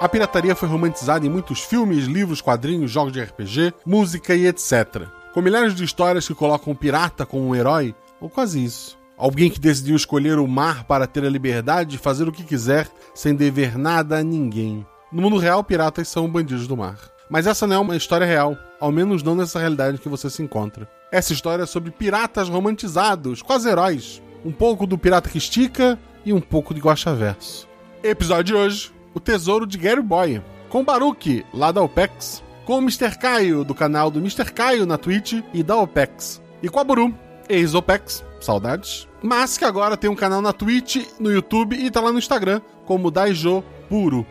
A pirataria foi romantizada em muitos filmes, livros, quadrinhos, jogos de RPG, música e etc. Com milhares de histórias que colocam o pirata como um herói, ou quase isso. Alguém que decidiu escolher o mar para ter a liberdade de fazer o que quiser sem dever nada a ninguém. No mundo real, piratas são bandidos do mar. Mas essa não é uma história real, ao menos não nessa realidade que você se encontra. Essa história é sobre piratas romantizados, quase heróis. Um pouco do pirata que estica e um pouco de Verso. Episódio de hoje: O Tesouro de Gary Boy, com Baruch, lá da OPEX, com o Mr. Caio, do canal do Mr. Caio na Twitch e da OPEX, e com a Buru, ex-OPEX, saudades, mas que agora tem um canal na Twitch, no YouTube e tá lá no Instagram, como Daijo Puro.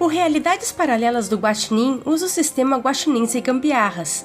O Realidades Paralelas do Guaxinim usa o sistema Guaxinim Sem Gambiarras.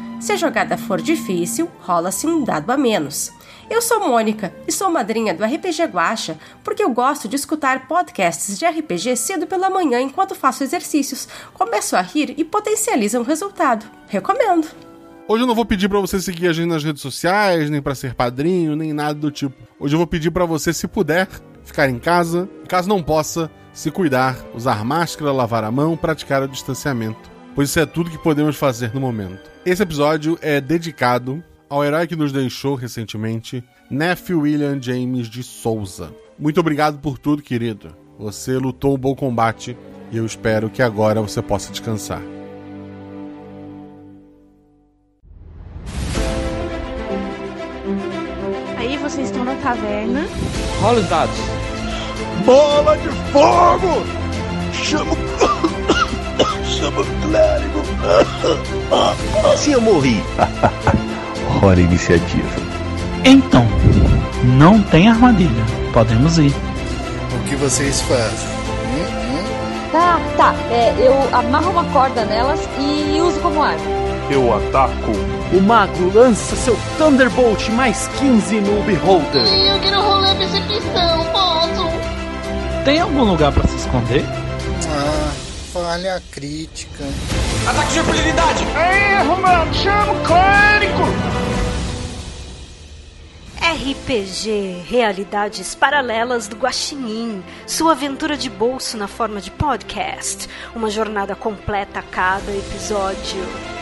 Se a jogada for difícil, rola-se um dado a menos. Eu sou Mônica e sou madrinha do RPG Guacha porque eu gosto de escutar podcasts de RPG cedo pela manhã enquanto faço exercícios. Começo a rir e potencializa um resultado. Recomendo! Hoje eu não vou pedir para você seguir a gente nas redes sociais, nem para ser padrinho, nem nada do tipo. Hoje eu vou pedir para você, se puder, ficar em casa, caso não possa, se cuidar, usar máscara, lavar a mão, praticar o distanciamento, pois isso é tudo que podemos fazer no momento. Esse episódio é dedicado ao herói que nos deixou recentemente, Nephew William James de Souza. Muito obrigado por tudo, querido. Você lutou um bom combate e eu espero que agora você possa descansar. Aí vocês estão na taverna. Rola os dados. Bola de fogo! Chama. Chama clérigo! Como assim eu morri? Hora iniciativa. Então, não tem armadilha. Podemos ir. O que vocês fazem? Hum, hum? Tá, tá. É, eu amarro uma corda nelas e uso como arma. Eu ataco. O mago lança seu Thunderbolt mais 15 no Beholder. Eu quero rolar percepção, posso? Tem algum lugar para se esconder? Ah, falha crítica. Ataque de oportunidade! Erro, mano! Chama o clérigo! RPG Realidades Paralelas do Guaxinim, sua aventura de bolso na forma de podcast, uma jornada completa a cada episódio.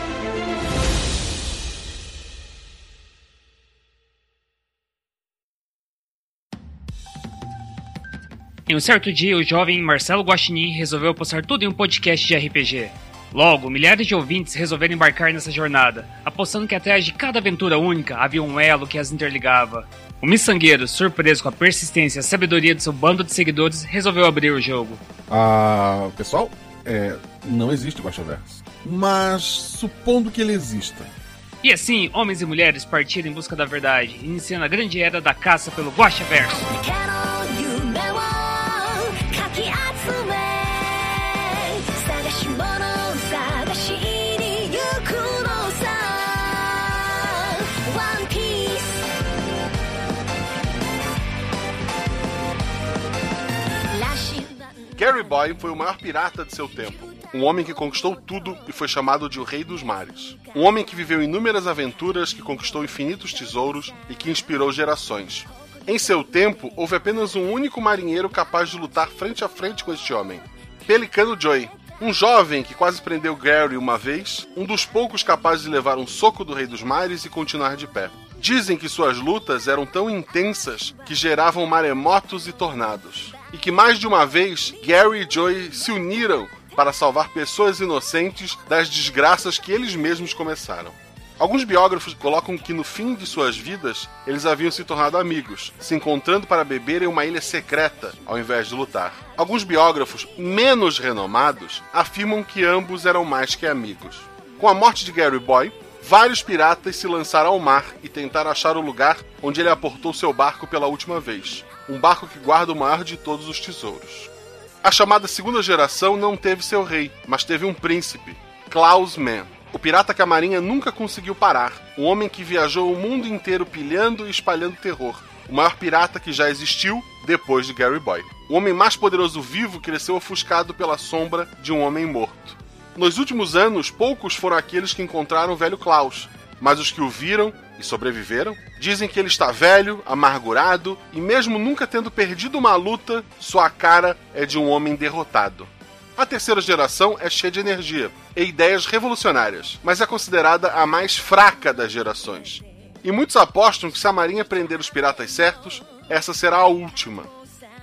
Em um certo dia, o jovem Marcelo Guaxinim resolveu postar tudo em um podcast de RPG. Logo, milhares de ouvintes resolveram embarcar nessa jornada, apostando que atrás de cada aventura única havia um elo que as interligava. O miçangueiro, surpreso com a persistência e a sabedoria do seu bando de seguidores, resolveu abrir o jogo. Ah, pessoal, é, não existe Guaxaverso. Mas supondo que ele exista. E assim, homens e mulheres partiram em busca da verdade, iniciando a grande era da caça pelo Guaxaverso. Gary Boy foi o maior pirata de seu tempo. Um homem que conquistou tudo e foi chamado de o Rei dos Mares. Um homem que viveu inúmeras aventuras, que conquistou infinitos tesouros e que inspirou gerações. Em seu tempo, houve apenas um único marinheiro capaz de lutar frente a frente com este homem: Pelicano Joy. Um jovem que quase prendeu Gary uma vez, um dos poucos capazes de levar um soco do Rei dos Mares e continuar de pé. Dizem que suas lutas eram tão intensas que geravam maremotos e tornados e que mais de uma vez Gary e Joey se uniram para salvar pessoas inocentes das desgraças que eles mesmos começaram. Alguns biógrafos colocam que no fim de suas vidas eles haviam se tornado amigos, se encontrando para beber em uma ilha secreta ao invés de lutar. Alguns biógrafos menos renomados afirmam que ambos eram mais que amigos. Com a morte de Gary Boy, vários piratas se lançaram ao mar e tentaram achar o lugar onde ele aportou seu barco pela última vez um barco que guarda o maior de todos os tesouros. A chamada segunda geração não teve seu rei, mas teve um príncipe, Klaus Mann. O pirata que a marinha nunca conseguiu parar. Um homem que viajou o mundo inteiro pilhando e espalhando terror. O maior pirata que já existiu depois de Gary Boy. O homem mais poderoso vivo cresceu ofuscado pela sombra de um homem morto. Nos últimos anos, poucos foram aqueles que encontraram o velho Klaus, mas os que o viram e sobreviveram dizem que ele está velho, amargurado e, mesmo nunca tendo perdido uma luta, sua cara é de um homem derrotado. A terceira geração é cheia de energia e ideias revolucionárias, mas é considerada a mais fraca das gerações. E muitos apostam que se a Marinha prender os piratas certos, essa será a última.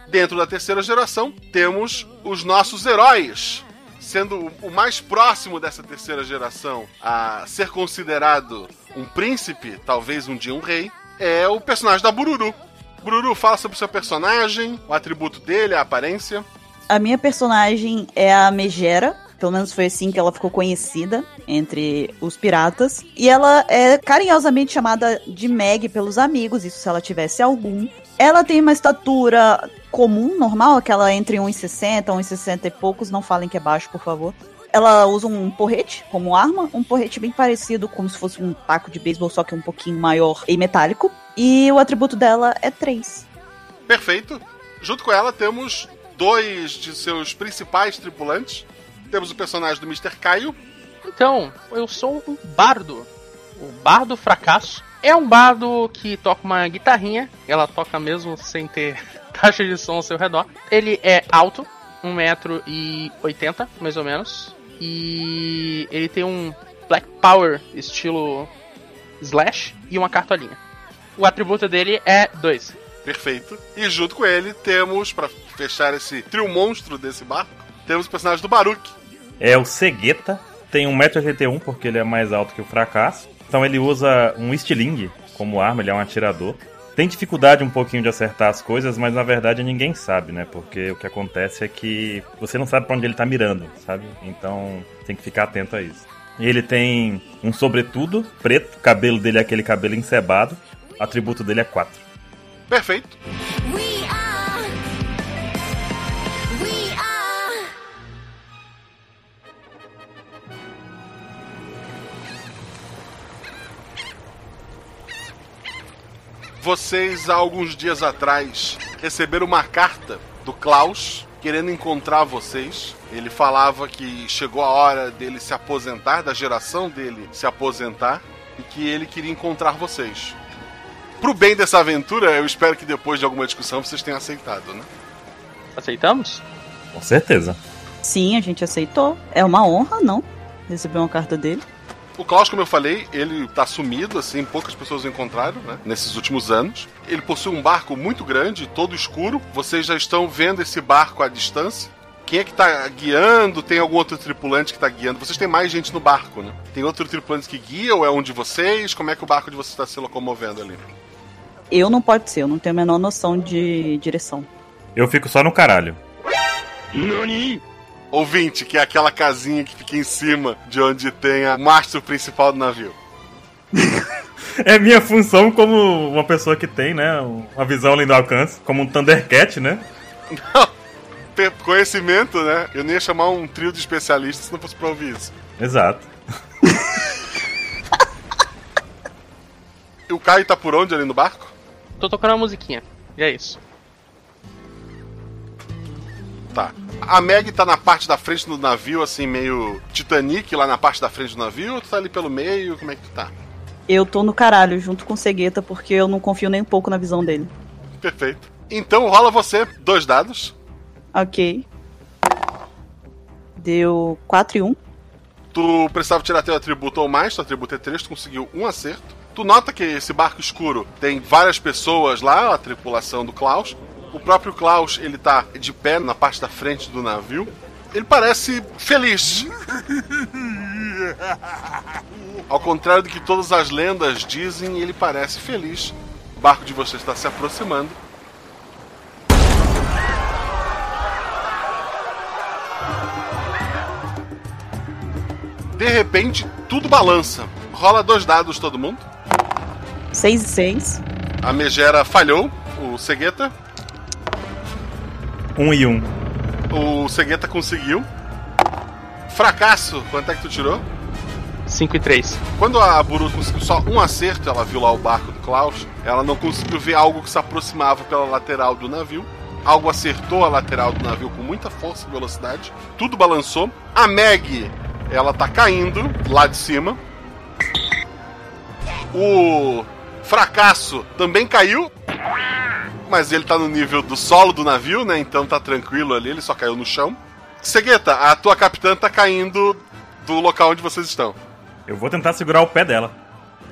Dentro da terceira geração, temos os nossos heróis, sendo o mais próximo dessa terceira geração a ser considerado um príncipe, talvez um dia um rei, é o personagem da Bururu. Bururu, fala sobre o seu personagem, o atributo dele, a aparência. A minha personagem é a Megera, pelo menos foi assim que ela ficou conhecida entre os piratas. E ela é carinhosamente chamada de Meg pelos amigos, isso se ela tivesse algum. Ela tem uma estatura comum, normal, aquela entre 1,60, 1,60 e poucos, não falem que é baixo, por favor. Ela usa um porrete como arma, um porrete bem parecido, como se fosse um taco de beisebol, só que um pouquinho maior e metálico. E o atributo dela é 3. Perfeito. Junto com ela temos dois de seus principais tripulantes. Temos o personagem do Mr. Caio. Então, eu sou um bardo. O bardo fracasso. É um bardo que toca uma guitarrinha. Ela toca mesmo sem ter caixa de som ao seu redor. Ele é alto, 1,80m mais ou menos. E ele tem um Black Power estilo Slash e uma cartolinha. O atributo dele é 2. Perfeito. E junto com ele temos, para fechar esse trio monstro desse barco, temos o personagem do Baruch. É o Segueta, tem 1,81m porque ele é mais alto que o Fracasso. Então ele usa um estilingue como arma, ele é um atirador. Tem dificuldade um pouquinho de acertar as coisas, mas na verdade ninguém sabe, né? Porque o que acontece é que você não sabe para onde ele tá mirando, sabe? Então tem que ficar atento a isso. Ele tem um sobretudo preto, o cabelo dele é aquele cabelo encebado, atributo dele é 4. Perfeito. Vocês, há alguns dias atrás, receberam uma carta do Klaus querendo encontrar vocês. Ele falava que chegou a hora dele se aposentar, da geração dele se aposentar, e que ele queria encontrar vocês. Pro bem dessa aventura, eu espero que depois de alguma discussão vocês tenham aceitado, né? Aceitamos? Com certeza. Sim, a gente aceitou. É uma honra, não? Receber uma carta dele. O Klaus, como eu falei, ele tá sumido, assim, poucas pessoas o encontraram, né? Nesses últimos anos. Ele possui um barco muito grande, todo escuro. Vocês já estão vendo esse barco à distância. Quem é que tá guiando? Tem algum outro tripulante que tá guiando? Vocês têm mais gente no barco, né? Tem outro tripulante que guia ou é um de vocês? Como é que o barco de vocês está se locomovendo ali? Eu não pode ser, eu não tenho a menor noção de direção. Eu fico só no caralho. Nani? Ouvinte, que é aquela casinha que fica em cima de onde tem o mastro principal do navio. é minha função como uma pessoa que tem, né, uma visão além do alcance, como um Thundercat, né? Não, ter conhecimento, né? Eu nem ia chamar um trio de especialistas se não fosse pra ouvir isso. Exato. e o Caio tá por onde ali no barco? Tô tocando uma musiquinha. E é isso. Tá. A Meg tá na parte da frente do navio, assim, meio Titanic lá na parte da frente do navio, ou tu tá ali pelo meio? Como é que tu tá? Eu tô no caralho, junto com o Cegueta, porque eu não confio nem um pouco na visão dele. Perfeito. Então rola você dois dados. Ok. Deu 4 e 1. Tu precisava tirar teu atributo ou mais, teu atributo é 3, tu conseguiu um acerto. Tu nota que esse barco escuro tem várias pessoas lá, a tripulação do Klaus. O próprio Klaus, ele tá de pé na parte da frente do navio. Ele parece feliz. Ao contrário do que todas as lendas dizem, ele parece feliz. O barco de vocês está se aproximando. De repente, tudo balança. Rola dois dados todo mundo. 6 e 6. A Megera falhou. O Segueta. 1 um e 1. Um. O Segueta conseguiu. Fracasso, quanto é que tu tirou? 5 e 3. Quando a Buru conseguiu só um acerto, ela viu lá o barco do Klaus, ela não conseguiu ver algo que se aproximava pela lateral do navio. Algo acertou a lateral do navio com muita força e velocidade. Tudo balançou. A Meg, ela tá caindo lá de cima. O fracasso também caiu. Mas ele tá no nível do solo do navio, né? Então tá tranquilo ali, ele só caiu no chão. Segueta, a tua capitã tá caindo do local onde vocês estão. Eu vou tentar segurar o pé dela.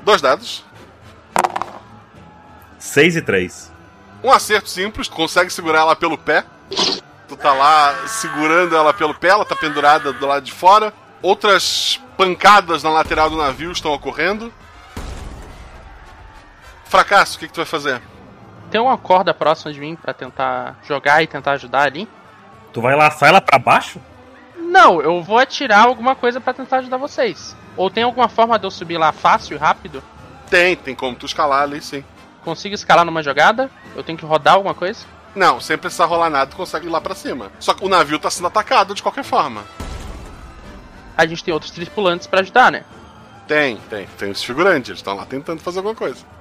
Dois dados. 6 e 3. Um acerto simples, consegue segurar ela pelo pé. Tu tá lá segurando ela pelo pé, ela tá pendurada do lado de fora. Outras pancadas na lateral do navio estão ocorrendo. Fracasso, o que, que tu vai fazer? Tem uma corda próxima de mim pra tentar jogar e tentar ajudar ali? Tu vai laçar ela pra baixo? Não, eu vou atirar alguma coisa pra tentar ajudar vocês. Ou tem alguma forma de eu subir lá fácil e rápido? Tem, tem como tu escalar ali, sim. Consigo escalar numa jogada? Eu tenho que rodar alguma coisa? Não, sem precisar rolar nada, tu consegue ir lá pra cima. Só que o navio tá sendo atacado de qualquer forma. A gente tem outros tripulantes pra ajudar, né? Tem, tem. Tem os figurantes, eles estão lá tentando fazer alguma coisa.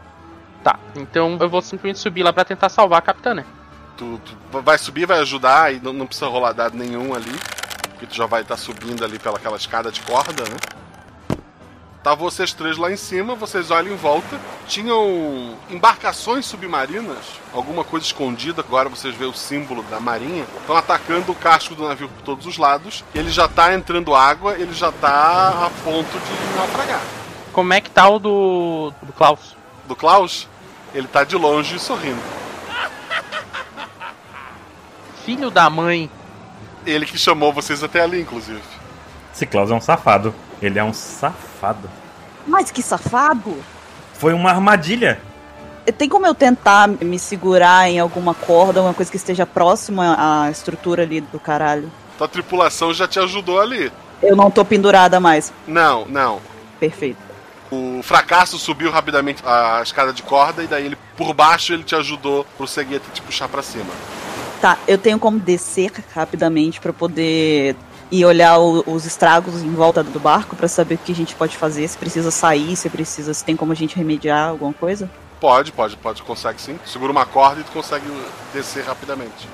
Tá, então eu vou simplesmente subir lá pra tentar salvar a capitã, né? Tu, tu vai subir, vai ajudar e não, não precisa rolar dado nenhum ali. Porque tu já vai estar subindo ali pelaquela escada de corda, né? Tá vocês três lá em cima, vocês olham em volta. Tinham embarcações submarinas, alguma coisa escondida. Agora vocês vê o símbolo da marinha. Estão atacando o casco do navio por todos os lados. Ele já tá entrando água, ele já tá a ponto de naufragar. Como é que tá o do, do Klaus? Do Klaus? Ele tá de longe sorrindo. Filho da mãe. Ele que chamou vocês até ali, inclusive. Esse Klaus é um safado. Ele é um safado. Mas que safado! Foi uma armadilha. Tem como eu tentar me segurar em alguma corda, alguma coisa que esteja próxima à estrutura ali do caralho? Tua tripulação já te ajudou ali. Eu não tô pendurada mais. Não, não. Perfeito. O fracasso subiu rapidamente a escada de corda e daí ele, por baixo, ele te ajudou pro cegueta te puxar para cima. Tá, eu tenho como descer rapidamente para poder ir olhar o, os estragos em volta do barco para saber o que a gente pode fazer, se precisa sair, se precisa, se tem como a gente remediar alguma coisa? Pode, pode, pode, consegue sim. Segura uma corda e tu consegue descer rapidamente.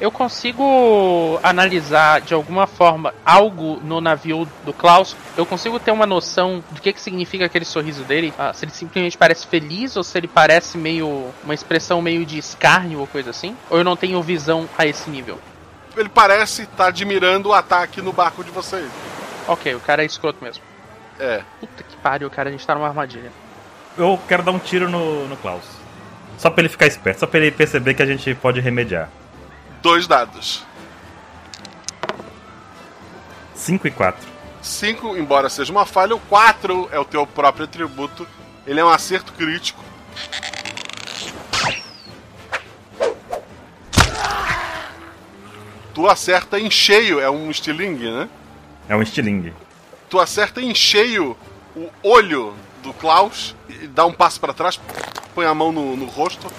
Eu consigo analisar de alguma forma algo no navio do Klaus? Eu consigo ter uma noção do que, que significa aquele sorriso dele? Ah, se ele simplesmente parece feliz ou se ele parece meio. uma expressão meio de escárnio ou coisa assim? Ou eu não tenho visão a esse nível? Ele parece estar tá admirando o ataque no barco de vocês. Ok, o cara é escroto mesmo. É. Puta que pariu, cara, a gente tá numa armadilha. Eu quero dar um tiro no, no Klaus. Só pra ele ficar esperto, só pra ele perceber que a gente pode remediar. Dois dados. 5 e 4. 5, embora seja uma falha, o 4 é o teu próprio atributo. Ele é um acerto crítico. Tu acerta em cheio, é um estilingue, né? É um estilingue. Tu acerta em cheio o olho do Klaus e dá um passo para trás, põe a mão no, no rosto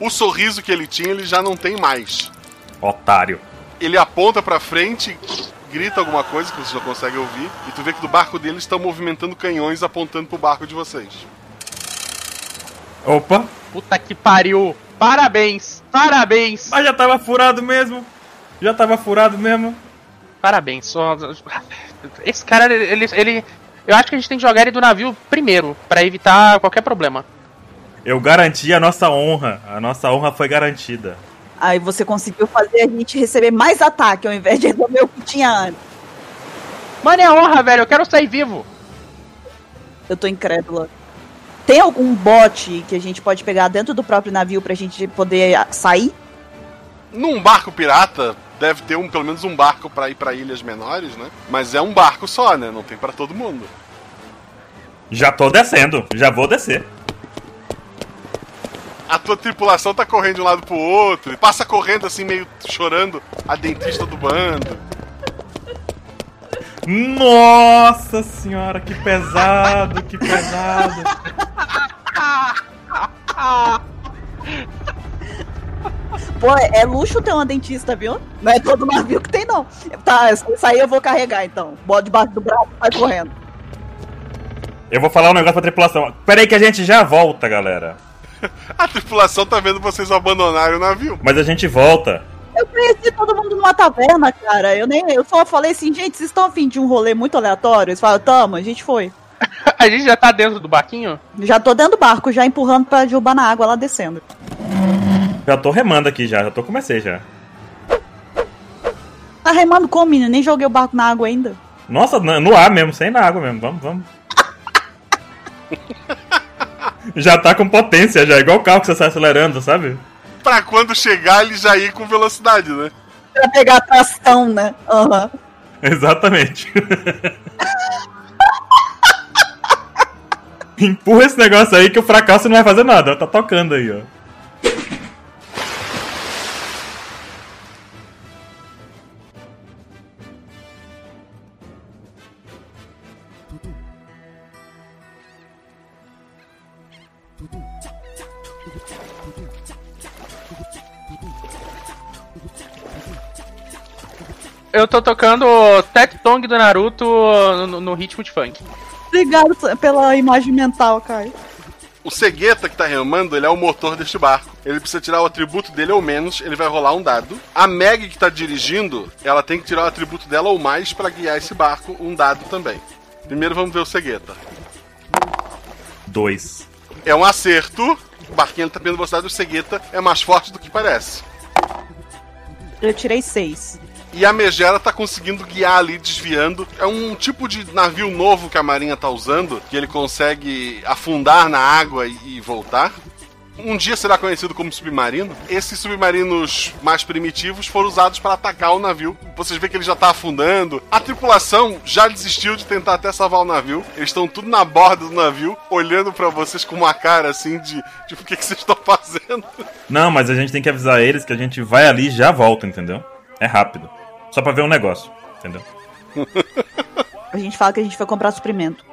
o sorriso que ele tinha, ele já não tem mais. Otário. Ele aponta pra frente, grita alguma coisa que você não consegue ouvir, e tu vê que do barco dele estão movimentando canhões apontando pro barco de vocês. Opa! Puta que pariu! Parabéns! Parabéns! Mas já tava furado mesmo! Já tava furado mesmo! Parabéns, só. Esse cara, ele, ele. Eu acho que a gente tem que jogar ele do navio primeiro, para evitar qualquer problema. Eu garanti a nossa honra. A nossa honra foi garantida. Aí você conseguiu fazer a gente receber mais ataque ao invés de resolver o que tinha antes. Mano, é honra, velho. Eu quero sair vivo. Eu tô incrédula. Tem algum bote que a gente pode pegar dentro do próprio navio pra gente poder sair? Num barco pirata, deve ter um, pelo menos um barco para ir para ilhas menores, né? Mas é um barco só, né? Não tem para todo mundo. Já tô descendo, já vou descer a tua tripulação tá correndo de um lado pro outro, passa correndo assim, meio chorando, a dentista do bando. Nossa senhora, que pesado, que pesado. Pô, é luxo ter uma dentista, viu? Não é todo navio que tem, não. Tá, isso aí eu vou carregar, então. Bota debaixo do braço e vai correndo. Eu vou falar um negócio pra tripulação. Pera aí que a gente já volta, galera. A tripulação tá vendo vocês abandonarem o navio. Mas a gente volta. Eu conheci todo mundo numa taverna, cara. Eu nem. Eu só falei assim, gente, vocês estão afim de um rolê muito aleatório? Eles falaram, tamo, a gente foi. a gente já tá dentro do barquinho? Já tô dentro do barco, já empurrando pra derrubar na água lá descendo. Já tô remando aqui já, já tô comecei já. Tá remando como, menino? Nem joguei o barco na água ainda. Nossa, no no ar mesmo, sem na água mesmo. Vamos, vamos. já tá com potência, já. Igual o carro que você sai acelerando, sabe? Pra quando chegar, ele já ir com velocidade, né? Pra pegar a tração, né? Aham. Exatamente. Empurra esse negócio aí que o fracasso não vai fazer nada. Tá tocando aí, ó. Eu tô tocando Tet Tong do Naruto no, no ritmo de funk. Obrigado pela imagem mental, Caio. O Segueta que tá remando, ele é o motor deste barco. Ele precisa tirar o atributo dele ou menos, ele vai rolar um dado. A Meg que tá dirigindo, ela tem que tirar o atributo dela ou mais pra guiar esse barco, um dado também. Primeiro vamos ver o Segueta. Dois. É um acerto. O barquinho tá perdendo velocidade, o Segueta é mais forte do que parece. Eu tirei seis. E a Megera tá conseguindo guiar ali, desviando. É um tipo de navio novo que a Marinha tá usando, que ele consegue afundar na água e, voltar. Um dia será conhecido como submarino. Esses submarinos mais primitivos foram usados para atacar o navio. Vocês veem que ele já tá afundando. A tripulação já desistiu de tentar até salvar o navio. Eles estão tudo na borda do navio, olhando para vocês com uma cara assim de, de o que, que vocês estão fazendo. Não, mas a gente tem que avisar eles que a gente vai ali e já volta, entendeu? É rápido. Só pra ver um negócio, entendeu? A gente fala que a gente foi comprar suprimento.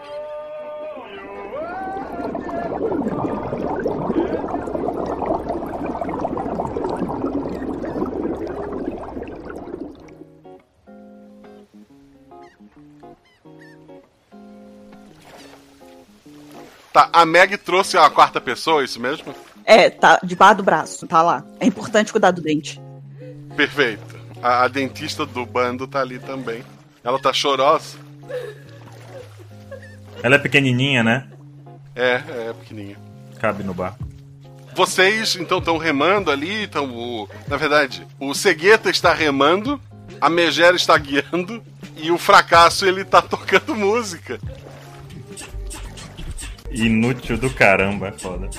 Tá, a Meg trouxe a quarta pessoa, é isso mesmo? É, tá debaixo do braço, tá lá. É importante cuidar do dente. Perfeito. A, a dentista do bando tá ali também. Ela tá chorosa. Ela é pequenininha, né? É, é pequenininha. Cabe no barco. Vocês então estão remando ali, então o, na verdade, o Segueta está remando, a Megera está guiando e o fracasso ele tá tocando música. Inútil do caramba, foda.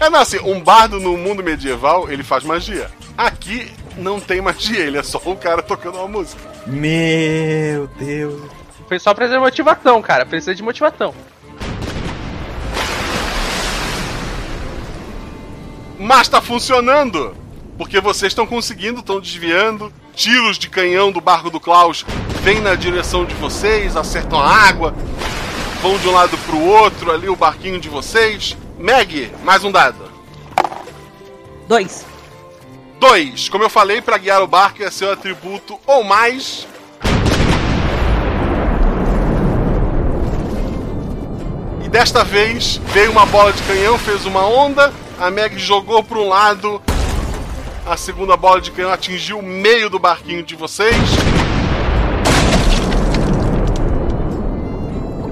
É, não, assim, um bardo no mundo medieval, ele faz magia. Aqui não tem magia, ele é só um cara tocando uma música. Meu Deus. Foi só pra fazer motivação, cara. Precisa de motivação. Mas tá funcionando! Porque vocês estão conseguindo, estão desviando. Tiros de canhão do barco do Klaus vêm na direção de vocês, acertam a água, vão de um lado pro outro ali o barquinho de vocês. Meg, mais um dado. Dois. Dois. Como eu falei, para guiar o barco é seu atributo ou mais. E desta vez veio uma bola de canhão, fez uma onda. A Meg jogou para um lado. A segunda bola de canhão atingiu o meio do barquinho de vocês.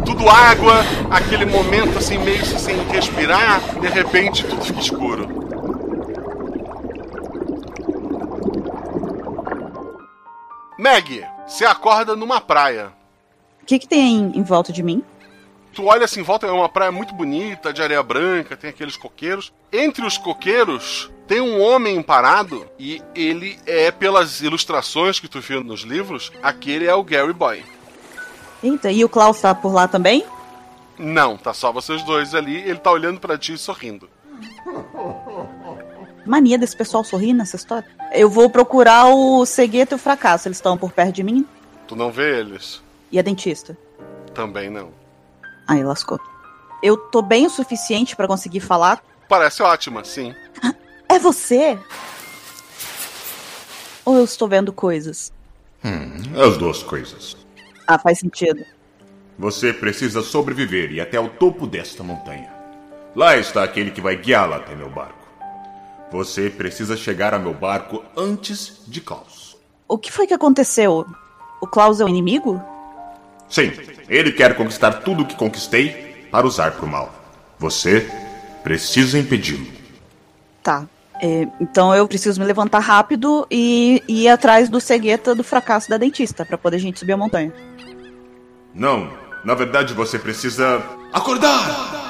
Tudo água, aquele momento assim meio sem respirar, de repente tudo fica escuro. Meg, você acorda numa praia. O que, que tem em volta de mim? Tu olha assim em volta, é uma praia muito bonita, de areia branca, tem aqueles coqueiros. Entre os coqueiros tem um homem parado e ele é, pelas ilustrações que tu viu nos livros, aquele é o Gary Boy. Eita, e o Klaus tá por lá também? Não, tá só vocês dois ali, ele tá olhando para ti e sorrindo. Mania desse pessoal sorrir nessa história. Eu vou procurar o Segueto e o Fracasso. Eles estão por perto de mim? Tu não vê eles? E a dentista? Também não. Aí lascou. Eu tô bem o suficiente para conseguir falar? Parece ótima, sim. É você? ou eu estou vendo coisas? Hum, as duas coisas. Ah, faz sentido. Você precisa sobreviver e até o topo desta montanha. Lá está aquele que vai guiá-la até meu barco. Você precisa chegar a meu barco antes de Klaus. O que foi que aconteceu? O Klaus é o inimigo? Sim, ele quer conquistar tudo o que conquistei para usar para o mal. Você precisa impedi-lo. Tá. É, então eu preciso me levantar rápido e, ir atrás do cegueta do fracasso da dentista para poder a gente subir a montanha. Não, na verdade você precisa acordar!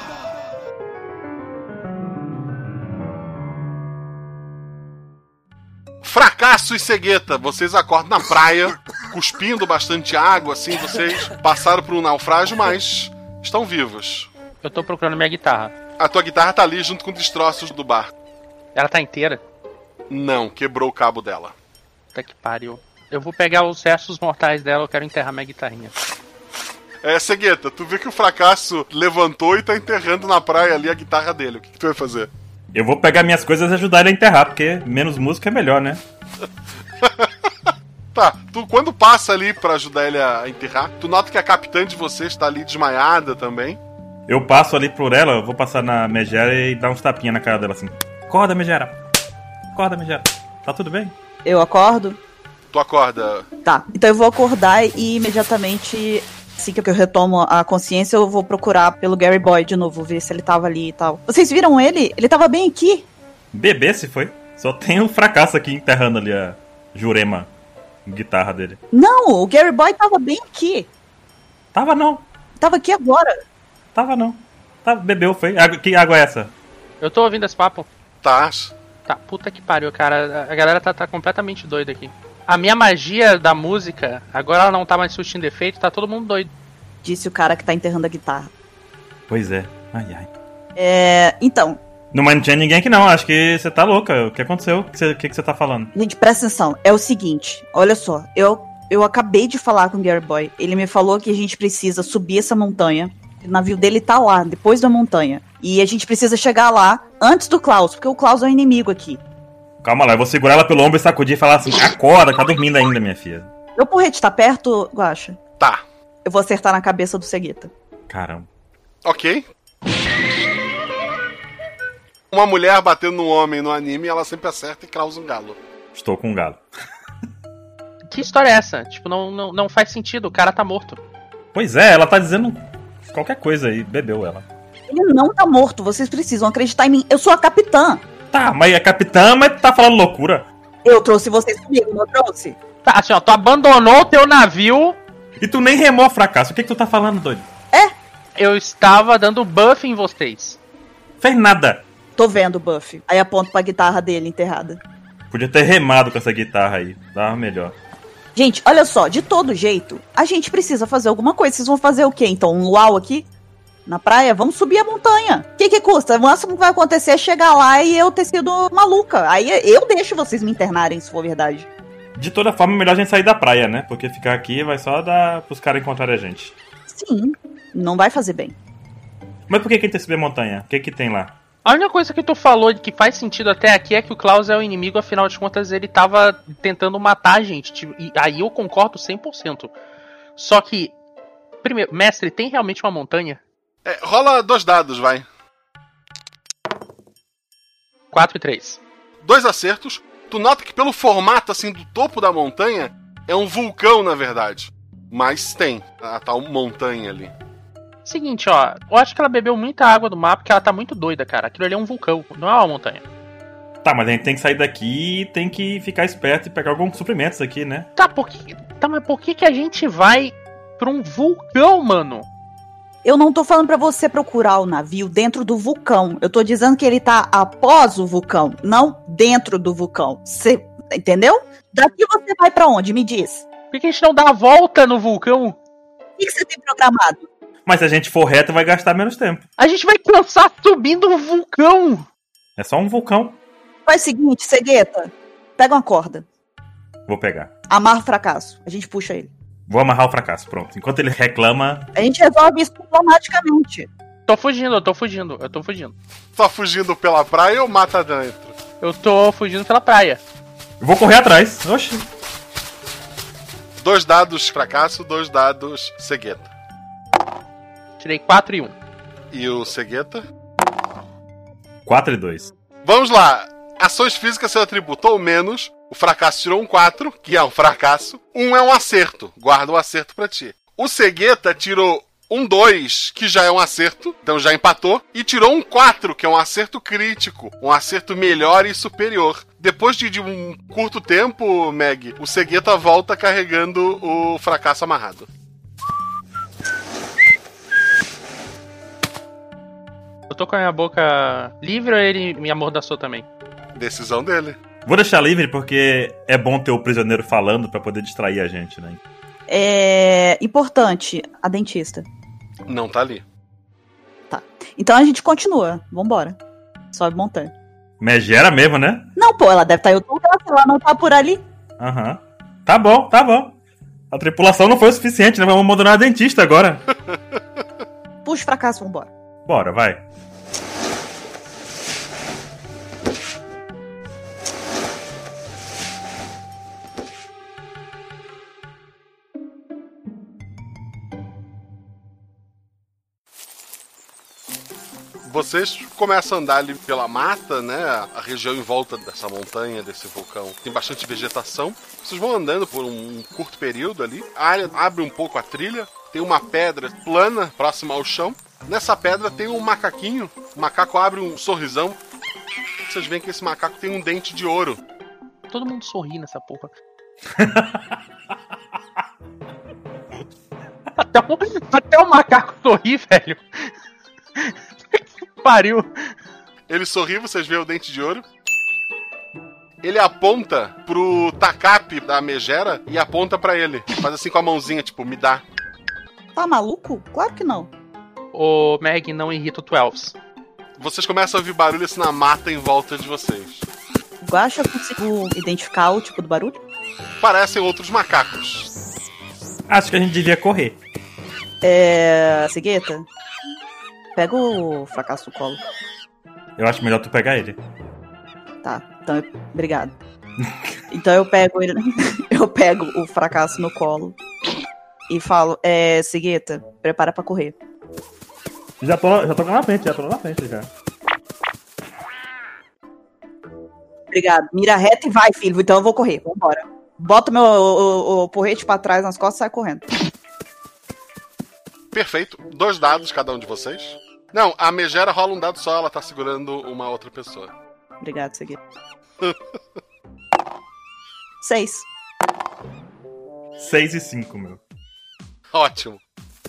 Fracasso e cegueta, vocês acordam na praia, cuspindo bastante água, assim, vocês passaram por um naufrágio, mas estão vivos. Eu tô procurando minha guitarra. A tua guitarra tá ali junto com destroços do barco. Ela tá inteira? Não, quebrou o cabo dela. Puta que pariu. Eu vou pegar os restos mortais dela, eu quero enterrar minha guitarrinha. É, Cegueta, tu vê que o fracasso levantou e tá enterrando na praia ali a guitarra dele. O que, que tu vai fazer? Eu vou pegar minhas coisas e ajudar ele a enterrar, porque menos música é melhor, né? Tá, tu quando passa ali para ajudar ele a enterrar, tu nota que a capitã de vocês está ali desmaiada também. Eu passo ali por ela, eu vou passar na Megera e dar uns tapinhas na cara dela assim. Acorda, Megera. Acorda, Megera. Tá tudo bem? Eu acordo? Tu acorda. Tá, então eu vou acordar e imediatamente, assim que eu retomo a consciência, eu vou procurar pelo Gary Boy de novo, ver se ele tava ali e tal. Vocês viram ele? Ele tava bem aqui. Bebê se foi. Só tem um fracasso aqui enterrando ali a Jurema, guitarra dele. Não, o Gary Boy tava bem aqui. Tava não. Tava aqui agora. Tava não. Tava, bebeu, foi. Água, que água é essa? Eu tô ouvindo esse papo. Tá. Tá, puta que pariu, cara. A galera tá, tá completamente doida aqui. A minha magia da música, agora ela não tá mais surtindo efeito, tá todo mundo doido. Disse o cara que tá enterrando a guitarra. Pois é. Ai, ai. É. Então, Não, mas não tinha ninguém aqui não. Acho que você tá louca. O que aconteceu? O que você, o que que você tá falando? Gente, presta atenção. É o seguinte, olha só, eu, eu acabei de falar com o Gary Boy. Ele me falou que a gente precisa subir essa montanha. O navio dele tá lá, depois da montanha. E a gente precisa chegar lá antes do Klaus, porque o Klaus é o inimigo aqui. Calma lá, eu vou segurar ela pelo ombro e sacudir e falar assim: acorda, tá dormindo ainda, minha filha. Meu porrete tá perto, Guacha? Tá. Eu vou acertar na cabeça do Segueta. Caramba. Ok. Uma mulher batendo num homem no anime, ela sempre acerta e causa um galo. Estou com um galo. Que história é essa? Tipo, não, não, não faz sentido, o cara tá morto. Pois é, ela tá dizendo qualquer coisa aí, bebeu ela. Ele não tá morto, vocês precisam acreditar em mim. Eu sou a capitã. Tá, mas é capitã, mas tá falando loucura. Eu trouxe vocês comigo, não trouxe? Tá, assim, ó, tu abandonou o teu navio. E tu nem remou fracasso. O que, que tu tá falando, doido? Eu estava dando buff em vocês. Fez nada. Tô vendo o Buff. Aí aponto pra guitarra dele enterrada. Podia ter remado com essa guitarra aí. Dava melhor. Gente, olha só, de todo jeito, a gente precisa fazer alguma coisa. Vocês vão fazer o quê? Então, um luau aqui? Na praia? Vamos subir a montanha. O que que custa? O máximo que vai acontecer é chegar lá e eu ter sido maluca. Aí eu deixo vocês me internarem, se for verdade. De toda forma, é melhor a gente sair da praia, né? Porque ficar aqui vai só dar pros caras encontrarem a gente. Sim, não vai fazer bem. Mas por que, que a gente tem que subir a montanha? O que que tem lá? A única coisa que tu falou de que faz sentido até aqui é que o Klaus é o inimigo, afinal de contas ele tava tentando matar a gente. tipo, E aí eu concordo 100%. Só que, primeiro, mestre, tem realmente uma montanha? É, rola dois dados, vai. 4 e 3. Dois acertos. Tu nota que pelo formato assim do topo da montanha é um vulcão, na verdade. Mas tem a tal montanha ali. Seguinte, ó, eu acho que ela bebeu muita água do mar porque ela tá muito doida, cara. Aquilo ali é um vulcão, não é uma montanha. Tá, mas a gente tem que sair daqui e tem que ficar esperto e pegar alguns suprimentos aqui, né? Tá, por que, tá mas por que, que a gente vai pra um vulcão, mano? Eu não tô falando pra você procurar o navio dentro do vulcão. Eu tô dizendo que ele tá após o vulcão, não dentro do vulcão. Você entendeu? Daqui você vai pra onde? Me diz. Por que, que a gente não dá a volta no vulcão? O que, que você tem programado? Mas se a gente for reto, vai gastar menos tempo. A gente vai cansar subindo um vulcão. É só um vulcão. Faz o seguinte, cegueta. Pega uma corda. Vou pegar. Amarra o fracasso. A gente puxa ele. Vou amarrar o fracasso, pronto. Enquanto ele reclama. A gente resolve isso diplomaticamente. Tô fugindo, eu tô fugindo, eu tô fugindo. Tá fugindo pela praia ou mata dentro? Eu tô fugindo pela praia. Eu vou correr atrás. Oxi. Dois dados fracasso, dois dados cegueta. Tirei 4 e 1. E o cegueta? 4 e 2. Vamos lá. Ações físicas seu atributo ou menos. O fracasso tirou um 4, que é um fracasso. Um é um acerto. Guarda o acerto pra ti. O cegueta tirou um 2, que já é um acerto, então já empatou, e tirou um 4, que é um acerto crítico, um acerto melhor e superior. Depois de, de um curto tempo, Meg, o Cegueta volta carregando o fracasso amarrado. Eu tô com a minha boca livre ou ele me amordaçou também? Decisão dele. Vou deixar livre porque é bom ter o prisioneiro falando pra poder distrair a gente, né? É importante, a dentista. Não tá ali. Então a gente continua. Vambora. Sobe montanha. Megera mesmo, né? Não, pô, ela deve estar em outro lugar, se ela não tá por ali. Aham. Tá bom, tá bom. A tripulação não foi o suficiente, né? Vamos abandonar a dentista agora. Puxa fracasso, vambora. Bora, vai. Vocês começam a andar ali pela mata, né? A região em volta dessa montanha, desse vulcão, tem bastante vegetação. Vocês vão andando por um curto período ali. A área abre um pouco a trilha. Tem uma pedra plana próxima ao chão. Nessa pedra tem um macaquinho. O macaco abre um sorrisão. Vocês veem que esse macaco tem um dente de ouro. Todo mundo sorri nessa porra. até, o, até o macaco sorri, velho. Pariu. Ele sorri, vocês veem o dente de ouro. Ele aponta pro tacape da megera e aponta pra ele. Faz assim com a mãozinha, tipo, me dá. Tá maluco? Claro que não. O Meg não irrita o Twelves. Vocês começam a ouvir barulho assim na mata em volta de vocês. Guacha, eu consigo identificar o tipo do barulho? Parecem outros macacos. Acho que a gente devia correr. É. Cegueta? Pega o fracasso no colo. Eu acho melhor tu pegar ele. Tá, então eu... obrigado. então eu pego ele. eu pego o fracasso no colo e falo, é, Cegueta, prepara pra correr. Já tô, já tô lá na frente, já tô lá na frente já. Obrigado. Mira reta e vai, filho. Então eu vou correr. Vambora. Bota meu o, o, o porrete pra trás nas costas e sai correndo. Perfeito. Dois dados cada um de vocês. Não, a megera rola um dado só, ela tá segurando uma outra pessoa. Obrigado, Cegueta. Seis. Seis e cinco, meu. Ótimo.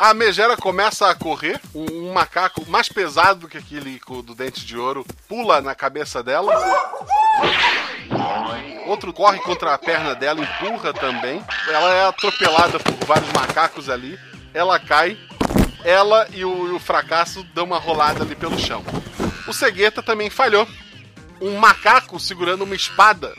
A megera começa a correr, um, um macaco mais pesado do que aquele do dente de ouro pula na cabeça dela. Outro corre contra a perna dela, empurra também. Ela é atropelada por vários macacos ali. Ela cai. Ela e o, e o fracasso dão uma rolada ali pelo chão. O cegueta também falhou. Um macaco segurando uma espada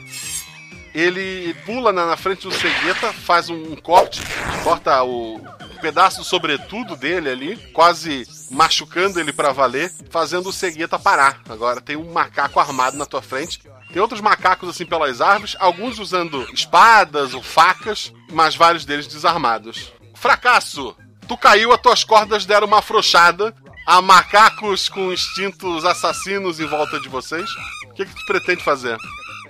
ele pula na, na frente do cegueta, faz um, um corte, corta o pedaço do sobretudo dele ali, quase machucando ele pra valer, fazendo o cegueta parar. Agora tem um macaco armado na tua frente. Tem outros macacos assim pelas árvores, alguns usando espadas ou facas, mas vários deles desarmados. Fracasso! Tu caiu, as tuas cordas deram uma afrouxada. Há macacos com instintos assassinos em volta de vocês. O que, que tu pretende fazer?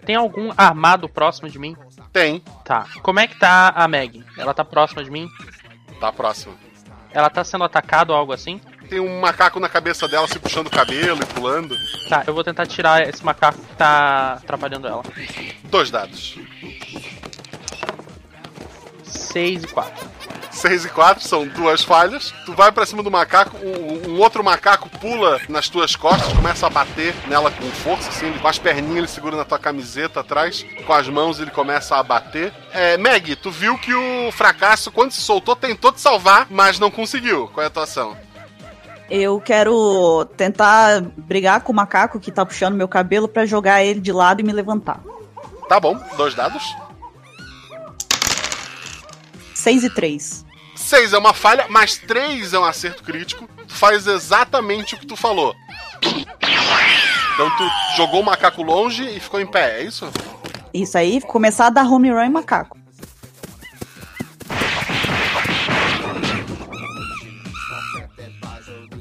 Tem algum armado próximo de mim? Tem. Tá. Como é que tá a Meg? Ela tá próxima de mim? Tá próximo. Ela tá sendo atacada ou algo assim? Tem um macaco na cabeça dela se puxando o cabelo e pulando. Tá, eu vou tentar tirar esse macaco que tá atrapalhando ela. Dois dados. 6 e 4. 6 e 4 são duas falhas. Tu vai pra cima do macaco, um, um outro macaco pula nas tuas costas, começa a bater nela com força, assim, com as perninhas ele segura na tua camiseta atrás, com as mãos ele começa a bater. É, Meg, tu viu que o fracasso, quando se soltou, tentou te salvar, mas não conseguiu. Qual é a tua ação? Eu quero tentar brigar com o macaco que tá puxando meu cabelo pra jogar ele de lado e me levantar. Tá bom, dois dados. 6 e 3. 6 é uma falha, mas 3 é um acerto crítico. Tu faz exatamente o que tu falou. Então tu jogou o macaco longe e ficou em pé, é isso? Isso aí, começar a dar home run em macaco.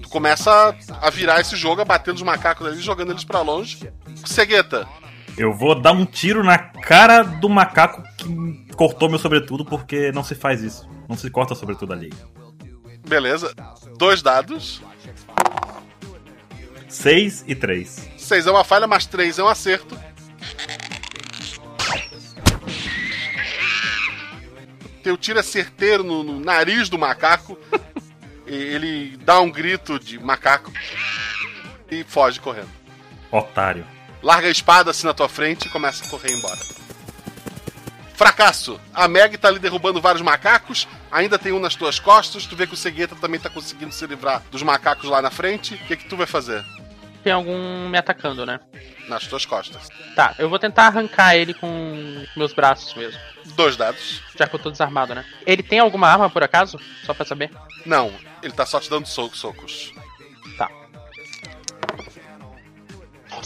Tu começa a virar esse jogo, a bater nos macacos ali, jogando eles pra longe. Cegueta, Eu vou dar um tiro na cara do macaco que cortou meu sobretudo, porque não se faz isso. Não se corta sobretudo ali. beleza. Dois dados. 6 e 3. Seis é uma falha, mais três é um acerto. Teu tiro é certeiro no, no nariz do macaco. Ele dá um grito de macaco e foge correndo. Otário. Larga a espada assim na tua frente e começa a correr embora. Fracasso. A Meg tá ali derrubando vários macacos. Ainda tem um nas tuas costas. Tu vê que o Cegueta também tá conseguindo se livrar dos macacos lá na frente. O que, que tu vai fazer? Tem algum me atacando, né? Nas tuas costas. Tá, eu vou tentar arrancar ele com meus braços mesmo. Dois dados. Já que eu tô desarmado, né? Ele tem alguma arma por acaso? Só pra saber. Não, ele tá só te dando so- socos.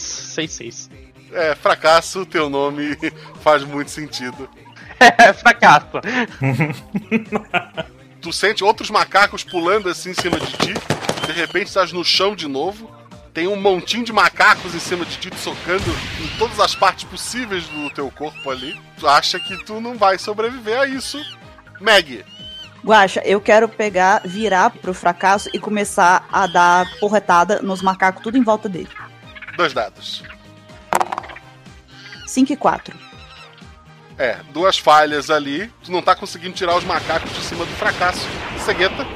6-6. É, fracasso, teu nome faz muito sentido. É, fracasso. Tu sente outros macacos pulando assim em cima de ti. De repente estás no chão de novo. Tem um montinho de macacos em cima de ti, te socando em todas as partes possíveis do teu corpo ali. Tu acha que tu não vai sobreviver a isso. Meg, Guaxa, eu quero pegar, virar pro fracasso e começar a dar porretada nos macacos tudo em volta dele. Dois dados. 5 e 4. É, duas falhas ali. Tu não tá conseguindo tirar os macacos de cima do fracasso. Cegueta.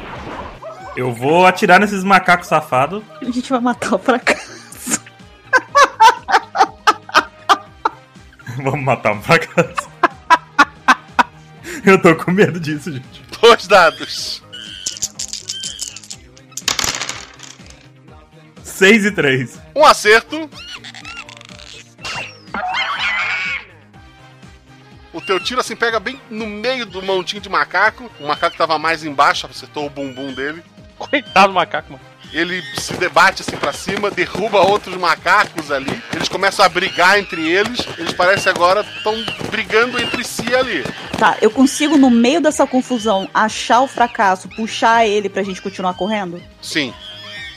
Eu vou atirar nesses macacos safados. A gente vai matar o fracasso. Vamos matar um fracasso. Eu tô com medo disso, gente. Dois dados. 6 e 3. Um acerto. O teu tiro assim pega bem no meio do montinho de macaco. O macaco tava mais embaixo, acertou o bumbum dele. Coitado do macaco, mano. Ele se debate assim pra cima, derruba outros macacos ali. Eles começam a brigar entre eles. Eles parecem agora estão brigando entre si ali. Tá, eu consigo, no meio dessa confusão, achar o fracasso, puxar ele pra gente continuar correndo? Sim,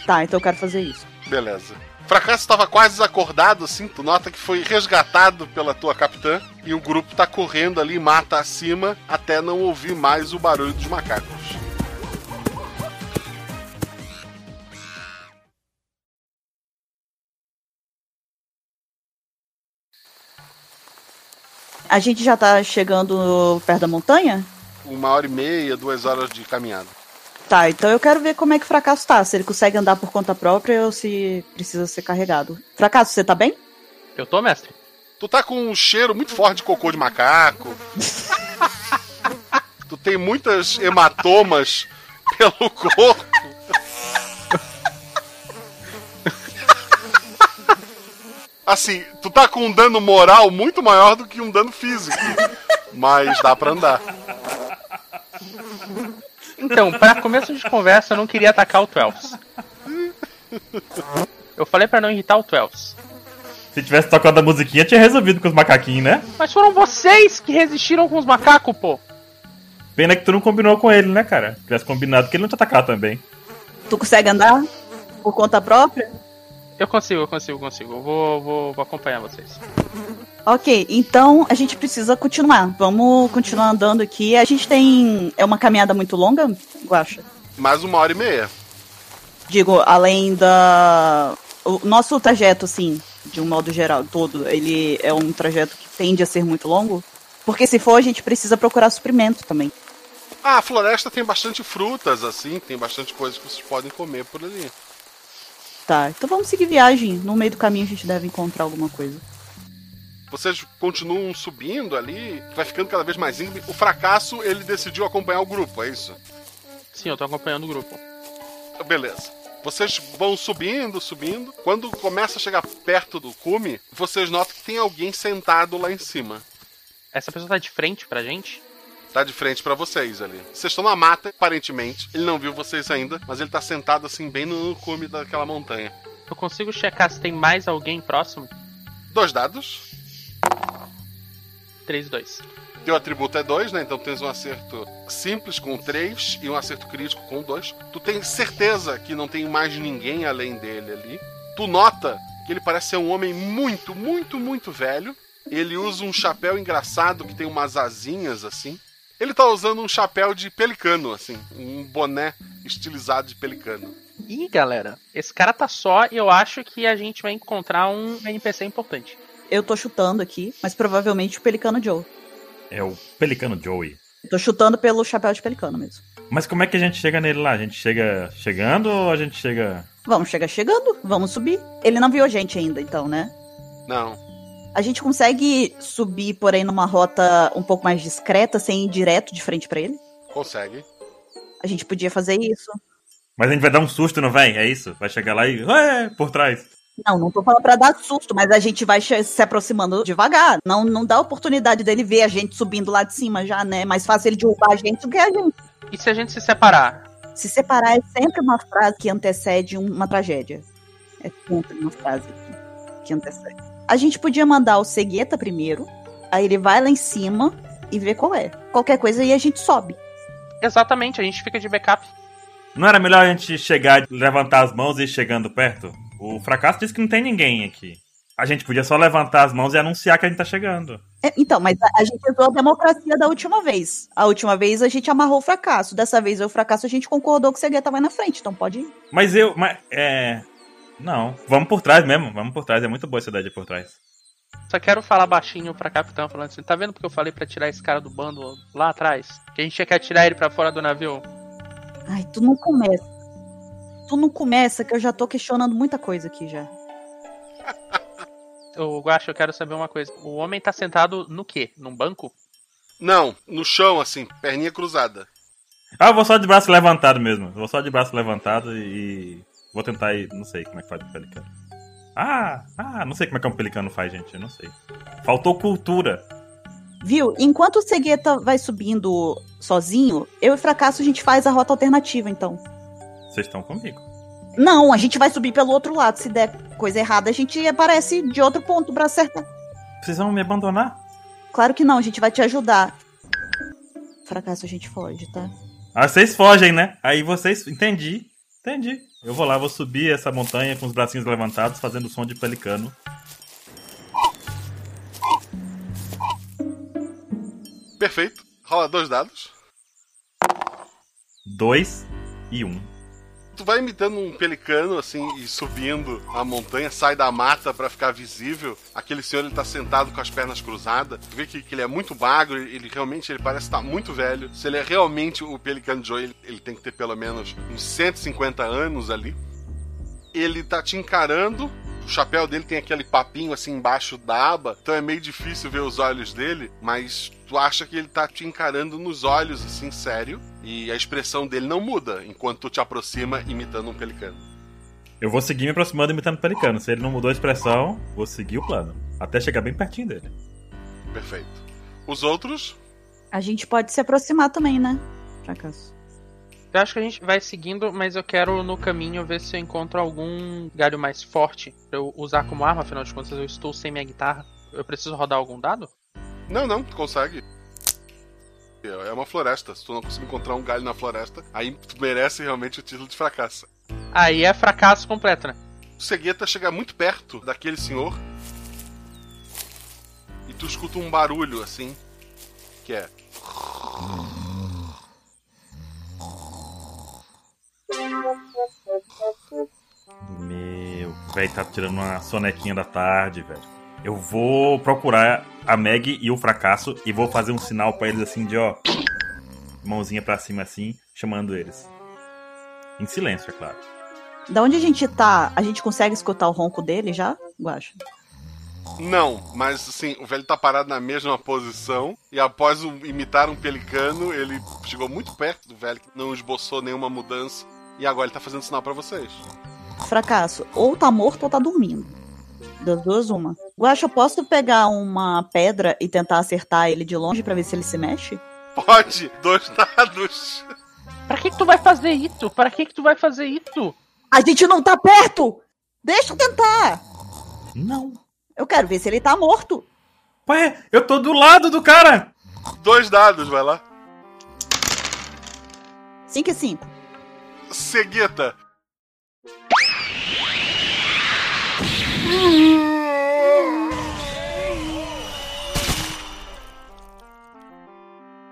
Tá, então eu quero fazer isso. beleza. Fracasso estava quase desacordado, assim. Tu nota que foi resgatado pela tua capitã. E o grupo tá correndo ali, mata acima, até não ouvir mais o barulho dos macacos. A gente já tá chegando perto da montanha? Uma hora e meia, duas horas de caminhada. Tá, então eu quero ver como é que o fracasso tá. Se ele consegue andar por conta própria ou se precisa ser carregado. Fracasso, você tá bem? Eu tô, mestre. Tu tá com um cheiro muito forte de cocô de macaco. tu tem muitas hematomas pelo corpo. Assim, tu tá com um dano moral muito maior do que um dano físico. Mas dá pra andar. Então, pra começo de conversa, eu não queria atacar o Twelves. Eu falei pra não irritar o Twelves. Se tivesse tocado a musiquinha, tinha resolvido com os macaquinhos, né? Mas foram vocês que resistiram com os macacos, pô. Pena que tu não combinou com ele, né, cara? Se tivesse combinado que ele não te atacar também. Tu consegue andar por conta própria? Eu consigo, eu consigo, eu consigo. Eu vou, vou, vou acompanhar vocês. Ok, então a gente precisa continuar. Vamos continuar andando aqui. A gente tem. É uma caminhada muito longa, Guacha? Mais uma hora e meia. Digo, além da. O nosso trajeto, assim, de um modo geral, todo, ele é um trajeto que tende a ser muito longo? Porque se for, a gente precisa procurar suprimento também. Ah, a floresta tem bastante frutas, assim, tem bastante coisas que vocês podem comer por ali. Tá, então vamos seguir viagem. No meio do caminho a gente deve encontrar alguma coisa. Vocês continuam subindo ali, vai ficando cada vez mais íngreme. O fracasso, ele decidiu acompanhar o grupo, é isso? Sim, eu tô acompanhando o grupo. Beleza. Vocês vão subindo, subindo. Quando começa a chegar perto do cume, vocês notam que tem alguém sentado lá em cima. Essa pessoa tá de frente pra gente? Tá de frente pra vocês ali. Vocês estão na mata, aparentemente. Ele não viu vocês ainda, mas ele tá sentado assim, bem no cume daquela montanha. Eu consigo checar se tem mais alguém próximo? Dois dados. 3 e 2. Teu atributo é 2, né? Então tens um acerto simples com 3 e um acerto crítico com 2. Tu tens certeza que não tem mais ninguém além dele ali. Tu nota que ele parece ser um homem muito, muito, muito velho. Ele usa um chapéu engraçado que tem umas asinhas assim. Ele tá usando um chapéu de pelicano, assim, um boné estilizado de pelicano. Ih, galera, esse cara tá só e eu acho que a gente vai encontrar um NPC importante. Eu tô chutando aqui, mas provavelmente o Pelicano Joe. É o Pelicano Joey. Tô chutando pelo chapéu de pelicano mesmo. Mas como é que a gente chega nele lá? A gente chega chegando ou a gente chega. Vamos chegar chegando, vamos subir. Ele não viu a gente ainda, então, né? Não. A gente consegue subir, porém, numa rota um pouco mais discreta, sem ir direto de frente pra ele? Consegue. A gente podia fazer isso. Mas a gente vai dar um susto, não vai? É isso? Vai chegar lá e. Ué, por trás. Não, não tô falando pra dar susto, mas a gente vai se aproximando devagar. Não, não dá oportunidade dele ver a gente subindo lá de cima já, né? Mais fácil ele derrubar a gente do que a gente. E se a gente se separar? Se separar é sempre uma frase que antecede um- uma tragédia. É sempre uma frase que, que antecede. A gente podia mandar o Cegueta primeiro, aí ele vai lá em cima e vê qual é. Qualquer coisa aí a gente sobe. Exatamente, a gente fica de backup. Não era melhor a gente chegar, levantar as mãos e ir chegando perto? O fracasso disse que não tem ninguém aqui. A gente podia só levantar as mãos e anunciar que a gente tá chegando. É, então, mas a, a gente usou a democracia da última vez. A última vez a gente amarrou o fracasso. Dessa vez o fracasso a gente concordou que o Cegueta vai na frente, então pode ir. Mas eu. Mas, é. Não. Vamos por trás mesmo. Vamos por trás. É muito boa essa ideia de ir por trás. Só quero falar baixinho pra capitão, falando assim: tá vendo porque eu falei pra tirar esse cara do bando lá atrás? Que a gente quer tirar ele pra fora do navio? Ai, tu não começa. Tu não começa, que eu já tô questionando muita coisa aqui já. Ô, Guacha, eu quero saber uma coisa. O homem tá sentado no quê? Num banco? Não, no chão, assim, perninha cruzada. Ah, eu vou só de braço levantado mesmo. Eu vou só de braço levantado e. Vou tentar ir. Não sei como é que faz o pelicano. Ah, ah, não sei como é que um pelicano faz, gente. Eu não sei. Faltou cultura. Viu? Enquanto o Cegueta vai subindo sozinho, eu e o Fracasso a gente faz a rota alternativa, então. Vocês estão comigo. Não, a gente vai subir pelo outro lado. Se der coisa errada, a gente aparece de outro ponto pra acertar. Vocês vão me abandonar? Claro que não, a gente vai te ajudar. Fracasso, a gente foge, tá? Ah, vocês fogem, né? Aí vocês. Entendi. Entendi. Eu vou lá, vou subir essa montanha com os bracinhos levantados, fazendo som de pelicano. Perfeito. Rola dois dados. Dois e um. Tu vai imitando um pelicano, assim, e subindo a montanha, sai da mata pra ficar visível. Aquele senhor, ele tá sentado com as pernas cruzadas. Tu vê que, que ele é muito magro, ele realmente ele parece estar muito velho. Se ele é realmente o Pelicano Joe, ele, ele tem que ter pelo menos uns 150 anos ali. Ele tá te encarando, o chapéu dele tem aquele papinho assim embaixo da aba, então é meio difícil ver os olhos dele, mas tu acha que ele tá te encarando nos olhos, assim, sério, e a expressão dele não muda enquanto tu te aproxima imitando um pelicano. Eu vou seguir me aproximando imitando o pelicano. Se ele não mudou a expressão, vou seguir o plano. Até chegar bem pertinho dele. Perfeito. Os outros? A gente pode se aproximar também, né? Fracasso. Eu acho que a gente vai seguindo, mas eu quero no caminho ver se eu encontro algum galho mais forte pra eu usar como arma, afinal de contas eu estou sem minha guitarra. Eu preciso rodar algum dado? Não, não, tu consegue. É uma floresta. Se tu não conseguir encontrar um galho na floresta, aí tu merece realmente o título de fracasso. Aí é fracasso completo, né? O Segueta chega muito perto daquele senhor. E tu escuta um barulho assim. Que é. Meu, velho, tá tirando uma sonequinha da tarde, velho. Eu vou procurar a Meg e o fracasso e vou fazer um sinal pra eles assim de ó. Mãozinha pra cima assim, chamando eles. Em silêncio, é claro. Da onde a gente tá, a gente consegue escutar o ronco dele já, Guacha? Não, mas assim, o velho tá parado na mesma posição. E após um- imitar um pelicano, ele chegou muito perto do velho, que não esboçou nenhuma mudança. E agora ele tá fazendo sinal pra vocês. Fracasso. Ou tá morto ou tá dormindo. Das duas, uma. Guacha, eu posso pegar uma pedra e tentar acertar ele de longe pra ver se ele se mexe? Pode! Dois dados! Pra que, que tu vai fazer isso? Pra que, que tu vai fazer isso? A gente não tá perto! Deixa eu tentar! Não. Eu quero ver se ele tá morto. Ué, eu tô do lado do cara! Dois dados, vai lá. 5 e 5. Seguita.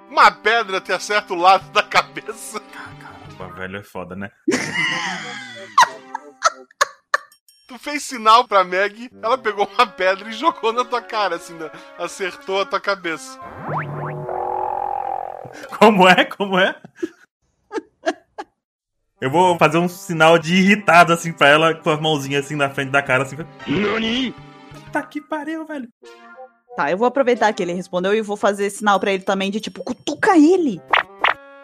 Uma pedra te acerta o lado da cabeça. Caramba, velho, é foda, né? Tu fez sinal pra Meg, ela pegou uma pedra e jogou na tua cara, assim, né? acertou a tua cabeça. Como é? Como é? Eu vou fazer um sinal de irritado, assim, pra ela, com as mãozinhas assim na frente da cara, assim. Nani? Tá que pariu, velho. Tá, eu vou aproveitar que ele respondeu e vou fazer sinal pra ele também de tipo, cutuca ele.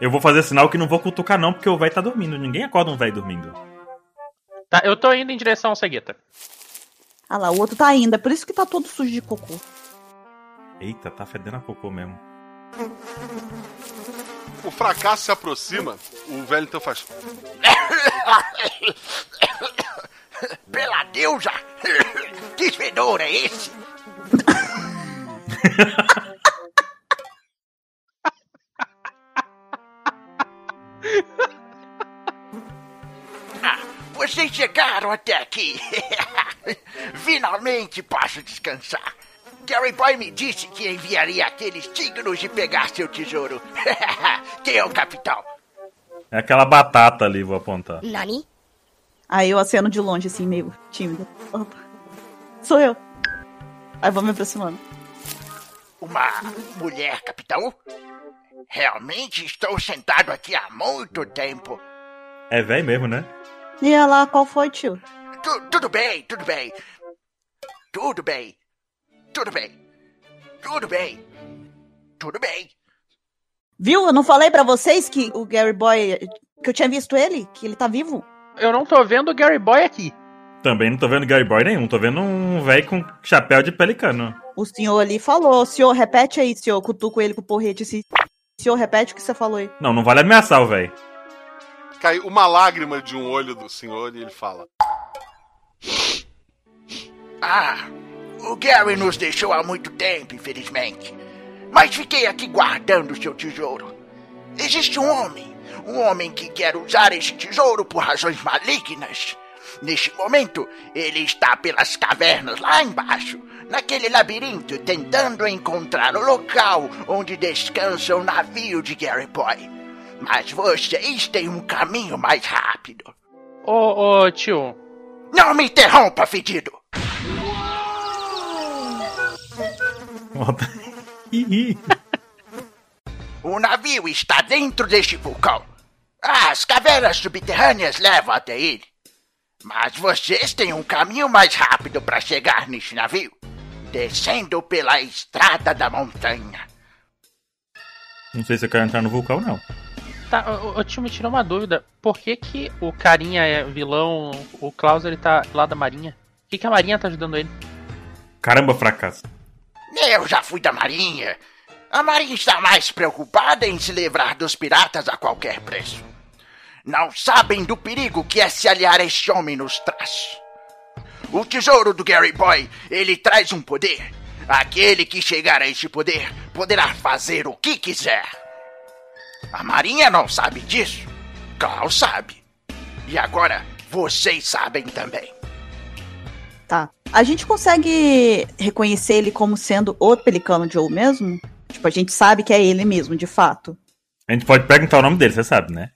Eu vou fazer sinal que não vou cutucar, não, porque o velho tá dormindo. Ninguém acorda um velho dormindo. Tá, eu tô indo em direção ao Segueta. Ah lá, o outro tá indo, é por isso que tá todo sujo de cocô. Eita, tá fedendo a cocô mesmo. O fracasso se aproxima, o velho então faz. Pela deusa! Que fedor é esse? Ah, vocês chegaram até aqui. Finalmente posso descansar. Gary Boy me disse que enviaria aqueles dignos de pegar seu tesouro. Quem é o capitão? É aquela batata ali, vou apontar. Nani? Aí eu aceno de longe, assim, meio tímido. Opa. Sou eu. Aí vou me aproximando. Uma mulher, capitão? Realmente estou sentado aqui há muito tempo. É velho mesmo, né? E ela, qual foi, tio? Tu- tudo bem, tudo bem. Tudo bem. Tudo bem. Tudo bem. Tudo bem. Viu? Eu não falei pra vocês que o Gary Boy. que eu tinha visto ele? Que ele tá vivo? Eu não tô vendo o Gary Boy aqui. Também não tô vendo Gary Boy nenhum, tô vendo um velho com chapéu de pelicano. O senhor ali falou. Senhor, repete aí, senhor. Cutuco ele com o porrete. Se... Senhor, repete o que você falou aí. Não, não vale ameaçar o velho. Cai uma lágrima de um olho do senhor e ele fala. Ah, o Gary nos deixou há muito tempo, infelizmente. Mas fiquei aqui guardando seu tesouro. Existe um homem, um homem que quer usar esse tesouro por razões malignas. Neste momento, ele está pelas cavernas lá embaixo, naquele labirinto, tentando encontrar o local onde descansa o navio de Gary Boy. Mas vocês têm um caminho mais rápido. Ô, ô, tio. Não me interrompa, fedido! O navio está dentro deste vulcão. As cavernas subterrâneas levam até ele. Mas vocês têm um caminho mais rápido para chegar neste navio, descendo pela estrada da montanha. Não sei se eu quero entrar no vulcão, não. Tá, o, o tio me tirou uma dúvida. Por que que o carinha é vilão, o Klaus ele tá lá da marinha? Por que que a marinha tá ajudando ele? Caramba, fracasso. Eu já fui da marinha. A marinha está mais preocupada em se livrar dos piratas a qualquer preço. Não sabem do perigo que é se aliar a este homem nos traz. O tesouro do Gary Boy, ele traz um poder. Aquele que chegar a este poder poderá fazer o que quiser. A Marinha não sabe disso. Klaus sabe. E agora, vocês sabem também. Tá. A gente consegue reconhecer ele como sendo o Pelicano Joe mesmo? Tipo, a gente sabe que é ele mesmo, de fato. A gente pode perguntar o nome dele, você sabe, né?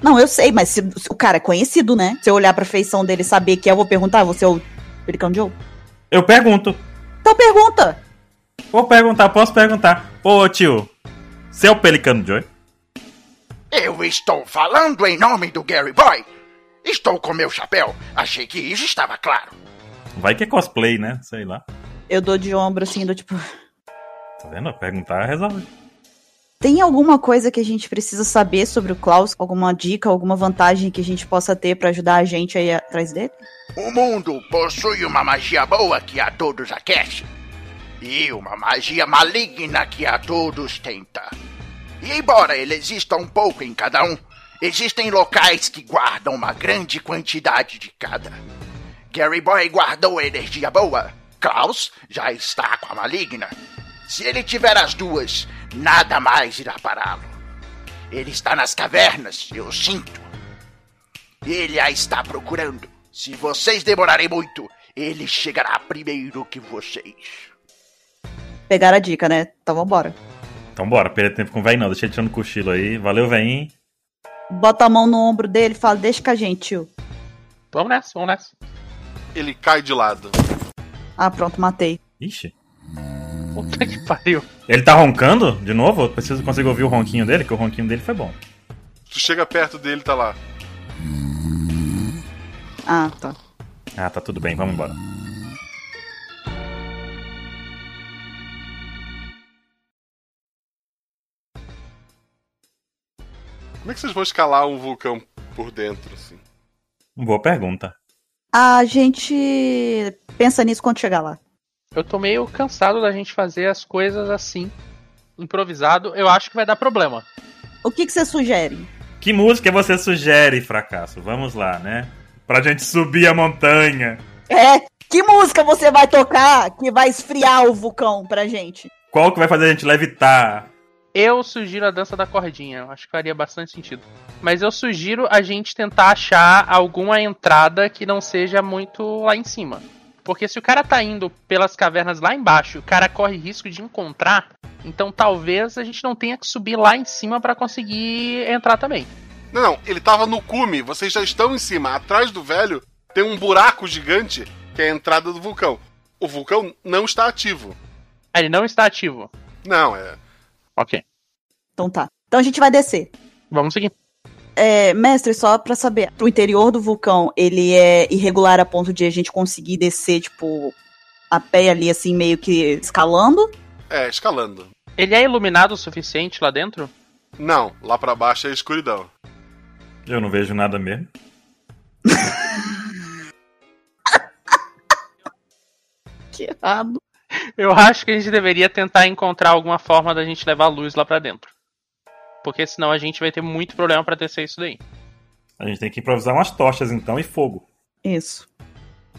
Não, eu sei, mas se, se o cara é conhecido, né? Se eu olhar pra feição dele e saber que é, eu vou perguntar, você é o Pelicano Joe? Eu pergunto. Então pergunta! Vou perguntar, posso perguntar. Ô tio, você é o Pelicano Joy? Eu estou falando em nome do Gary Boy. Estou com meu chapéu. Achei que isso estava claro. Vai que é cosplay, né? Sei lá. Eu dou de ombro assim, do tipo. Tá vendo? Perguntar resolve. Tem alguma coisa que a gente precisa saber sobre o Klaus? Alguma dica, alguma vantagem que a gente possa ter pra ajudar a gente aí atrás dele? O mundo possui uma magia boa que a todos aquece. E uma magia maligna que a todos tenta. E embora ele exista um pouco em cada um, existem locais que guardam uma grande quantidade de cada. Gary Boy guardou a energia boa Klaus já está com a maligna. Se ele tiver as duas, nada mais irá pará-lo. Ele está nas cavernas, eu sinto. Ele a está procurando. Se vocês demorarem muito, ele chegará primeiro que vocês. Pegaram a dica, né? Então vambora. Então bora, perder tempo com o velho não, deixa ele tirando cochilo aí. Valeu, velhinho. Bota a mão no ombro dele e fala, deixa com a gente, tio. Vamos nessa, vamos nessa. Ele cai de lado. Ah, pronto, matei. Ixi. Puta que pariu. Ele tá roncando de novo? Eu preciso conseguir ouvir o ronquinho dele, que o ronquinho dele foi bom. Tu chega perto dele, tá lá. Ah, tá. Ah, tá tudo bem, vamos embora. Como é que vocês vão escalar um vulcão por dentro, assim? Boa pergunta. A gente pensa nisso quando chegar lá. Eu tô meio cansado da gente fazer as coisas assim, improvisado. Eu acho que vai dar problema. O que, que você sugere? Que música você sugere, fracasso? Vamos lá, né? Pra gente subir a montanha. É, que música você vai tocar que vai esfriar o vulcão pra gente? Qual que vai fazer a gente levitar? Eu sugiro a dança da cordinha, eu acho que faria bastante sentido. Mas eu sugiro a gente tentar achar alguma entrada que não seja muito lá em cima. Porque se o cara tá indo pelas cavernas lá embaixo, o cara corre risco de encontrar, então talvez a gente não tenha que subir lá em cima para conseguir entrar também. Não, não, ele tava no cume, vocês já estão em cima. Atrás do velho tem um buraco gigante que é a entrada do vulcão. O vulcão não está ativo. Ah, Ele não está ativo. Não, é. Ok. Então tá. Então a gente vai descer. Vamos seguir. É, mestre, só pra saber, o interior do vulcão, ele é irregular a ponto de a gente conseguir descer, tipo, a pé ali, assim, meio que escalando? É, escalando. Ele é iluminado o suficiente lá dentro? Não, lá pra baixo é escuridão. Eu não vejo nada mesmo. que errado. Eu acho que a gente deveria tentar encontrar alguma forma da gente levar luz lá pra dentro. Porque senão a gente vai ter muito problema pra descer isso daí. A gente tem que improvisar umas tochas então e fogo. Isso.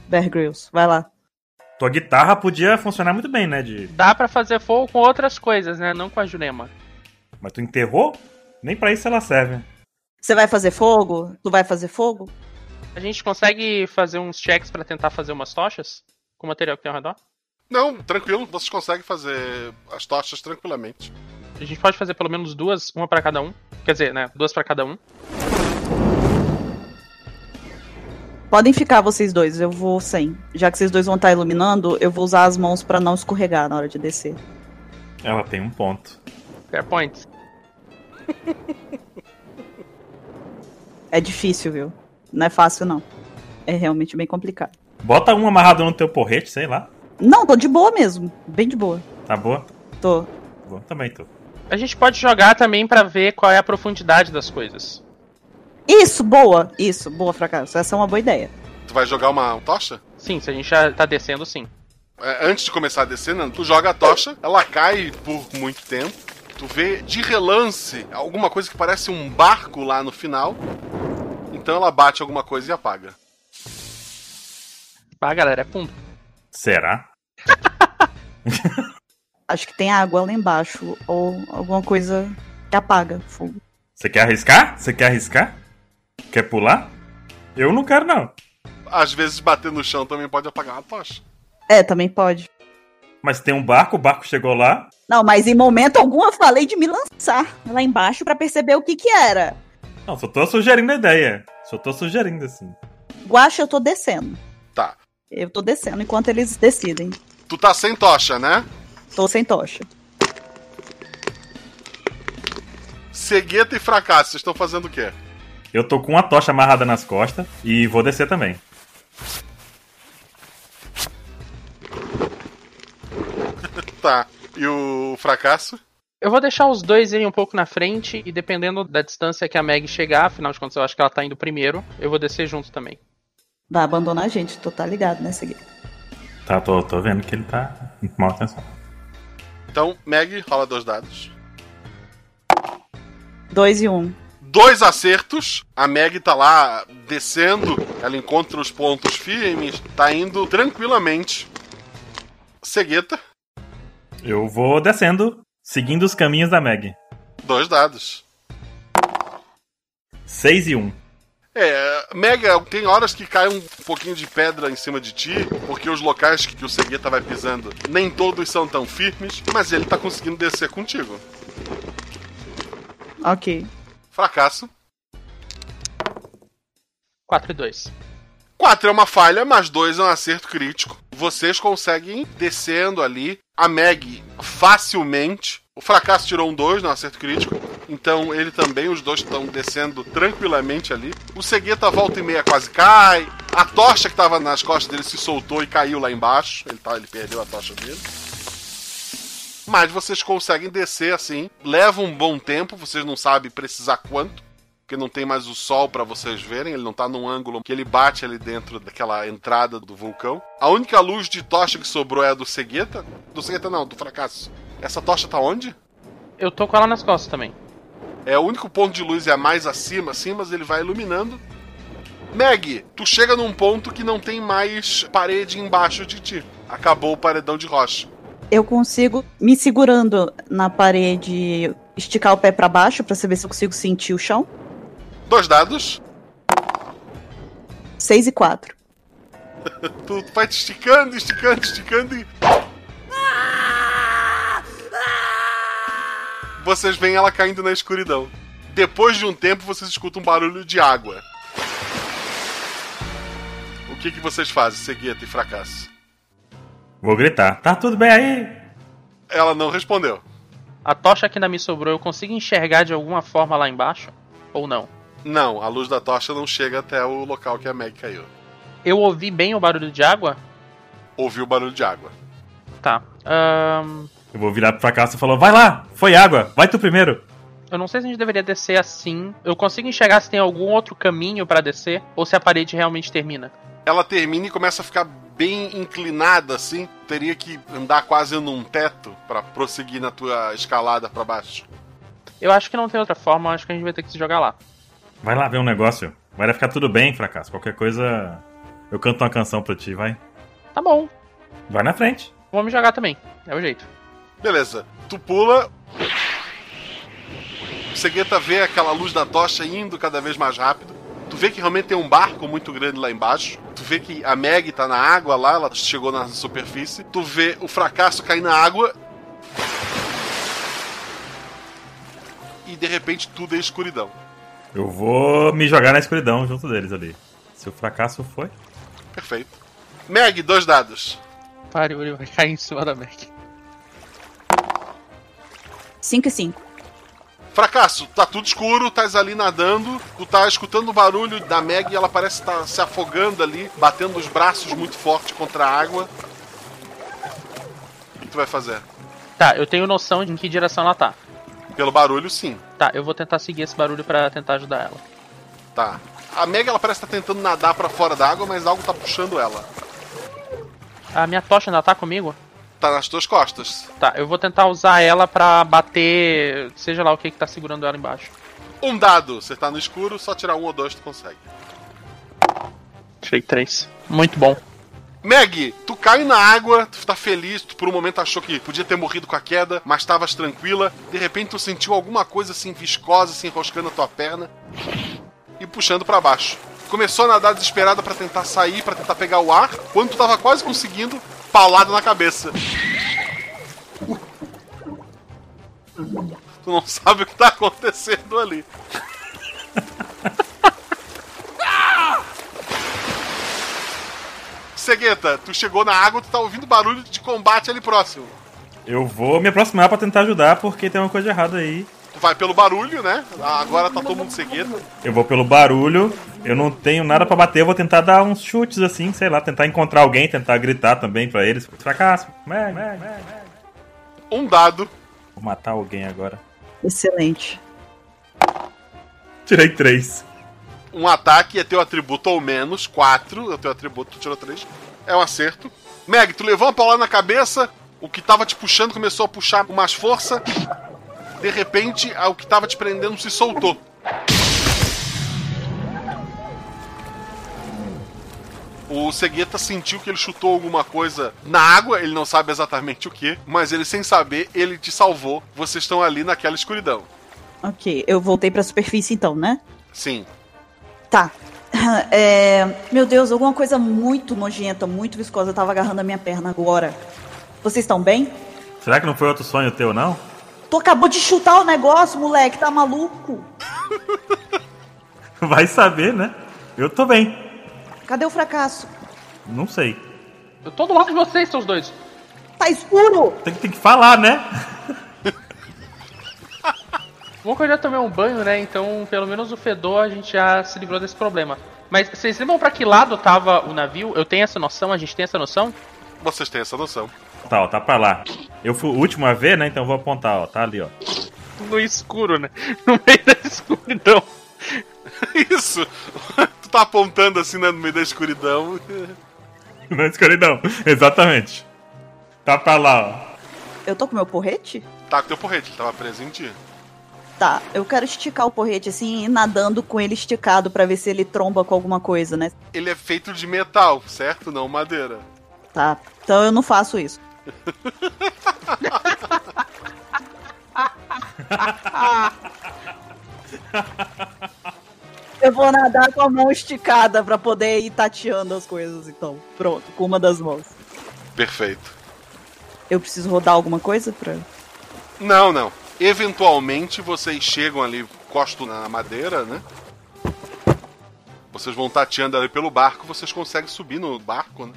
Bear Grylls, vai lá. Tua guitarra podia funcionar muito bem, né? De... Dá pra fazer fogo com outras coisas, né? Não com a Jurema. Mas tu enterrou? Nem pra isso ela serve. Você vai fazer fogo? Tu vai fazer fogo? A gente consegue fazer uns checks pra tentar fazer umas tochas? Com o material que tem ao redor? Não, tranquilo, vocês conseguem fazer as tochas tranquilamente. A gente pode fazer pelo menos duas, uma pra cada um. Quer dizer, né? Duas pra cada um. Podem ficar vocês dois, eu vou sem. Já que vocês dois vão estar iluminando, eu vou usar as mãos pra não escorregar na hora de descer. Ela tem um ponto. Fair point. É difícil, viu? Não é fácil, não. É realmente bem complicado. Bota um amarrado no teu porrete, sei lá. Não, tô de boa mesmo. Bem de boa. Tá boa? Tô. Boa, também tô. A gente pode jogar também pra ver qual é a profundidade das coisas. Isso, boa. Isso, boa, fracasso. Essa é uma boa ideia. Tu vai jogar uma tocha? Sim, se a gente já tá descendo, sim. É, antes de começar a descer, Nando, tu joga a tocha, ela cai por muito tempo. Tu vê de relance alguma coisa que parece um barco lá no final. Então ela bate alguma coisa e apaga. Ah, galera, é fundo. Será? Acho que tem água lá embaixo. Ou alguma coisa que apaga fogo. Você quer arriscar? Você quer arriscar? Quer pular? Eu não quero, não. Às vezes bater no chão também pode apagar uma tocha. É, também pode. Mas tem um barco, o barco chegou lá. Não, mas em momento algum eu falei de me lançar lá embaixo pra perceber o que que era. Não, só tô sugerindo a ideia. Só tô sugerindo assim. Guacha, eu tô descendo. Eu tô descendo enquanto eles decidem. Tu tá sem tocha, né? Tô sem tocha. Cegueta e fracasso, vocês estão fazendo o quê? Eu tô com uma tocha amarrada nas costas e vou descer também. tá. E o fracasso? Eu vou deixar os dois irem um pouco na frente e dependendo da distância que a Meg chegar, afinal de contas eu acho que ela tá indo primeiro, eu vou descer junto também. Vai abandonar a gente, tu tá ligado, né, Seguir? Tá, tô, tô vendo que ele tá com mal atenção. Então, Meg, rola dois dados. Dois e um. Dois acertos. A Meg tá lá descendo. Ela encontra os pontos firmes. Tá indo tranquilamente. Cegueta. Eu vou descendo, seguindo os caminhos da Meg. Dois dados. 6 e 1. Um. É, Mega, tem horas que cai um pouquinho de pedra em cima de ti, porque os locais que, que o Segueta vai pisando, nem todos são tão firmes, mas ele tá conseguindo descer contigo. Ok. Fracasso. 4 e 2. 4 é uma falha, mas 2 é um acerto crítico. Vocês conseguem descendo ali. A Meg facilmente. O fracasso tirou um 2 no acerto crítico. Então ele também, os dois estão descendo tranquilamente ali. O Segueta volta e meia quase cai. A tocha que estava nas costas dele se soltou e caiu lá embaixo. Ele, tá, ele perdeu a tocha dele. Mas vocês conseguem descer assim. Leva um bom tempo, vocês não sabem precisar quanto porque não tem mais o sol para vocês verem, ele não tá num ângulo que ele bate ali dentro daquela entrada do vulcão. A única luz de tocha que sobrou é a do Segueta. Do Segueta não, do fracasso. Essa tocha tá onde? Eu tô com ela nas costas também. É, o único ponto de luz é mais acima, assim, mas ele vai iluminando. Meg, tu chega num ponto que não tem mais parede embaixo de ti. Acabou o paredão de rocha. Eu consigo, me segurando na parede, esticar o pé para baixo para saber se eu consigo sentir o chão? Dois dados. 6 e 4. tu vai te esticando, esticando, esticando e. Vocês veem ela caindo na escuridão. Depois de um tempo, vocês escutam um barulho de água. O que, que vocês fazem, Segueta e fracasso? Vou gritar. Tá tudo bem aí? Ela não respondeu. A tocha que ainda me sobrou, eu consigo enxergar de alguma forma lá embaixo? Ou não? Não, a luz da tocha não chega até o local que a Meg caiu. Eu ouvi bem o barulho de água? Ouvi o barulho de água. Tá. Um... Eu vou virar pra cá e falou: Vai lá, foi água, vai tu primeiro. Eu não sei se a gente deveria descer assim. Eu consigo enxergar se tem algum outro caminho para descer ou se a parede realmente termina. Ela termina e começa a ficar bem inclinada assim. Teria que andar quase num teto para prosseguir na tua escalada para baixo. Eu acho que não tem outra forma, acho que a gente vai ter que se jogar lá. Vai lá ver um negócio. Vai ficar tudo bem, fracasso. Qualquer coisa, eu canto uma canção pra ti, vai. Tá bom. Vai na frente. Vou me jogar também. É o jeito. Beleza. Tu pula. O Segueta vê aquela luz da tocha indo cada vez mais rápido. Tu vê que realmente tem um barco muito grande lá embaixo. Tu vê que a Meg tá na água lá, ela chegou na superfície. Tu vê o fracasso cair na água. E de repente tudo é escuridão. Eu vou me jogar na escuridão junto deles ali. Se o fracasso foi. Perfeito. Meg, dois dados. Pariu, ele vai cair em cima da Meg. 5 e 5. Fracasso, tá tudo escuro, tá ali nadando, tu tá escutando o barulho da Meg e ela parece estar tá se afogando ali, batendo os braços muito forte contra a água. O que tu vai fazer? Tá, eu tenho noção de em que direção ela tá. Pelo barulho, sim. Tá, eu vou tentar seguir esse barulho para tentar ajudar ela. Tá. A Meg ela parece estar tá tentando nadar para fora da água, mas algo tá puxando ela. A minha tocha ainda tá comigo? Tá nas tuas costas. Tá, eu vou tentar usar ela para bater, seja lá o que que tá segurando ela embaixo. Um dado, você tá no escuro, só tirar um ou dois tu consegue. Tirei três. Muito bom. Meg, tu cai na água, tu tá feliz, tu por um momento achou que podia ter morrido com a queda, mas estavas tranquila. De repente tu sentiu alguma coisa assim viscosa se assim, enroscando a tua perna e puxando para baixo. Começou a nadar desesperada para tentar sair, para tentar pegar o ar. Quando tu tava quase conseguindo, paulada na cabeça. Tu não sabe o que tá acontecendo ali. Cegueta, tu chegou na água, tu tá ouvindo barulho de combate ali próximo. Eu vou me aproximar para tentar ajudar, porque tem uma coisa errada aí. Tu vai pelo barulho, né? Agora tá todo mundo cegueta. Eu vou pelo barulho, eu não tenho nada para bater, eu vou tentar dar uns chutes assim, sei lá, tentar encontrar alguém, tentar gritar também para eles. Fracasso. Um dado. Vou matar alguém agora. Excelente. Tirei três um ataque é teu atributo ou menos, 4, é teu atributo, tu tirou 3. É um acerto. Meg, tu levou uma paulada na cabeça, o que tava te puxando começou a puxar com mais força. De repente, o que tava te prendendo se soltou. O Segueta sentiu que ele chutou alguma coisa na água, ele não sabe exatamente o que, mas ele sem saber, ele te salvou. Vocês estão ali naquela escuridão. Ok, eu voltei pra superfície então, né? Sim. Tá. É, meu Deus, alguma coisa muito nojenta, muito viscosa tava agarrando a minha perna agora. Vocês estão bem? Será que não foi outro sonho teu, não? Tu acabou de chutar o negócio, moleque, tá maluco? Vai saber, né? Eu tô bem. Cadê o fracasso? Não sei. Eu tô do lado de vocês, seus dois. Tá escuro! Tem, tem que falar, né? Bom que eu já tomei um banho, né? Então, pelo menos o fedor a gente já se livrou desse problema. Mas vocês lembram pra que lado tava o navio? Eu tenho essa noção? A gente tem essa noção? Vocês têm essa noção. Tá, ó, tá pra lá. Eu fui o último a ver, né? Então vou apontar, ó. Tá ali, ó. No escuro, né? No meio da escuridão. Isso! tu tá apontando assim, né, no meio da escuridão. Na escuridão, exatamente. Tá pra lá, ó. Eu tô com meu porrete? Tá com teu porrete, ele tava preso em ti. Tá, eu quero esticar o porrete assim, e nadando com ele esticado pra ver se ele tromba com alguma coisa, né? Ele é feito de metal, certo? Não madeira. Tá, então eu não faço isso. Eu vou nadar com a mão esticada pra poder ir tateando as coisas, então. Pronto, com uma das mãos. Perfeito. Eu preciso rodar alguma coisa pra. Não, não. Eventualmente vocês chegam ali, costo na madeira, né? Vocês vão tateando ali pelo barco, vocês conseguem subir no barco, né?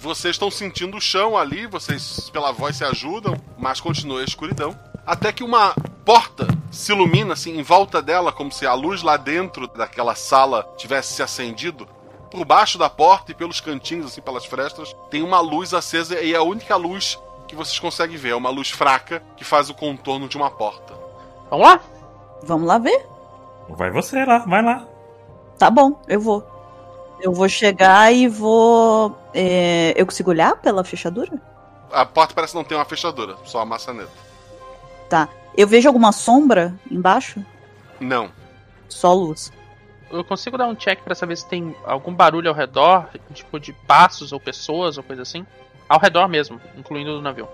Vocês estão sentindo o chão ali, vocês pela voz se ajudam, mas continua a escuridão. Até que uma porta se ilumina assim em volta dela, como se a luz lá dentro daquela sala tivesse se acendido. Por baixo da porta e pelos cantinhos, assim, pelas frestas, tem uma luz acesa e é a única luz que vocês conseguem ver. É uma luz fraca que faz o contorno de uma porta. Vamos lá? Vamos lá ver? Vai você lá, vai lá. Tá bom, eu vou. Eu vou chegar e vou. é, Eu consigo olhar pela fechadura? A porta parece não ter uma fechadura, só a maçaneta. Tá. Eu vejo alguma sombra embaixo? Não. Só luz. Eu consigo dar um check pra saber se tem algum barulho ao redor, tipo de passos ou pessoas ou coisa assim? Ao redor mesmo, incluindo o navio.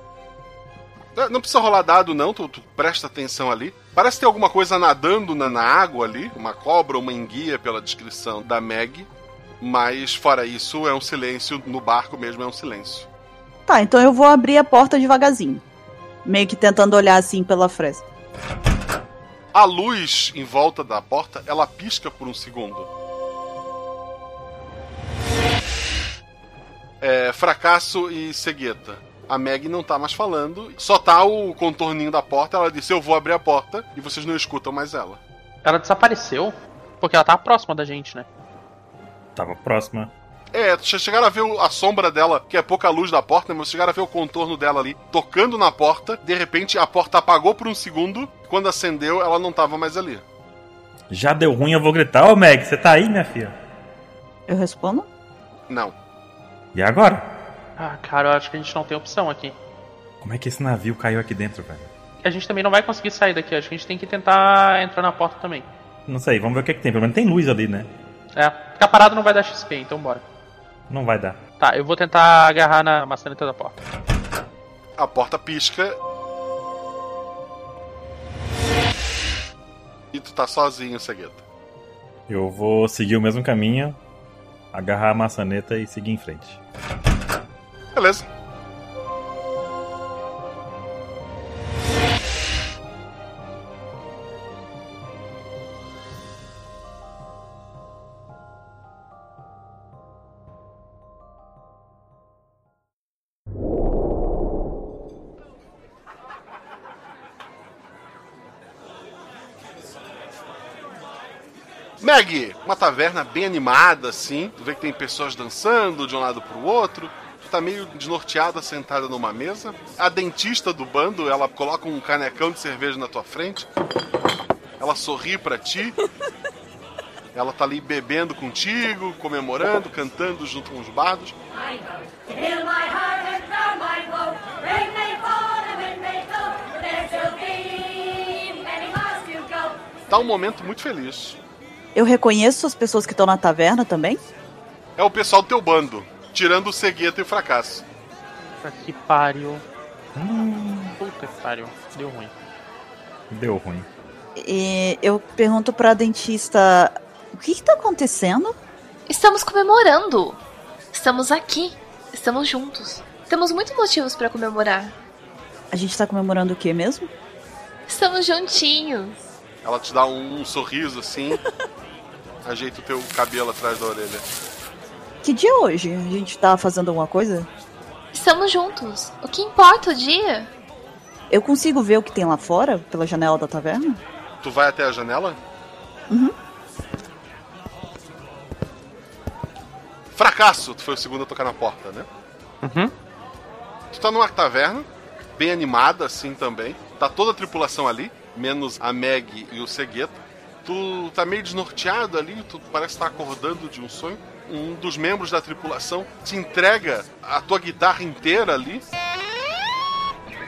É, Não precisa rolar dado, não, tu, tu presta atenção ali. Parece ter alguma coisa nadando na, na água ali, uma cobra, uma enguia, pela descrição da Meg. Mas fora isso, é um silêncio. No barco mesmo é um silêncio. Tá, então eu vou abrir a porta devagarzinho. Meio que tentando olhar assim pela fresta. A luz em volta da porta, ela pisca por um segundo. É, fracasso e cegueta. A Meg não tá mais falando, só tá o contorninho da porta. Ela disse: Eu vou abrir a porta e vocês não escutam mais ela. Ela desapareceu? Porque ela tava próxima da gente, né? Tava próxima. É, vocês chegaram a ver a sombra dela, que é pouca luz da porta, mas vocês chegaram a ver o contorno dela ali, tocando na porta. De repente, a porta apagou por um segundo. Quando acendeu, ela não tava mais ali. Já deu ruim, eu vou gritar. Ô Meg, você tá aí, minha filha? Eu respondo? Não. E agora? Ah, cara, eu acho que a gente não tem opção aqui. Como é que esse navio caiu aqui dentro, velho? A gente também não vai conseguir sair daqui, acho que a gente tem que tentar entrar na porta também. Não sei, vamos ver o que, que tem. Pelo menos tem luz ali, né? É, ficar parado não vai dar XP, então bora. Não vai dar. Tá, eu vou tentar agarrar na maçaneta da porta. A porta pisca. E tu tá sozinho, Cegueta. Eu vou seguir o mesmo caminho, agarrar a maçaneta e seguir em frente. Beleza. Meg, uma taverna bem animada, assim. Tu vê que tem pessoas dançando de um lado pro outro. Tu tá meio desnorteada, sentada numa mesa. A dentista do bando, ela coloca um canecão de cerveja na tua frente. Ela sorri pra ti. Ela tá ali bebendo contigo, comemorando, cantando junto com os bardos. Tá um momento muito feliz. Eu reconheço as pessoas que estão na taverna também? é o pessoal do teu bando, tirando o cegueta e o fracasso. Puta que pariu. Puta que pariu. Deu ruim. Deu ruim. E eu pergunto pra dentista: o que, que tá acontecendo? Estamos comemorando. Estamos aqui. Estamos juntos. Temos muitos motivos pra comemorar. A gente tá comemorando o que mesmo? Estamos juntinhos. Ela te dá um, sorriso assim, ajeita o teu cabelo atrás da orelha. Que dia é hoje? A gente tá fazendo alguma coisa? Estamos juntos. O que importa o dia? Eu consigo ver o que tem lá fora, pela janela da taverna? Tu vai até a janela? Uhum. Fracasso! Tu foi o segundo a tocar na porta, né? Uhum. Tu tá numa taverna, bem animada assim também. Tá toda a tripulação ali, menos a Meg e o Segueta. Tu tá meio desnorteado ali, tu parece estar acordando de um sonho. Um dos membros da tripulação te entrega a tua guitarra inteira ali.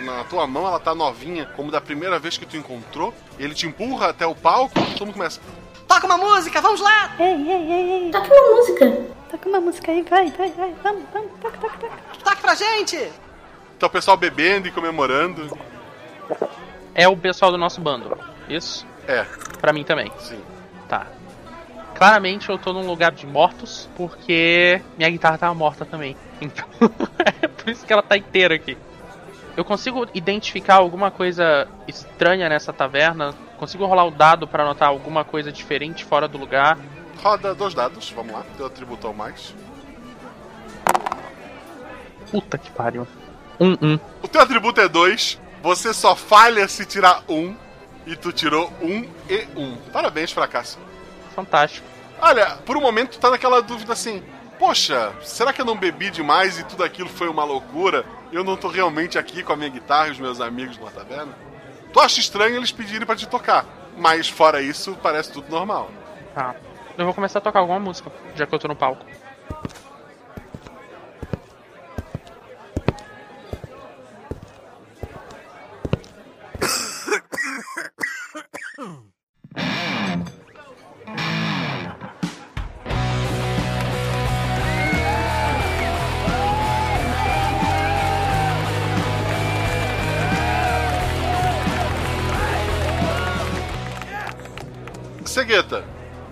Na tua mão ela tá novinha, como da primeira vez que tu encontrou. Ele te empurra até o palco, todo mundo começa. Toca uma música, vamos lá! Ei, ei, ei, ei. Toca uma música. Toca uma música aí, vai, vai, vai. Vamos, vamos, toca, toca, toca. Toque pra gente! Tá o pessoal bebendo e comemorando. É o pessoal do nosso bando. Isso? É. Pra mim também. Sim. Tá. Claramente eu tô num lugar de mortos, porque minha guitarra tava morta também. Então, é por isso que ela tá inteira aqui. Eu consigo identificar alguma coisa estranha nessa taverna? Consigo rolar o dado pra notar alguma coisa diferente fora do lugar? Roda dois dados, vamos lá. Teu atributo ao mais. Puta que pariu. Um, um. O teu atributo é dois. Você só falha se tirar um. E tu tirou um e um. Parabéns, fracasso. Fantástico. Olha, por um momento tu tá naquela dúvida assim. Poxa, será que eu não bebi demais e tudo aquilo foi uma loucura? Eu não tô realmente aqui com a minha guitarra e os meus amigos numa taverna? Tu acha estranho eles pedirem pra te tocar, mas fora isso, parece tudo normal. Tá. Eu vou começar a tocar alguma música, já que eu tô no palco.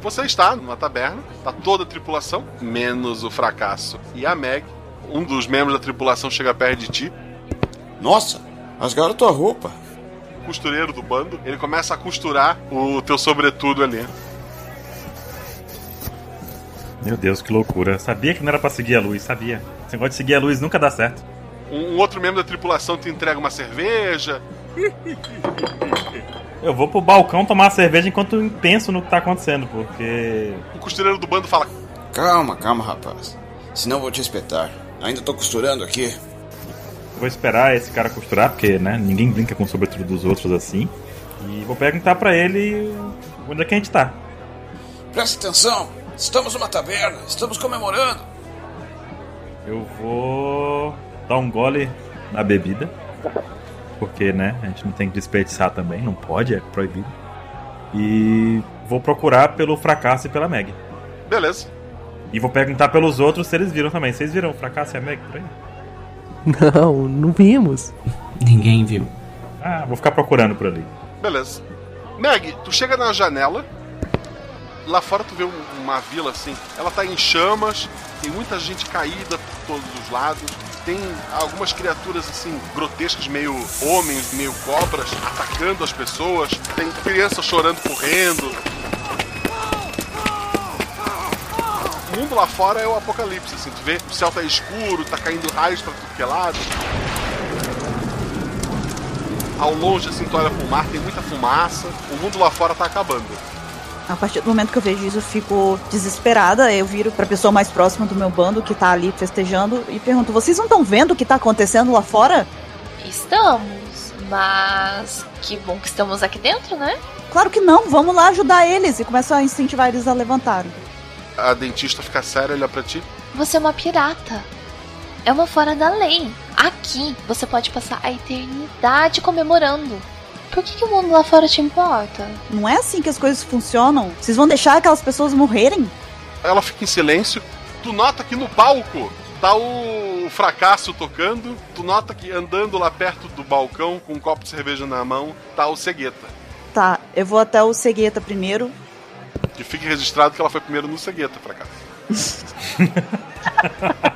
Você está numa taberna, tá toda a tripulação, menos o fracasso e a Meg. Um dos membros da tripulação chega perto de ti. Nossa, rasgaram tua roupa. Costureiro do bando, ele começa a costurar o teu sobretudo ali. Meu Deus, que loucura. Sabia que não era pra seguir a luz, sabia. Esse negócio de seguir a luz nunca dá certo. Um, um outro membro da tripulação te entrega uma cerveja. Eu vou pro balcão tomar cerveja enquanto eu penso no que tá acontecendo, porque. O costureiro do bando fala: Calma, calma, rapaz. Senão eu vou te espetar. Ainda tô costurando aqui. Vou esperar esse cara costurar, porque, né, ninguém brinca com o sobretudo dos outros assim. E vou perguntar pra ele onde é que a gente tá. Presta atenção. Estamos numa taverna. Estamos comemorando. Eu vou dar um gole na bebida. Porque, né, a gente não tem que desperdiçar também, não pode, é proibido. E vou procurar pelo fracasso e pela Meg. Beleza. E vou perguntar pelos outros se eles viram também. Vocês viram o fracasso e a Meg por aí? Não, não vimos. Ninguém viu. Ah, vou ficar procurando por ali. Beleza. Meg, tu chega na janela. Lá fora tu vê um- uma vila assim. Ela tá em chamas. Tem muita gente caída por todos os lados. Tem algumas criaturas assim grotescas, meio homens, meio cobras, atacando as pessoas. Tem crianças chorando, correndo. O mundo lá fora é o apocalipse, assim. Tu vê, o céu tá escuro, tá caindo raios pra tudo que é lado. Ao longe, assim, tu olha pro mar, tem muita fumaça. O mundo lá fora tá acabando. A partir do momento que eu vejo isso, eu fico desesperada. Eu viro pra pessoa mais próxima do meu bando que tá ali festejando e pergunto: vocês não estão vendo o que tá acontecendo lá fora? Estamos, mas que bom que estamos aqui dentro, né? Claro que não, vamos lá ajudar eles e começar a incentivar eles a levantarem. A dentista fica séria, olha pra ti. Você é uma pirata. É uma fora da lei. Aqui você pode passar a eternidade comemorando. Por que, que o mundo lá fora te importa? Não é assim que as coisas funcionam. Vocês vão deixar aquelas pessoas morrerem? Ela fica em silêncio. Tu nota que no palco tá o fracasso tocando. Tu nota que andando lá perto do balcão com um copo de cerveja na mão tá o Cegueta. Tá, eu vou até o Cegueta primeiro. Que fique registrado que ela foi primeiro no Cegueta, fracasso.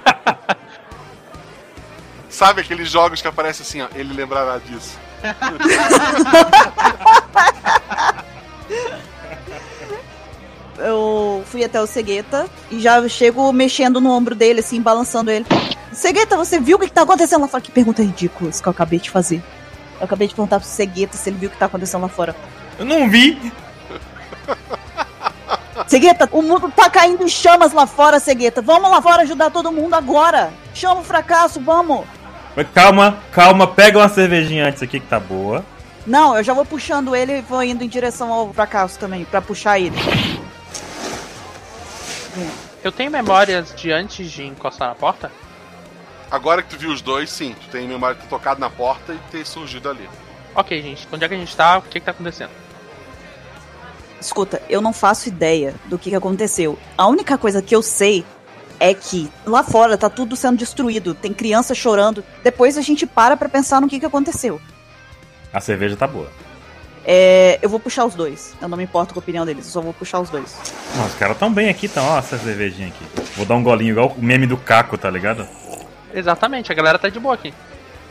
Sabe aqueles jogos que aparece assim, ó, ele lembrará disso. Eu fui até o Cegueta e já chego mexendo no ombro dele, assim, balançando ele. Cegueta, você viu o que, que tá acontecendo lá fora? Que pergunta ridícula isso que eu acabei de fazer. Eu acabei de perguntar pro Cegueta se ele viu o que tá acontecendo lá fora. Eu não vi. Cegueta, o mundo tá caindo em chamas lá fora, Cegueta. Vamos lá fora ajudar todo mundo agora. Chama o fracasso, vamos. Mas calma, calma, pega uma cervejinha antes aqui que tá boa. Não, eu já vou puxando ele e vou indo em direção ao fracasso também, pra puxar ele. Eu tenho memórias de antes de encostar na porta? Agora que tu viu os dois, sim. Tu tem memória de ter tocado na porta e ter surgido ali. Ok, gente. Onde é que a gente tá? O que que tá acontecendo? Escuta, eu não faço ideia do que, que aconteceu. A única coisa que eu sei é que lá fora tá tudo sendo destruído, tem criança chorando. Depois a gente para pra pensar no que, que aconteceu. A cerveja tá boa. É, eu vou puxar os dois. Eu não me importo com a opinião deles, eu só vou puxar os dois. Não, os caras tão bem aqui, tão. Ó, essa cervejinha aqui. Vou dar um golinho igual o meme do Caco, tá ligado? Exatamente, a galera tá de boa aqui.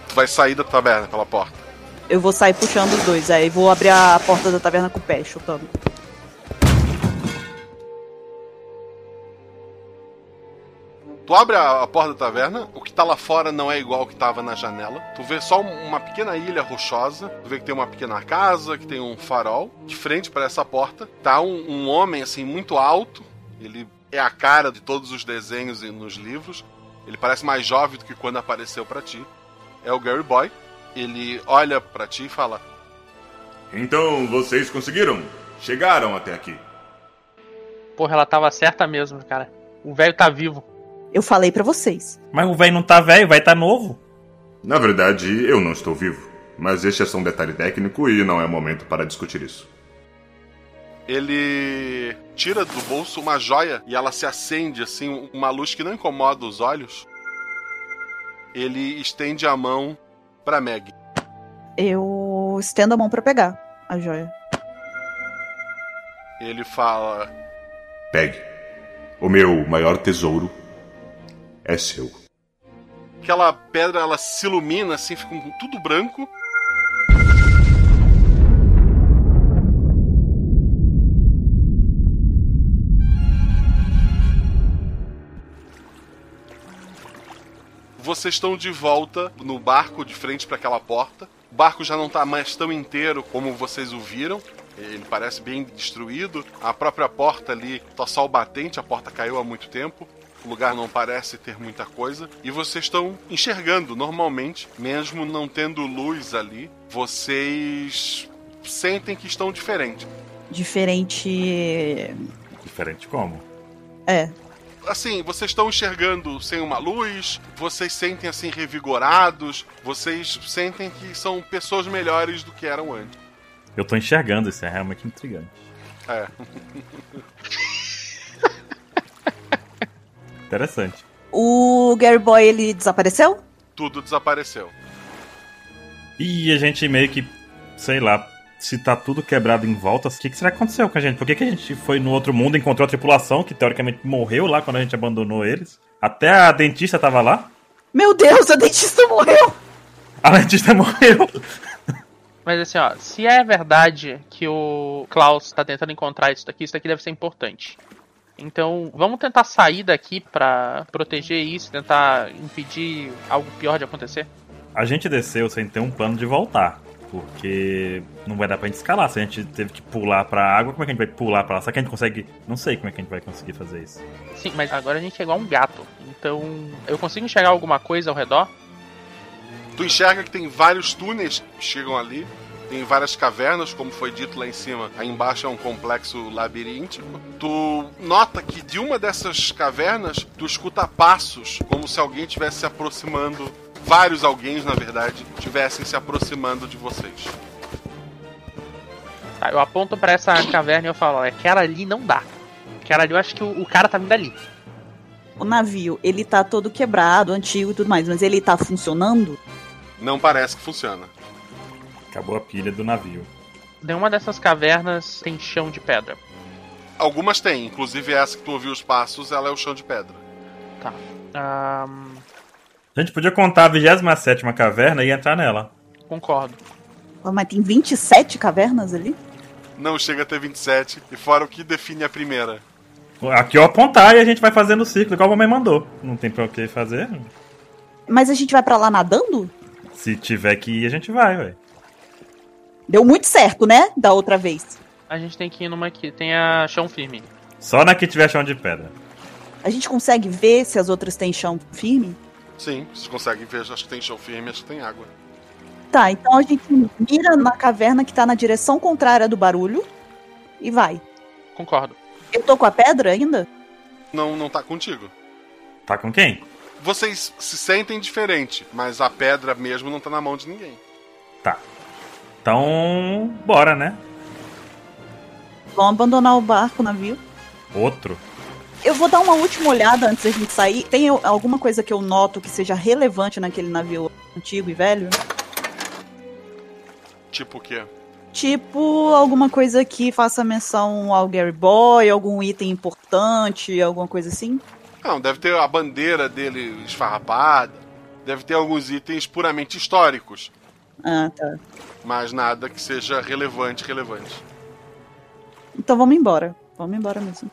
Tu vai sair da taverna pela porta. Eu vou sair puxando os dois, aí vou abrir a porta da taverna com o pé, chutando. Tu abre a, a porta da taverna, o que tá lá fora não é igual ao que tava na janela. Tu vê só um- uma pequena ilha rochosa. Tu vê que tem uma pequena casa, que tem um farol. De frente para essa porta tá um, um homem assim muito alto. Ele é a cara de todos os desenhos e nos livros. Ele parece mais jovem do que quando apareceu pra ti. É o Gary Boy. Ele olha pra ti e fala: Então vocês conseguiram? Chegaram até aqui. Porra, ela tava certa mesmo, cara. O velho tá vivo. Eu falei pra vocês. Mas o velho não tá velho, vai tá novo. Na verdade, eu não estou vivo. Mas este é só um detalhe técnico e não é momento para discutir isso. Ele tira do bolso uma joia e ela se acende assim, uma luz que não incomoda os olhos. Ele estende a mão pra Meg. Eu estendo a mão pra pegar a joia. Ele fala: Pegue. O meu maior tesouro é seu. aquela pedra ela se ilumina assim, fica tudo branco. Vocês estão de volta no barco de frente para aquela porta. O barco já não está mais tão inteiro como vocês o viram. Ele parece bem destruído. A própria porta ali tá só o batente, a porta caiu há muito tempo. O lugar não parece ter muita coisa. E vocês estão enxergando normalmente, mesmo não tendo luz ali. Vocês sentem que estão diferentes. Diferente. Diferente como? É. Assim, vocês estão enxergando sem uma luz, vocês sentem assim revigorados, vocês sentem que são pessoas melhores do que eram antes. Eu tô enxergando, isso é realmente intrigante. É. Interessante. O Gary Boy, ele desapareceu? Tudo desapareceu. E a gente meio que, sei lá, se tá tudo quebrado em volta, o que, que será que aconteceu com a gente? Por que, que a gente foi no outro mundo, encontrou a tripulação, que teoricamente morreu lá quando a gente abandonou eles? Até a dentista tava lá? Meu Deus, a dentista morreu! A dentista morreu! Mas assim, ó, se é verdade que o Klaus tá tentando encontrar isso daqui, isso daqui deve ser importante. Então, vamos tentar sair daqui pra proteger isso, tentar impedir algo pior de acontecer? A gente desceu sem ter um plano de voltar. Porque não vai dar pra gente escalar. Se a gente teve que pular pra água, como é que a gente vai pular pra lá? Será que a gente consegue. Não sei como é que a gente vai conseguir fazer isso. Sim, mas agora a gente é igual um gato. Então, eu consigo enxergar alguma coisa ao redor? Tu enxerga que tem vários túneis que chegam ali, tem várias cavernas, como foi dito lá em cima. Aí embaixo é um complexo labiríntico. Tu nota que de uma dessas cavernas tu escuta passos, como se alguém estivesse se aproximando. Vários alguém, na verdade, estivessem se aproximando de vocês. Tá, eu aponto pra essa caverna e eu falo, é aquela ali não dá. Aquela ali eu acho que o, o cara tá vindo ali. O navio, ele tá todo quebrado, antigo e tudo mais, mas ele tá funcionando? Não parece que funciona. Acabou a pilha do navio. Nenhuma dessas cavernas tem chão de pedra. Algumas têm, inclusive essa que tu ouviu os passos, ela é o chão de pedra. Tá. Ahn, A gente podia contar a 27 caverna e entrar nela. concordo. Mas tem 27 cavernas ali? Não chega a ter 27, e fora o que define a primeira. Aqui eu apontar e a gente vai fazendo o ciclo, igual a mamãe mandou. Não tem pra o que fazer. Mas a gente vai pra lá nadando? Se tiver que ir, a gente vai, ué. Deu muito certo, né? Da outra vez. A gente tem que ir numa que tenha chão firme. Só na que tiver chão de pedra. A gente consegue ver se as outras têm chão firme? Sim, vocês conseguem ver, acho que tem chão firme, acho que tem água. Tá, então a gente mira na caverna que tá na direção contrária do barulho e vai. Concordo. Eu tô com a pedra ainda? Não, não tá contigo. Tá com quem? Vocês se sentem diferente, mas a pedra mesmo não tá na mão de ninguém. Tá. Então, bora, né? Vamos abandonar o barco, o navio. Outro. Eu vou dar uma última olhada antes da gente sair. Tem alguma coisa que eu noto que seja relevante naquele navio antigo e velho? Tipo o quê? Tipo, alguma coisa que faça menção ao Gary Boy, algum item importante, alguma coisa assim? Não, deve ter a bandeira dele esfarrapada, deve ter alguns itens puramente históricos, Ah, tá. Mas nada que seja relevante, relevante. Então vamos embora. Vamos embora mesmo.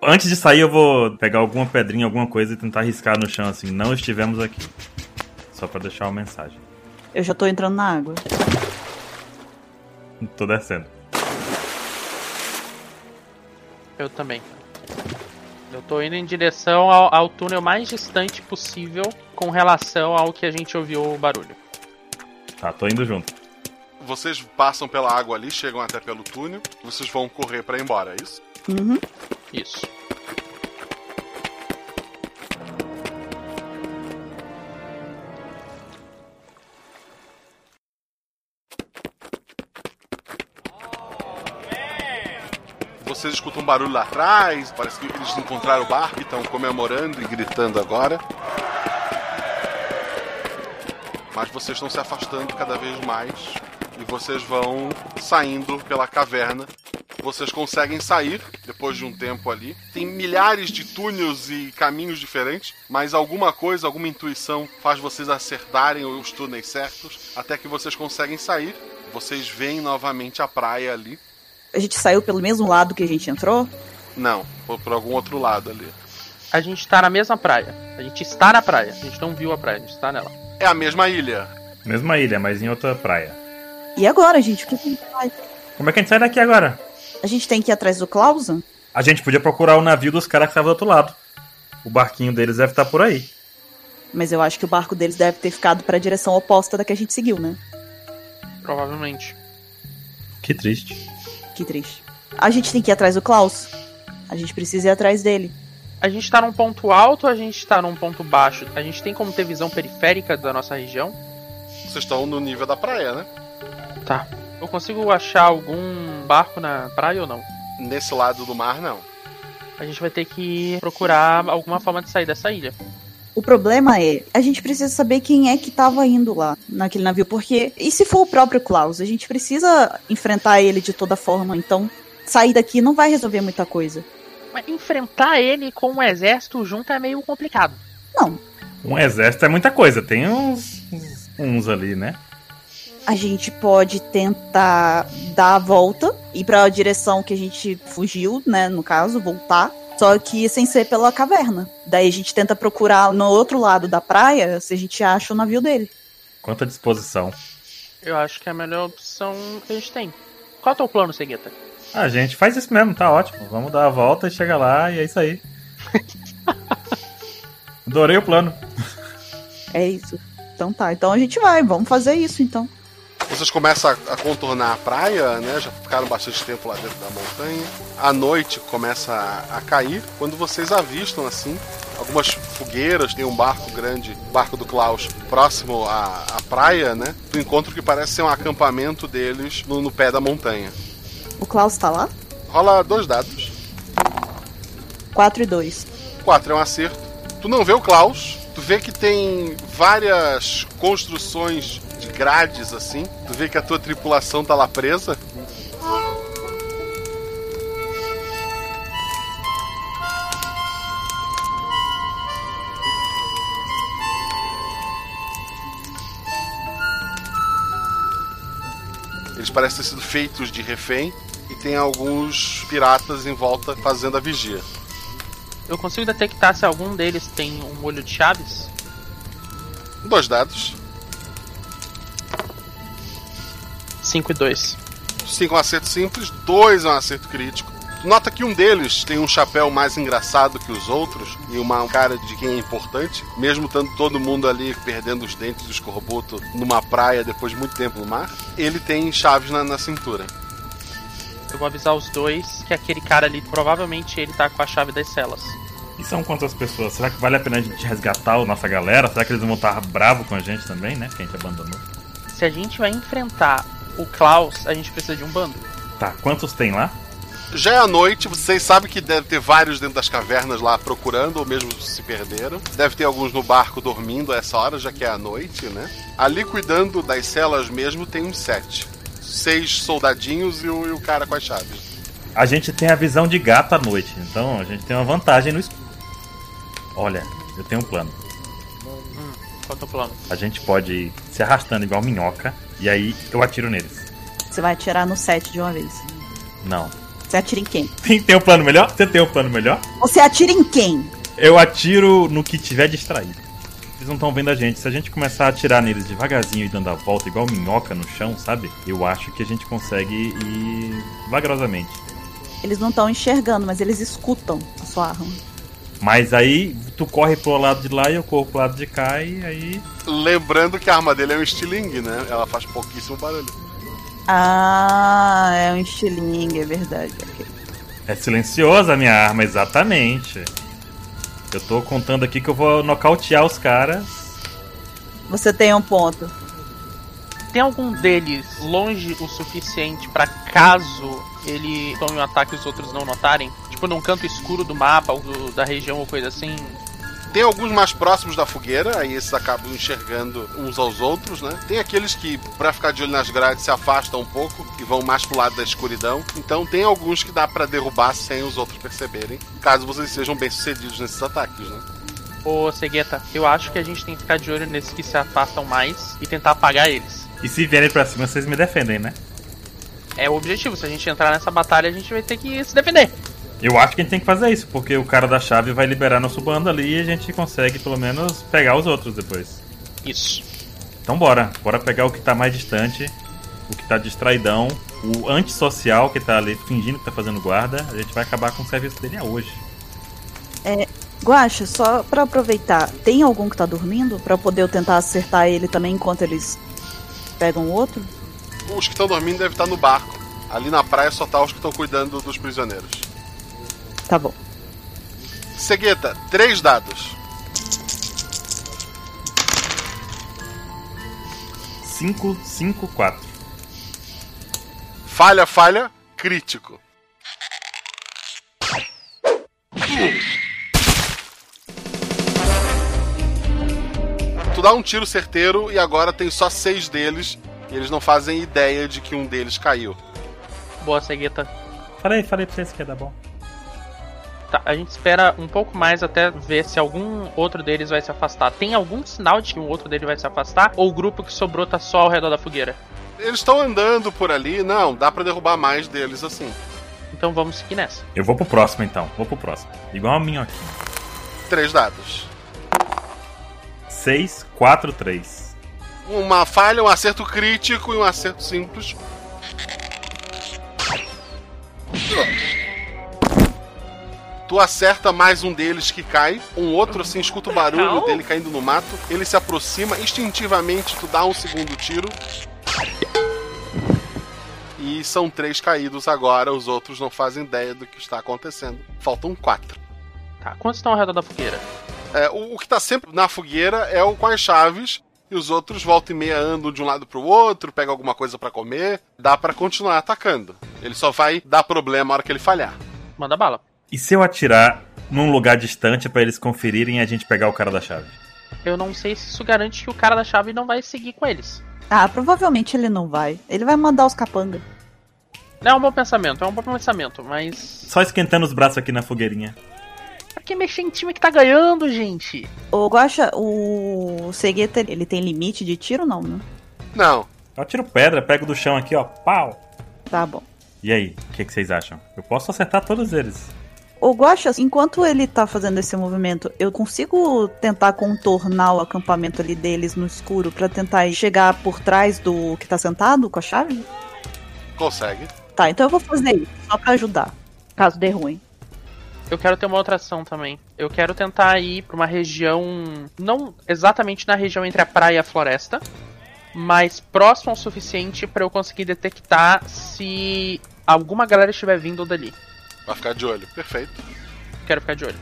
Antes de sair, eu vou pegar alguma pedrinha, alguma coisa e tentar riscar no chão assim. Não estivemos aqui. Só pra deixar uma mensagem. Eu já tô entrando na água. Tô descendo. Eu também. Eu tô indo em direção ao, ao túnel mais distante possível com relação ao que a gente ouviu o barulho. Tá, tô indo junto. Vocês passam pela água ali, chegam até pelo túnel, vocês vão correr pra ir embora, é isso? Uhum. Isso. Vocês escutam um barulho lá atrás, parece que eles encontraram o barco e estão comemorando e gritando agora. Mas vocês estão se afastando cada vez mais e vocês vão saindo pela caverna. Vocês conseguem sair depois de um tempo ali. Tem milhares de túneis e caminhos diferentes, mas alguma coisa, alguma intuição faz vocês acertarem os túneis certos até que vocês conseguem sair. Vocês veem novamente a praia ali. A gente saiu pelo mesmo lado que a gente entrou? Não, foi por algum outro lado ali. A gente tá na mesma praia. A gente está na praia. A gente não viu a praia, a gente está nela. É a mesma ilha. Mesma ilha, mas em outra praia. E agora, gente? O que a gente faz? Como é que a gente sai daqui agora? A gente tem que ir atrás do Clausen? A gente podia procurar o navio dos caras que estavam do outro lado. O barquinho deles deve estar por aí. Mas eu acho que o barco deles deve ter ficado pra direção oposta da que a gente seguiu, né? Provavelmente. Que triste. Que triste. A gente tem que ir atrás do Klaus. A gente precisa ir atrás dele. A gente tá num ponto alto ou a gente tá num ponto baixo? A gente tem como ter visão periférica da nossa região? Vocês estão no nível da praia, né? Tá. Eu consigo achar algum barco na praia ou não? Nesse lado do mar, não. A gente vai ter que procurar alguma forma de sair dessa ilha. O problema é, a gente precisa saber quem é que tava indo lá naquele navio, porque e se for o próprio Klaus? A gente precisa enfrentar ele de toda forma, então sair daqui não vai resolver muita coisa. Mas enfrentar ele com um exército junto é meio complicado. Não. Um exército é muita coisa. Tem uns, uns, uns ali, né? A gente pode tentar dar a volta, ir pra direção que a gente fugiu, né, no caso, voltar. Só que sem ser pela caverna. Daí a gente tenta procurar no outro lado da praia se a gente acha o navio dele. Quanta disposição. Eu acho que é a melhor opção que a gente tem. Qual é o teu plano, Segueta? A gente faz isso mesmo, tá ótimo. Vamos dar a volta e chega lá e é isso aí. Adorei o plano. É isso. Então tá, então a gente vai, vamos fazer isso então. Vocês começam a, a contornar a praia, né? Já ficaram bastante tempo lá dentro da montanha. A noite começa a, a cair quando vocês avistam assim algumas fogueiras. Tem um barco grande, o barco do Klaus, próximo à, à praia, né? Tu encontra o que parece ser um acampamento deles no, no pé da montanha. O Klaus tá lá? Rola dois dados. 4 e 2. 4 é um acerto. Tu não vê o Klaus. Tu vê que tem várias construções grades assim. Tu vê que a tua tripulação tá lá presa. Eles parecem ter sido feitos de refém e tem alguns piratas em volta fazendo a vigia. Eu consigo detectar se algum deles tem um olho de chaves? Dois dados. 5 e 2. 5 é um acerto simples, 2 é um acerto crítico. Nota que um deles tem um chapéu mais engraçado que os outros e uma cara de quem é importante, mesmo estando todo mundo ali perdendo os dentes do escorbuto numa praia depois de muito tempo no mar. Ele tem chaves na, na cintura. Eu vou avisar os dois que aquele cara ali, provavelmente ele tá com a chave das celas. E são quantas pessoas? Será que vale a pena a gente resgatar a nossa galera? Será que eles vão estar bravos com a gente também, né? Que a gente abandonou. Se a gente vai enfrentar o Klaus, a gente precisa de um bando. Tá, quantos tem lá? Já é a noite, vocês sabem que deve ter vários dentro das cavernas lá procurando, ou mesmo se perderam. Deve ter alguns no barco dormindo a essa hora, já que é a noite, né? Ali cuidando das celas mesmo tem uns sete. Seis soldadinhos e o, e o cara com as chaves. A gente tem a visão de gato à noite, então a gente tem uma vantagem no escuro. Olha, eu tenho um plano. Hum, qual é o plano? A gente pode ir se arrastando igual minhoca e aí eu atiro neles. Você vai atirar no 7 de uma vez. Não. Você atira em quem? Tem, tem um plano melhor? Você tem um plano melhor? Você atira em quem? Eu atiro no que tiver distraído. Eles não estão vendo a gente. Se a gente começar a atirar neles devagarzinho e dando a volta, igual minhoca no chão, sabe? Eu acho que a gente consegue ir vagarosamente. Eles não estão enxergando, mas eles escutam a sua arma. Mas aí tu corre pro lado de lá e eu corro pro lado de cá e aí. Lembrando que a arma dele é um estilingue, né? Ela faz pouquíssimo barulho. Ah, é um estilingue, é verdade. ok. É silenciosa a minha arma, exatamente. Eu tô contando aqui que eu vou nocautear os caras. Você tem um ponto. Tem algum deles longe o suficiente pra caso ele tome um ataque e os outros não notarem? Tipo num canto escuro do mapa ou do- da região ou coisa assim? Tem alguns mais próximos da fogueira, aí esses acabam enxergando uns aos outros, né? Tem aqueles que, pra ficar de olho nas grades, se afastam um pouco e vão mais pro lado da escuridão. Então tem alguns que dá pra derrubar sem os outros perceberem, caso vocês sejam bem sucedidos nesses ataques, né? Ô Segueta, eu acho que a gente tem que ficar de olho nesses que se afastam mais e tentar apagar eles. E se vierem pra cima, vocês me defendem, né? É o objetivo, se a gente entrar nessa batalha, a gente vai ter que se defender. Eu acho que a gente tem que fazer isso, porque o cara da chave vai liberar nosso bando ali e a gente consegue pelo menos pegar os outros depois. Isso. Então bora, bora pegar o que tá mais distante, o que tá distraidão, o antissocial que tá ali fingindo que tá fazendo guarda, a gente vai acabar com o serviço dele hoje. É, Guaxa, só pra aproveitar, tem algum que tá dormindo? Pra eu poder eu tentar acertar ele também enquanto eles pegam o outro? Os que estão dormindo devem estar no barco. Ali na praia só tá os que estão cuidando dos prisioneiros. Tá bom. Segueta, três dados. 5, 5, 4. Falha, falha, crítico. Tu dá um tiro certeiro e agora tem só seis deles. E eles não fazem ideia de que um deles caiu. Boa, Segueta. Falei, falei pra vocês que ia dar bom. Tá, a gente espera um pouco mais até ver se algum outro deles vai se afastar. Tem algum sinal de que um outro dele vai se afastar? Ou o grupo que sobrou tá só ao redor da fogueira? Eles estão andando por ali. Não, dá pra derrubar mais deles assim. Então vamos seguir nessa. Eu vou pro próximo então, vou pro próximo. Igual a minhoquinha. Três dados. 6, 4, 3. Uma falha, um acerto crítico e um acerto simples. Tu acerta mais um deles que cai, um outro assim escuta o barulho dele caindo no mato, ele se aproxima, instintivamente tu dá um segundo tiro. E são três caídos agora, os outros não fazem ideia do que está acontecendo. Faltam quatro. Tá, quantos estão ao redor da fogueira? É, o, o que tá sempre na fogueira é o com as chaves. E os outros volta e meia andam de um lado pro outro, pega alguma coisa pra comer. Dá pra continuar atacando. Ele só vai dar problema na hora que ele falhar. Manda bala. E se eu atirar num lugar distante pra eles conferirem e a gente pegar o cara da chave. Eu não sei se isso garante que o cara da chave não vai seguir com eles. Ah, provavelmente ele não vai. Ele vai mandar os capanga. Não é um bom pensamento, é um bom pensamento, mas. Só esquentando os braços aqui na fogueirinha. Pra que mexer em time que tá ganhando, gente? Ô, Guaxa, o Segueta, ele tem limite de tiro não, né? Não. Eu tiro pedra, pego do chão aqui, ó. Pau! Tá bom. E aí, o que, que vocês acham? Eu posso acertar todos eles. Ô, Guaxa, enquanto ele tá fazendo esse movimento, eu consigo tentar contornar o acampamento ali deles no escuro pra tentar chegar por trás do que tá sentado com a chave? Consegue. Tá, então eu vou fazer isso, só pra ajudar, caso dê ruim. Eu quero ter uma outra ação também. Eu quero tentar ir pra uma região. Não exatamente na região entre a praia e a floresta. Mas próximo o suficiente pra eu conseguir detectar se alguma galera estiver vindo dali. Vai ficar de olho. Perfeito. Quero ficar de olho.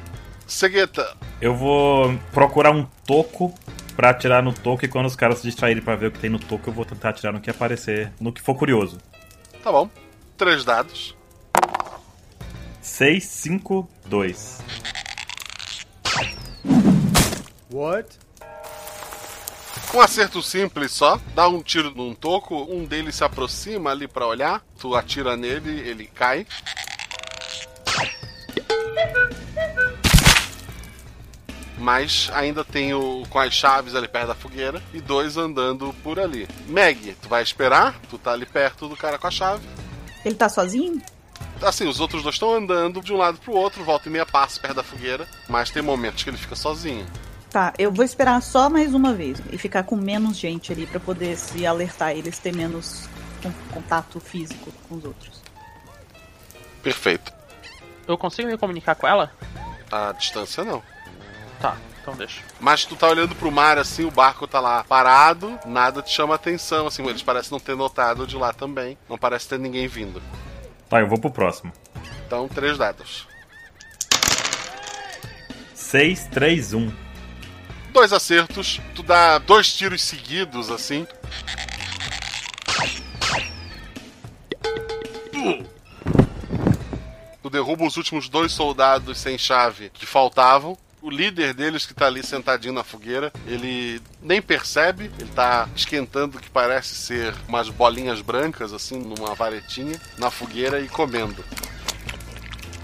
Segueta. Eu vou procurar um toco pra atirar no toco e quando os caras se distraírem pra ver o que tem no toco, eu vou tentar atirar no que aparecer, no que for curioso. Tá bom. Três dados. 6, 5, 2. What? Um acerto simples só, dá um tiro num toco, um deles se aproxima ali pra olhar, tu atira nele, ele cai. Mas ainda tem o com as chaves ali perto da fogueira e dois andando por ali. Meg, tu vai esperar? Tu tá ali perto do cara com a chave. Ele tá sozinho? Assim, os outros dois estão andando de um lado pro outro, volta e meia passa perto da fogueira, mas tem momentos que ele fica sozinho. Tá, eu vou esperar só mais uma vez e ficar com menos gente ali pra poder se alertar eles ter menos con- contato físico com os outros. Perfeito. Eu consigo me comunicar com ela? A distância não. Tá, então deixa. Mas tu tá olhando pro mar assim, o barco tá lá parado, nada te chama atenção, assim, eles parecem não ter notado de lá também. Não parece ter ninguém vindo. Tá, eu vou pro próximo. Então, três dados. 6, 3, 1. Dois acertos, tu dá dois tiros seguidos, assim. Tu derruba os últimos dois soldados sem chave que faltavam. O líder deles, que tá ali sentadinho na fogueira, ele nem percebe, ele tá esquentando o que parece ser umas bolinhas brancas, assim, numa varetinha, na fogueira e comendo.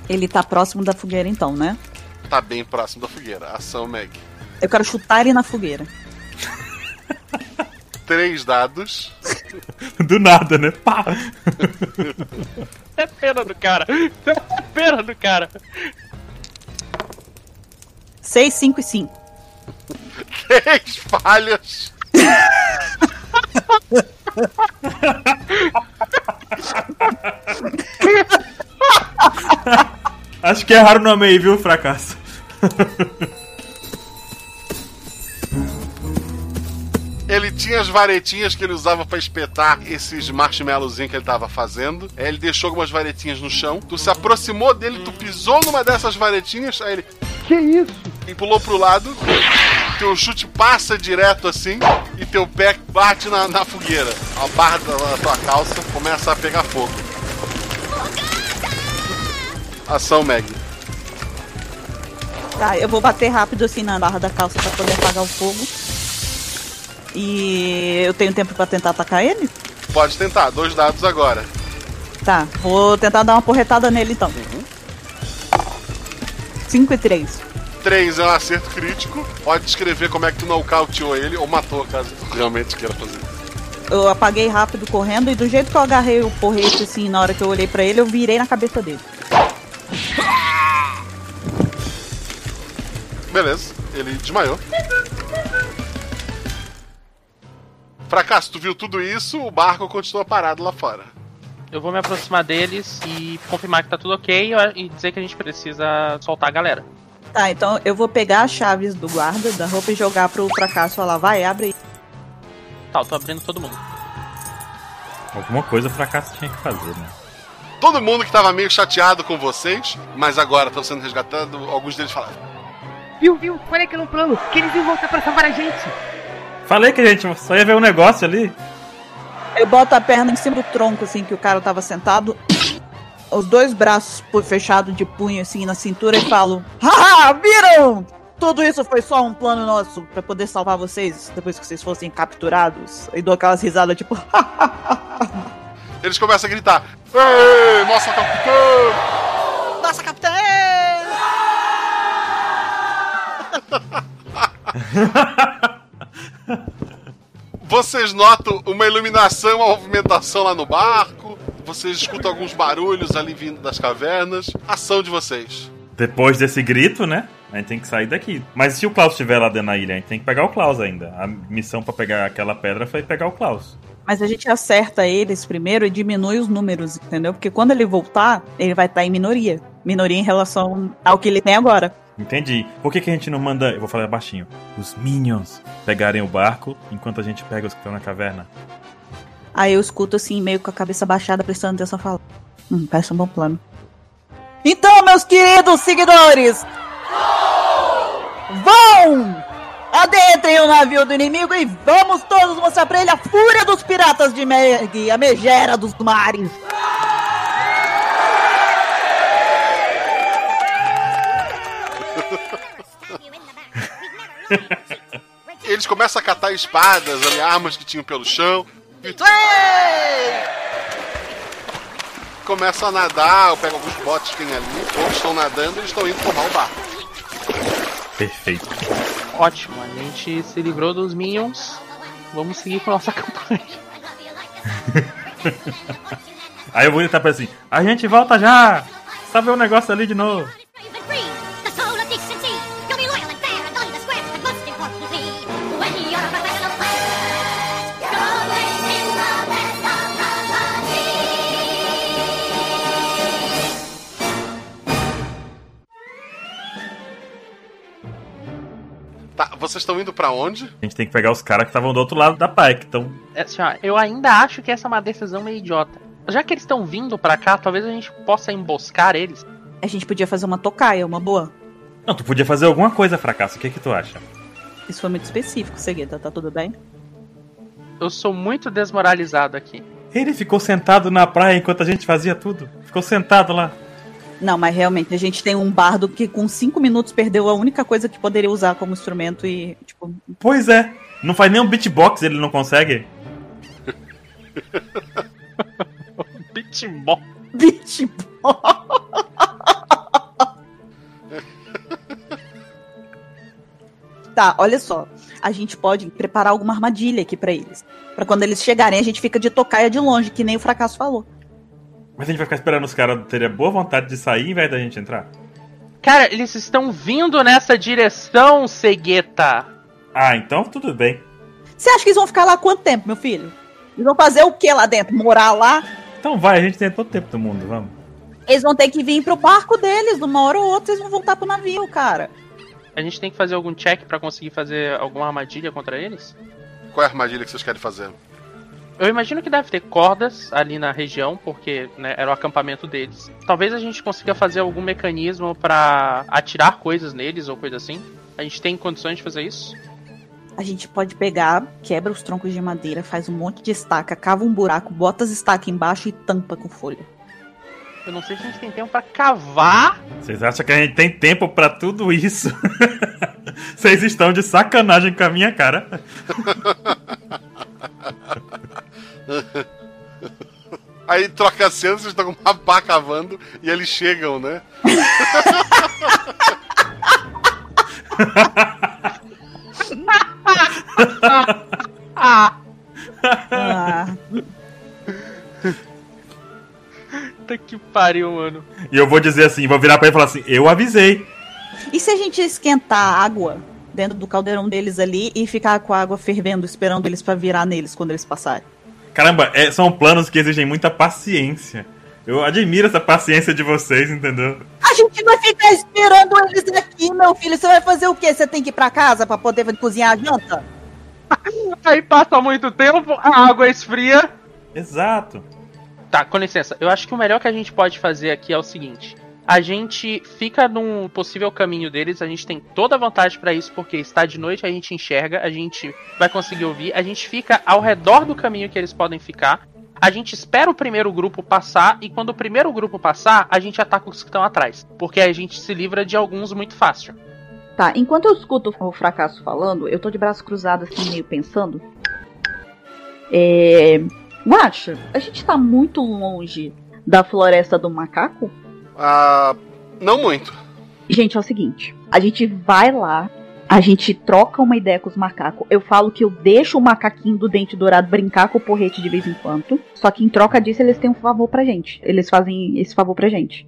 Ele tá próximo da fogueira então, né? Tá bem próximo da fogueira. Ação Meg. Eu quero chutar ele na fogueira. Três dados. Do nada, né? Pá! É pena do cara. É pena do cara. 6, 5 e 5. Três falhas. Acho que erraram o nome aí, viu, fracasso? Ele tinha as varetinhas que ele usava pra espetar esses marshmallowzinhos que ele tava fazendo. Aí ele deixou algumas varetinhas no chão. Tu se aproximou dele, tu pisou numa dessas varetinhas. Aí ele. Que isso? E pulou pro lado. Teu chute passa direto assim. E teu pé bate na, na fogueira. A barra da, da tua calça começa a pegar fogo. Ação, Meg. Tá, eu vou bater rápido assim na barra da calça pra poder apagar o fogo. E eu tenho tempo pra tentar atacar ele? Pode tentar, dois dados agora. Tá, vou tentar dar uma porretada nele então. 5 e 3. 3 é um acerto crítico. Pode descrever como é que tu nocauteou ele ou matou, caso tu realmente queira fazer. Eu apaguei rápido correndo e do jeito que eu agarrei o porrete assim na hora que eu olhei pra ele, eu virei na cabeça dele. Beleza, ele desmaiou. Fracasso, tu viu tudo isso, o barco continua parado lá fora. Eu vou me aproximar deles e confirmar que tá tudo ok e dizer que a gente precisa soltar a galera. Tá, então eu vou pegar as chaves do guarda da roupa e jogar pro fracasso falar, vai, abre aí. Tá, eu tô abrindo todo mundo. Alguma coisa o fracasso tinha que fazer, né? Todo mundo que tava meio chateado com vocês, mas agora estão sendo resgatados, alguns deles falaram. Viu, viu? Falei que era um plano, que eles iam voltar pra salvar a gente. Falei que a gente só ia ver um negócio ali. Eu boto a perna em cima do tronco, assim, que o cara tava sentado. os dois braços fechados de punho assim na cintura e falo: Haha, viram? Tudo isso foi só um plano nosso pra poder salvar vocês depois que vocês fossem capturados. E dou aquelas risadas tipo: Eles começam a gritar: Ei, nossa capitã! Nossa, capitã! Vocês notam uma iluminação, uma movimentação lá no barco. Vocês escutam alguns barulhos ali vindo das cavernas. Ação de vocês. Depois desse grito, né? A gente tem que sair daqui. Mas se o Klaus estiver lá dentro da ilha, a gente tem que pegar o Klaus ainda. A missão pra pegar aquela pedra foi pegar o Klaus. Mas a gente acerta eles primeiro e diminui os números, entendeu? Porque quando ele voltar, ele vai estar em minoria. Minoria em relação ao que ele tem agora. Entendi. Por que, que a gente não manda, eu vou falar baixinho, os Minions pegarem o barco enquanto a gente pega os que estão na caverna? Aí eu escuto assim, meio com a cabeça baixada, prestando atenção fala. Hum, parece um bom plano. Então, meus queridos seguidores! Vão! Adentrem o navio do inimigo e vamos todos mostrar pra ele a fúria dos piratas de Meg, a megera dos mares. Eles começam a catar espadas, ali, armas que tinham pelo chão. E começam a nadar, pegam alguns botes que tem ali. Outros estão nadando e eles estão indo tomar o barco. Perfeito. Ótimo, a gente se livrou dos Minions. Vamos seguir com a nossa campanha. Aí eu vou gritar pra assim: a gente volta já! Sabe o negócio ali de novo? Vocês estão indo pra onde? A gente tem que pegar os caras que estavam do outro lado da praia, que estão. É, assim, ó, eu ainda acho que essa é uma decisão meio idiota. Já que eles estão vindo pra cá, talvez a gente possa emboscar eles. A gente podia fazer uma tocaia, uma boa. Não, tu podia fazer alguma coisa, fracasso. O que que tu acha? Isso foi muito específico, Seguida. Tá tudo bem? Eu sou muito desmoralizado aqui. Ele ficou sentado na praia enquanto a gente fazia tudo. Ficou sentado lá. Não, mas realmente a gente tem um bardo que com cinco minutos perdeu a única coisa que poderia usar como instrumento e, tipo. Pois é. Não faz nem um beatbox, ele não consegue. Beatbox. Beatbox. tá, olha só. A gente pode preparar alguma armadilha aqui pra eles. Pra quando eles chegarem, a gente fica de tocaia de longe, que nem o fracasso falou. Mas a gente vai ficar esperando os caras terem boa vontade de sair em vez da gente entrar? Cara, eles estão vindo nessa direção, Cegueta. Ah, então tudo bem. Você acha que eles vão ficar lá quanto tempo, meu filho? Eles vão fazer o que lá dentro? Morar lá? Então vai, a gente tem todo o tempo do mundo, vamos. Eles vão ter que vir pro barco deles, de uma hora ou outra eles vão voltar pro navio, cara. A gente tem que fazer algum check pra conseguir fazer alguma armadilha contra eles? Qual é a armadilha que vocês querem fazer? Eu imagino que deve ter cordas ali na região, porque né, era o acampamento deles. Talvez a gente consiga fazer algum mecanismo pra atirar coisas neles ou coisa assim. A gente tem condições de fazer isso? A gente pode pegar, quebra os troncos de madeira, faz um monte de estaca, cava um buraco, bota as estacas embaixo e tampa com folha. Eu não sei se a gente tem tempo pra cavar. Vocês acham que a gente tem tempo pra tudo isso? Vocês estão de sacanagem com a minha cara. Aí troca a cena, vocês estão com uma pá cavando e eles chegam, né? ah. Puta que pariu, mano. E eu vou dizer assim, vou virar pra ele e falar assim, eu avisei. E se a gente esquentar a água dentro do caldeirão deles ali e ficar com a água fervendo, esperando eles pra virar neles quando eles passarem? Caramba, é- são planos que exigem muita paciência. Eu admiro essa paciência de vocês, entendeu? A gente vai ficar esperando eles aqui, meu filho. Você vai fazer o quê? Você tem que ir pra casa pra poder cozinhar a janta? Aí passa muito tempo, a água esfria. Exato. Tá, com licença. Eu acho que o melhor que a gente pode fazer aqui é o seguinte. A gente fica num possível caminho deles, a gente tem toda a vantagem pra isso, porque está de noite, a gente enxerga, a gente vai conseguir ouvir, a gente fica ao redor do caminho que eles podem ficar. a gente espera o primeiro grupo passar e quando o primeiro grupo passar, a gente ataca os que estão atrás. Porque a gente se livra de alguns muito fácil. Tá, enquanto eu escuto o fracasso falando, eu tô de braço cruzado assim, meio pensando. É. Guacha, a gente tá muito longe da floresta do macaco? Ah. Não muito. Gente, é o seguinte: a gente vai lá, a gente troca uma ideia com os macacos. Eu falo que eu deixo o macaquinho do dente dourado brincar com o porrete de vez em quando. Só que em troca disso, eles têm um favor pra gente. Eles fazem esse favor pra gente.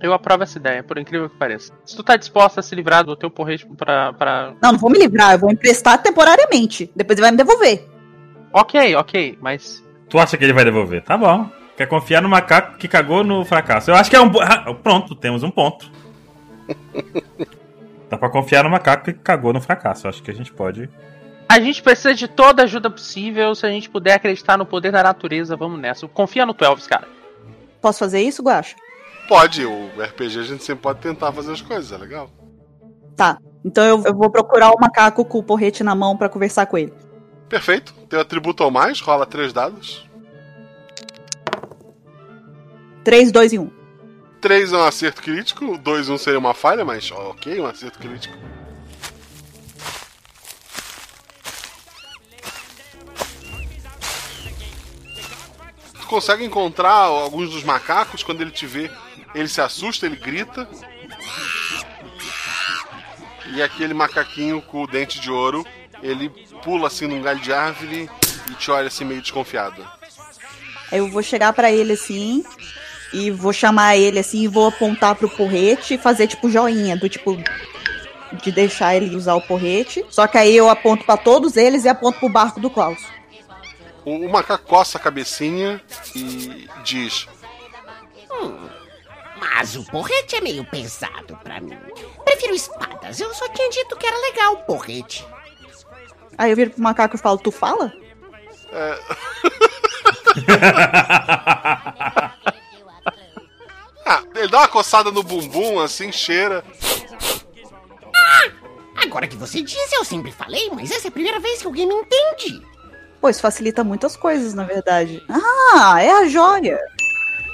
Eu aprovo essa ideia, por incrível que pareça. Se tu tá disposta a se livrar do teu porrete pra. pra... Não, não vou me livrar, eu vou emprestar temporariamente. Depois ele vai me devolver. Ok, ok, mas. Tu acha que ele vai devolver? Tá bom. Quer confiar no macaco que cagou no fracasso. Eu acho que é um. Ah, Pronto, temos um ponto. Dá pra confiar no macaco que cagou no fracasso. Eu acho que a gente pode. A gente precisa de toda ajuda possível. Se a gente puder acreditar no poder da natureza, vamos nessa. Confia no Twelves, cara. Posso fazer isso, Guacha? Pode, o RPG a gente sempre pode tentar fazer as coisas, é legal. Tá. Então eu, eu vou procurar o macaco com o porrete na mão pra conversar com ele. Perfeito. Teu atributo ou mais, rola três dados. 3, 2 e 1. 3 é um acerto crítico, 2 1 seria uma falha, mas ok, um acerto crítico. Tu consegue encontrar alguns dos macacos, quando ele te vê, ele se assusta, ele grita. E aquele macaquinho com o dente de ouro, ele pula assim num galho de árvore e te olha assim meio desconfiado. Eu vou chegar pra ele assim e vou chamar ele assim e vou apontar pro porrete e fazer tipo joinha, do tipo de deixar ele usar o porrete. Só que aí eu aponto pra todos eles e aponto pro barco do Klaus. O, o macaco coça a cabecinha e diz: Hum, mas o porrete é meio pesado pra mim. Prefiro espadas. Eu só tinha dito que era legal o porrete. Aí eu viro pro macaco e falo: "Tu fala?" É. ah, ele dá uma coçada no bumbum, assim, cheira. Agora que você diz, eu sempre falei, mas essa é a primeira vez que alguém me entende. Pô, isso facilita muitas coisas, na verdade. Ah, é a joia.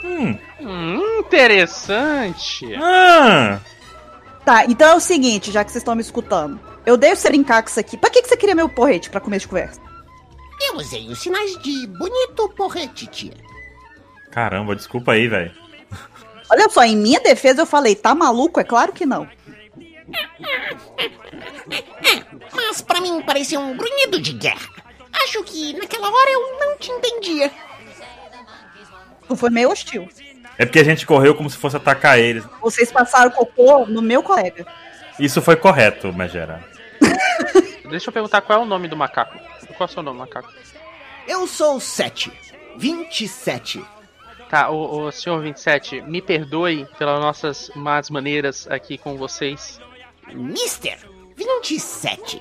Hum. Hum, interessante. Ah! Tá, então é o seguinte, já que vocês estão me escutando. Eu dei com isso aqui. Pra que, que você queria meu porrete pra começo de conversa? Eu usei os sinais de bonito porrete, tia. Caramba, desculpa aí, velho. Olha só, em minha defesa eu falei, tá maluco? É claro que não. Mas pra mim parecia um grunhido de guerra. Acho que naquela hora eu não te entendia. Tu foi meio hostil. É porque a gente correu como se fosse atacar eles. Vocês passaram cocô no meu colega. Isso foi correto, Megera. Deixa eu perguntar qual é o nome do macaco. Qual é o seu nome, macaco? Eu sou o 7. 27. Tá, o, o senhor 27, me perdoe pelas nossas más maneiras aqui com vocês. Mister 27.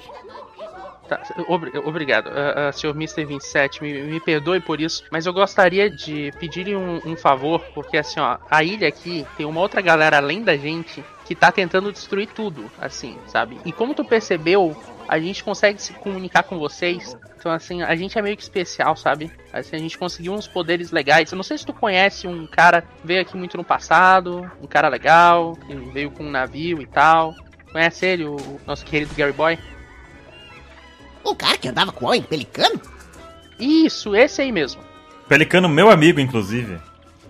Tá, obri- obrigado, uh, uh, senhor Mr. 27, me, me perdoe por isso, mas eu gostaria de pedir um, um favor, porque assim, ó, a ilha aqui tem uma outra galera além da gente que tá tentando destruir tudo, assim, sabe? E como tu percebeu, a gente consegue se comunicar com vocês, então assim, a gente é meio que especial, sabe? Assim, a gente conseguiu uns poderes legais. Eu não sei se tu conhece um cara que veio aqui muito no passado, um cara legal, que veio com um navio e tal. Conhece ele, o nosso querido Gary Boy? O cara que andava com o homem pelicano? Isso, esse aí mesmo. Pelicano, meu amigo, inclusive.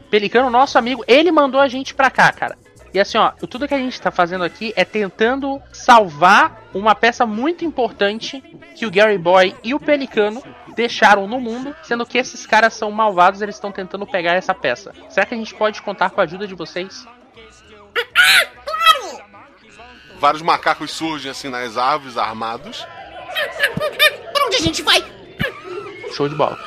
Pelicano, nosso amigo, ele mandou a gente pra cá, cara. E assim, ó, tudo que a gente tá fazendo aqui é tentando salvar uma peça muito importante que o Gary Boy e o Pelicano deixaram no mundo, sendo que esses caras são malvados, eles estão tentando pegar essa peça. Será que a gente pode contar com a ajuda de vocês? Vários macacos surgem assim nas árvores, armados. Pra onde a gente vai? Show de bola.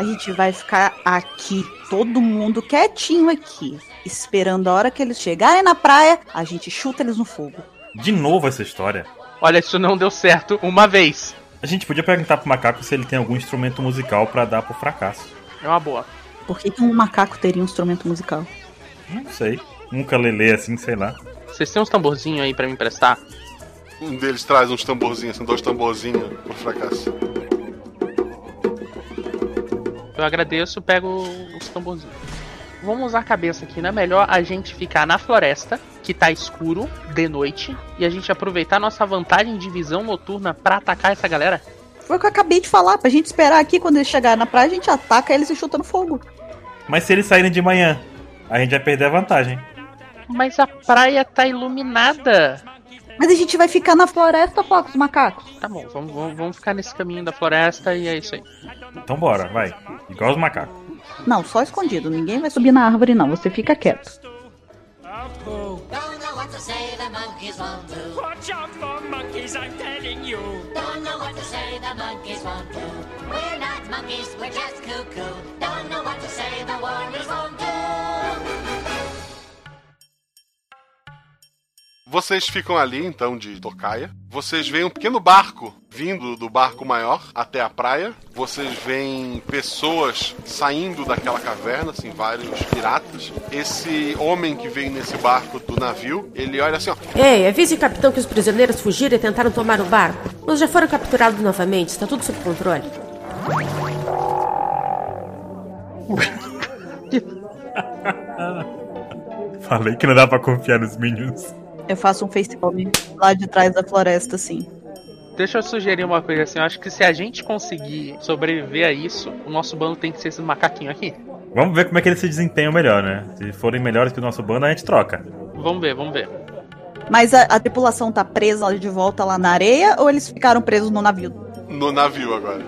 A gente vai ficar aqui, todo mundo quietinho aqui, esperando a hora que eles chegarem na praia, a gente chuta eles no fogo. De novo essa história. Olha, isso não deu certo uma vez. A gente podia perguntar pro macaco se ele tem algum instrumento musical pra dar pro fracasso. É uma boa. Por que, que um macaco teria um instrumento musical? Não sei. Um ukulele assim, sei lá. Vocês têm uns tamborzinhos aí pra me emprestar? Um deles traz uns tamborzinhos, são dois tamborzinhos pro fracasso. Eu agradeço, pego os tamborzinhos. Vamos usar a cabeça aqui, não é melhor a gente ficar na floresta, que tá escuro, de noite, e a gente aproveitar nossa vantagem de visão noturna pra atacar essa galera? Foi o que eu acabei de falar, pra gente esperar aqui, quando eles chegarem na praia, a gente ataca eles e chuta no fogo. Mas se eles saírem de manhã, a gente vai perder a vantagem. Mas a praia tá iluminada. Mas a gente vai ficar na floresta, os macacos. Tá bom, vamos, vamos, vamos ficar nesse caminho da floresta e é isso aí. Então bora, vai. Igual os macacos. Não, só escondido. Ninguém vai subir na árvore, não. Você fica quieto. Monkeys. We're just cuckoo. Don't know what to say, the warriors won't do. Vocês ficam ali, então, de tocaia. Vocês veem um pequeno barco vindo do barco maior até a praia. Vocês veem pessoas saindo daquela caverna, assim, vários piratas. Esse homem que vem nesse barco do navio, ele olha assim, ó. Ei, avise o capitão que os prisioneiros fugiram e tentaram tomar o barco. Os já foram capturados novamente, está tudo sob controle. Falei que não dá pra confiar nos Minions. Eu faço um facecam lá de trás da floresta, assim. Deixa eu sugerir uma coisa assim, eu acho que se a gente conseguir sobreviver a isso, o nosso bando tem que ser esses macaquinhos aqui. Vamos ver como é que eles se desempenham melhor, né? Se forem melhores que o nosso bando, a gente troca. Vamos ver, vamos ver. Mas a, a tripulação tá presa de volta lá na areia ou eles ficaram presos no navio? No navio agora.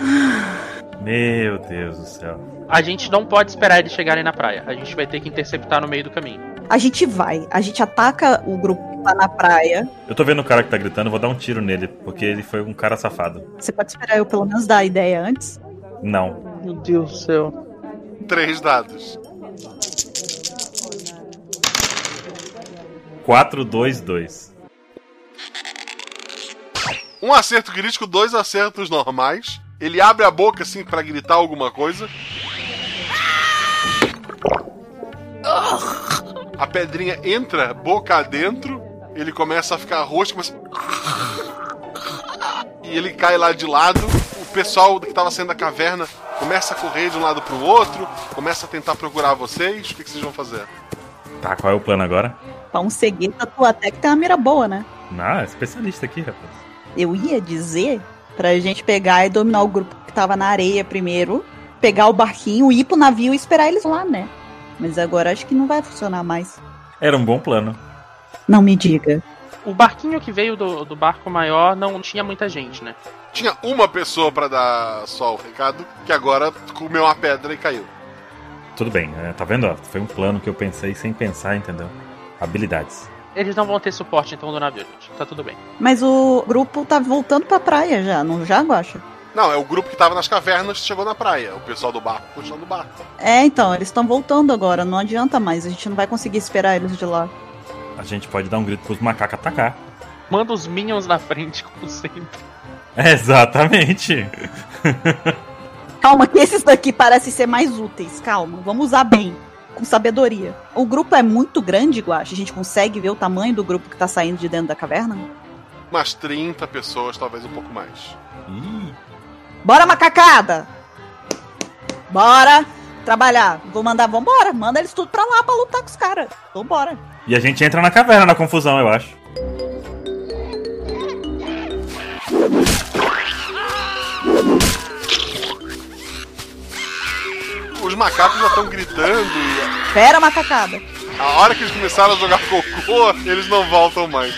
Meu Deus do céu. A gente não pode esperar eles chegarem na praia. A gente vai ter que interceptar no meio do caminho. A gente vai, a gente ataca o grupo que tá na praia. Eu tô vendo o cara que tá gritando, vou dar um tiro nele, porque ele foi um cara safado. Você pode esperar eu pelo menos dar a ideia antes? Não. Meu Deus do céu. Três dados. 4, 2, 2. Um acerto crítico, dois acertos normais. Ele abre a boca assim pra gritar alguma coisa. A pedrinha entra boca adentro. Ele começa a ficar roxo, mas. E ele cai lá de lado. O pessoal que tava saindo da caverna começa a correr de um lado pro outro. Começa a tentar procurar vocês. O que, que vocês vão fazer? Tá, qual é o plano agora? Pra um cegueta, tu até que tem uma mira boa, né? Ah, é especialista aqui, rapaz. Eu ia dizer pra gente pegar e dominar o grupo que tava na areia primeiro, pegar o barquinho, ir pro navio e esperar eles lá, né? Mas agora acho que não vai funcionar mais. Era um bom plano. Não me diga. O barquinho que veio do, do barco maior não tinha muita gente, né? Tinha uma pessoa pra dar só o recado, que agora comeu uma pedra e caiu. Tudo bem, é, tá vendo? Foi um plano que eu pensei sem pensar, entendeu? Habilidades. Eles não vão ter suporte então do navio, gente. Tá tudo bem. Mas o grupo tá voltando pra praia já, não já, Guacha? Não, é o grupo que tava nas cavernas que chegou na praia. O pessoal do barco continua no barco. É, então, eles estão voltando agora, não adianta mais, a gente não vai conseguir esperar eles de lá. A gente pode dar um grito pros macacos atacar. Manda os minions na frente, como sempre. Exatamente. Calma, que esses daqui parecem ser mais úteis, calma, vamos usar bem, com sabedoria. O grupo é muito grande, Guacha, a gente consegue ver o tamanho do grupo que tá saindo de dentro da caverna? Umas 30 pessoas, talvez um pouco mais. Bora, macacada! Bora trabalhar. Vou mandar, vambora. Manda eles tudo pra lá pra lutar com os caras. Vambora. E a gente entra na caverna na confusão, eu acho. Os macacos já estão gritando e Pera, macacada. a hora que eles começaram a jogar cocô, eles não voltam mais.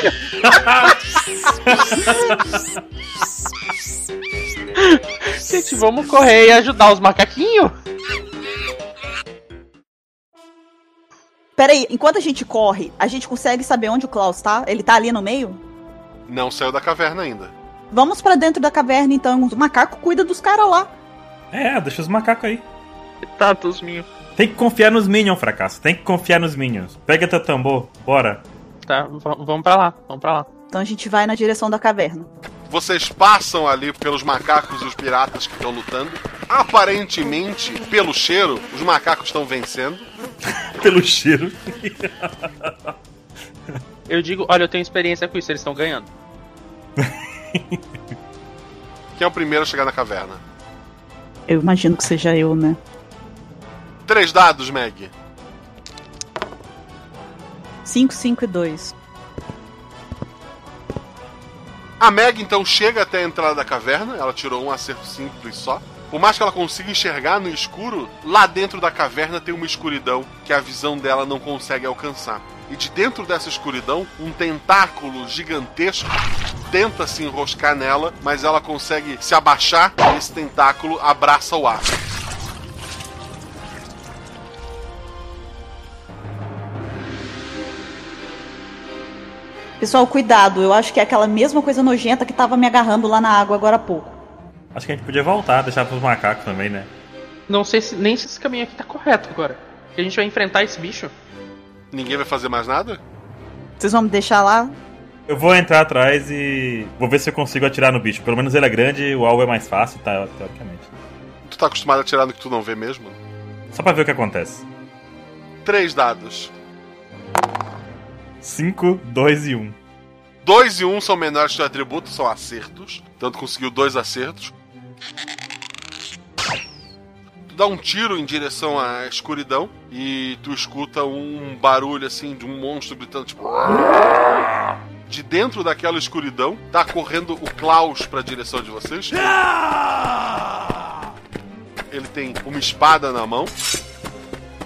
Gente, vamos correr e ajudar os macaquinhos? Pera aí, enquanto a gente corre, a gente consegue saber onde o Klaus tá? Ele tá ali no meio? Não saiu da caverna ainda. Vamos pra dentro da caverna então. O macaco cuida dos caras lá. É, deixa os macacos aí. Tatos minhos. Tem que confiar nos Minions, fracasso. Tem que confiar nos Minions. Pega teu tambor, bora. Tá, v- vamos pra lá, vamos pra lá. Então a gente vai na direção da caverna. Vocês passam ali pelos macacos e os piratas que estão lutando. Aparentemente, pelo cheiro, os macacos estão vencendo. Pelo cheiro. Eu digo, olha, eu tenho experiência com isso, eles estão ganhando. Quem é o primeiro a chegar na caverna? Eu imagino que seja eu, né? Três dados, Meg. 5, 5 e 2. A Meg então chega até a entrada da caverna, ela tirou um acerto simples só. Por mais que ela consiga enxergar no escuro, lá dentro da caverna tem uma escuridão que a visão dela não consegue alcançar. E de dentro dessa escuridão, um tentáculo gigantesco tenta se enroscar nela, mas ela consegue se abaixar e esse tentáculo abraça o ar. Pessoal, cuidado. Eu acho que é aquela mesma coisa nojenta que tava me agarrando lá na água agora há pouco. Acho que a gente podia voltar, deixar pros macacos também, né? Não sei se, nem se esse caminho aqui tá correto agora. Que a gente vai enfrentar esse bicho. Ninguém vai fazer mais nada? Vocês vão me deixar lá? Eu vou entrar atrás e vou ver se eu consigo atirar no bicho. Pelo menos ele é grande, o alvo é mais fácil, tá, teoricamente. Tu tá acostumado a atirar no que tu não vê mesmo? Só pra ver o que acontece. Três dados. 5, 2 e 1. Um. 2 e 1 um são menores que o atributo, são acertos. Tanto conseguiu dois acertos. Tu dá um tiro em direção à escuridão e tu escuta um barulho assim de um monstro gritando tipo. De dentro daquela escuridão, tá correndo o Klaus pra direção de vocês. Ele tem uma espada na mão.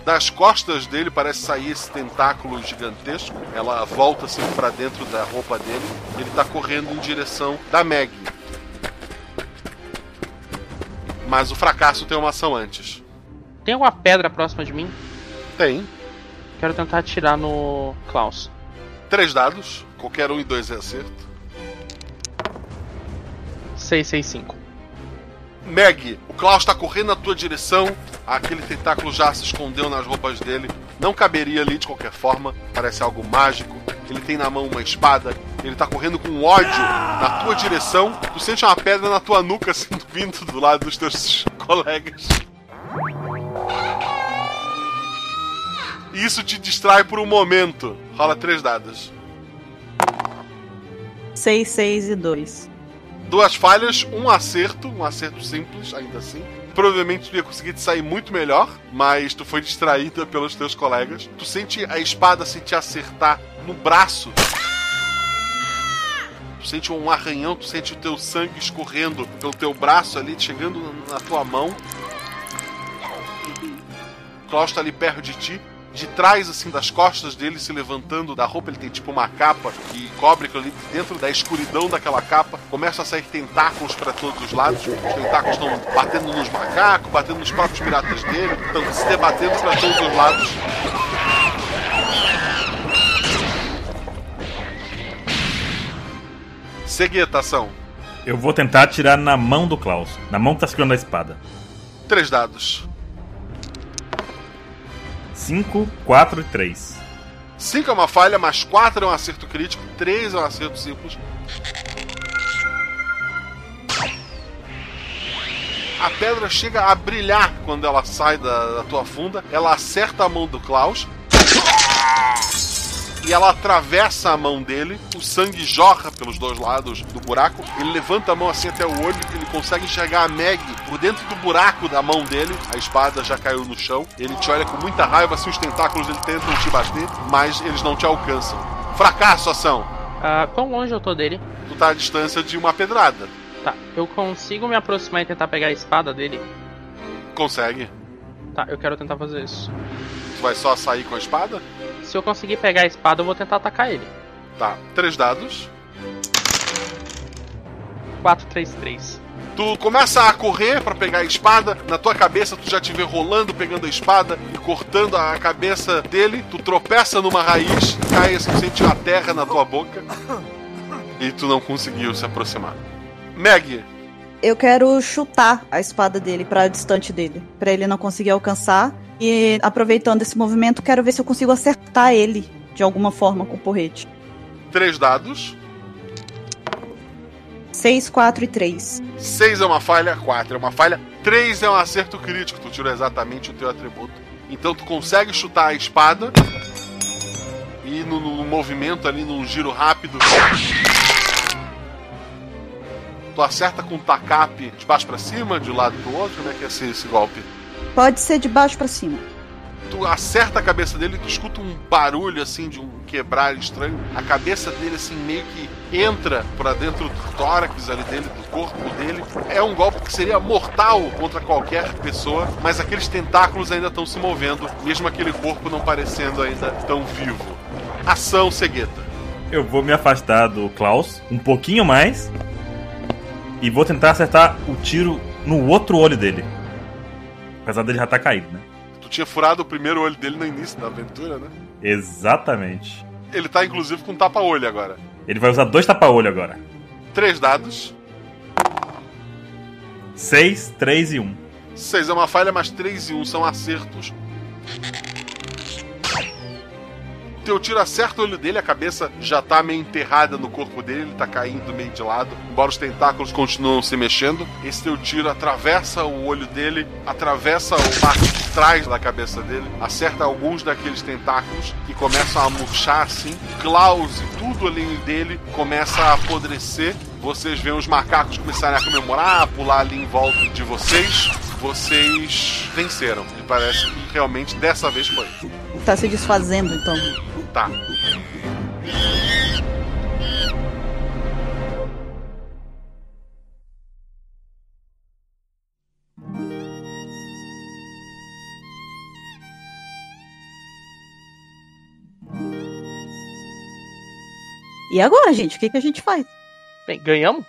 Das costas dele parece sair esse tentáculo gigantesco. Ela volta assim para dentro da roupa dele. Ele tá correndo em direção da Meg. Mas o fracasso tem uma ação antes. Tem alguma pedra próxima de mim? Tem. Quero tentar atirar no Klaus. Três dados, qualquer um e dois é acerto. 665. Meg, o Klaus tá correndo na tua direção. Aquele tentáculo já se escondeu nas roupas dele. Não caberia ali de qualquer forma. Parece algo mágico. Ele tem na mão uma espada. Ele tá correndo com ódio na tua direção. Tu sente uma pedra na tua nuca sendo vindo do lado dos teus colegas. Isso te distrai por um momento. Rola três dados. 6, 6 e 2. Duas falhas, um acerto, um acerto simples, ainda assim. Provavelmente tu ia conseguir te sair muito melhor, mas tu foi distraída pelos teus colegas. Tu sente a espada se te acertar no braço. Tu sente um arranhão, tu sente o teu sangue escorrendo pelo teu braço ali, chegando na tua mão. O Klaus tá ali perto de ti de trás, assim, das costas dele, se levantando da roupa, ele tem tipo uma capa que cobre aquilo ali dentro da escuridão daquela capa. Começa a sair tentáculos para todos os lados. Os tentáculos estão batendo nos macacos, batendo nos próprios piratas dele, estão se debatendo para todos os lados. Segueta, ação. Eu vou tentar atirar na mão do Klaus, na mão que tá segurando a espada. Três dados. 5, 4 e 3. 5 é uma falha, mas 4 é um acerto crítico, 3 é um acerto simples. A pedra chega a brilhar quando ela sai da, da tua funda. Ela acerta a mão do Klaus. E ela atravessa a mão dele, o sangue jorra pelos dois lados do buraco. Ele levanta a mão assim até o olho, ele consegue enxergar a Meg por dentro do buraco da mão dele. A espada já caiu no chão. Ele te olha com muita raiva, assim os tentáculos ele tentam te bater, mas eles não te alcançam. Fracasso, ação. Ah, quão longe eu tô dele? Tu tá à distância de uma pedrada. Tá, eu consigo me aproximar e tentar pegar a espada dele? Consegue. Tá, eu quero tentar fazer isso. Tu vai só sair com a espada? Se eu conseguir pegar a espada, eu vou tentar atacar ele. Tá, três dados. 4, 3, 3. Tu começa a correr para pegar a espada, na tua cabeça tu já te vê rolando, pegando a espada e cortando a cabeça dele. Tu tropeça numa raiz, cai assim, sente a terra na tua boca e tu não conseguiu se aproximar. Meg, Eu quero chutar a espada dele pra distante dele, Pra ele não conseguir alcançar. E aproveitando esse movimento, quero ver se eu consigo acertar ele de alguma forma com o porrete. três dados. 6, 4 e 3. 6 é uma falha, 4 é uma falha, 3 é um acerto crítico. Tu tirou exatamente o teu atributo. Então tu consegue chutar a espada e no, no movimento ali, num giro rápido, Tu acerta com o tacape de baixo pra cima, de um lado pro outro, como é que é esse, esse golpe? Pode ser de baixo pra cima. Tu acerta a cabeça dele e tu escuta um barulho assim de um quebrar estranho. A cabeça dele assim meio que entra pra dentro do tórax ali dele, do corpo dele. É um golpe que seria mortal contra qualquer pessoa, mas aqueles tentáculos ainda estão se movendo, mesmo aquele corpo não parecendo ainda tão vivo. Ação cegueta. Eu vou me afastar do Klaus um pouquinho mais e vou tentar acertar o tiro no outro olho dele. Apesar dele já estar caído, né? Tu tinha furado o primeiro olho dele no início da aventura, né? Exatamente. Ele tá inclusive com tapa-olho agora. Ele vai usar dois tapa-olho agora. Três dados. Seis, três e um. Seis é uma falha, mas três e um são acertos. Teu tiro acerta o olho dele, a cabeça já tá meio enterrada no corpo dele, ele tá caindo meio de lado, embora os tentáculos continuam se mexendo. Esse teu tiro atravessa o olho dele, atravessa o parte de trás da cabeça dele, acerta alguns daqueles tentáculos que começam a murchar assim. Klaus e tudo ali dele começa a apodrecer. Vocês veem os macacos começarem a comemorar, a pular ali em volta de vocês. Vocês venceram. E parece que realmente dessa vez foi. Tá se desfazendo, então. E agora, gente? O que, que a gente faz? Bem, ganhamos?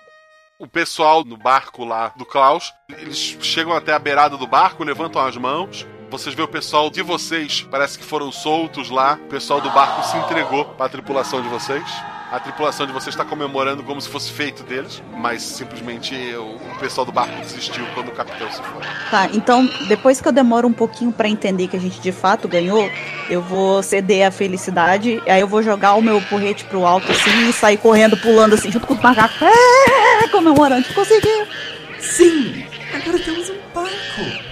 O pessoal no barco lá do Klaus, eles chegam até a beirada do barco, levantam as mãos. Vocês veem o pessoal de vocês, parece que foram soltos lá. O pessoal do barco se entregou para a tripulação de vocês. A tripulação de vocês está comemorando como se fosse feito deles, mas simplesmente o o pessoal do barco desistiu quando o capitão se foi. Tá, então depois que eu demoro um pouquinho pra entender que a gente de fato ganhou, eu vou ceder a felicidade, aí eu vou jogar o meu porrete pro alto assim e sair correndo, pulando assim, junto com os macacos. É, comemorando, conseguiu! Sim! Agora temos um barco!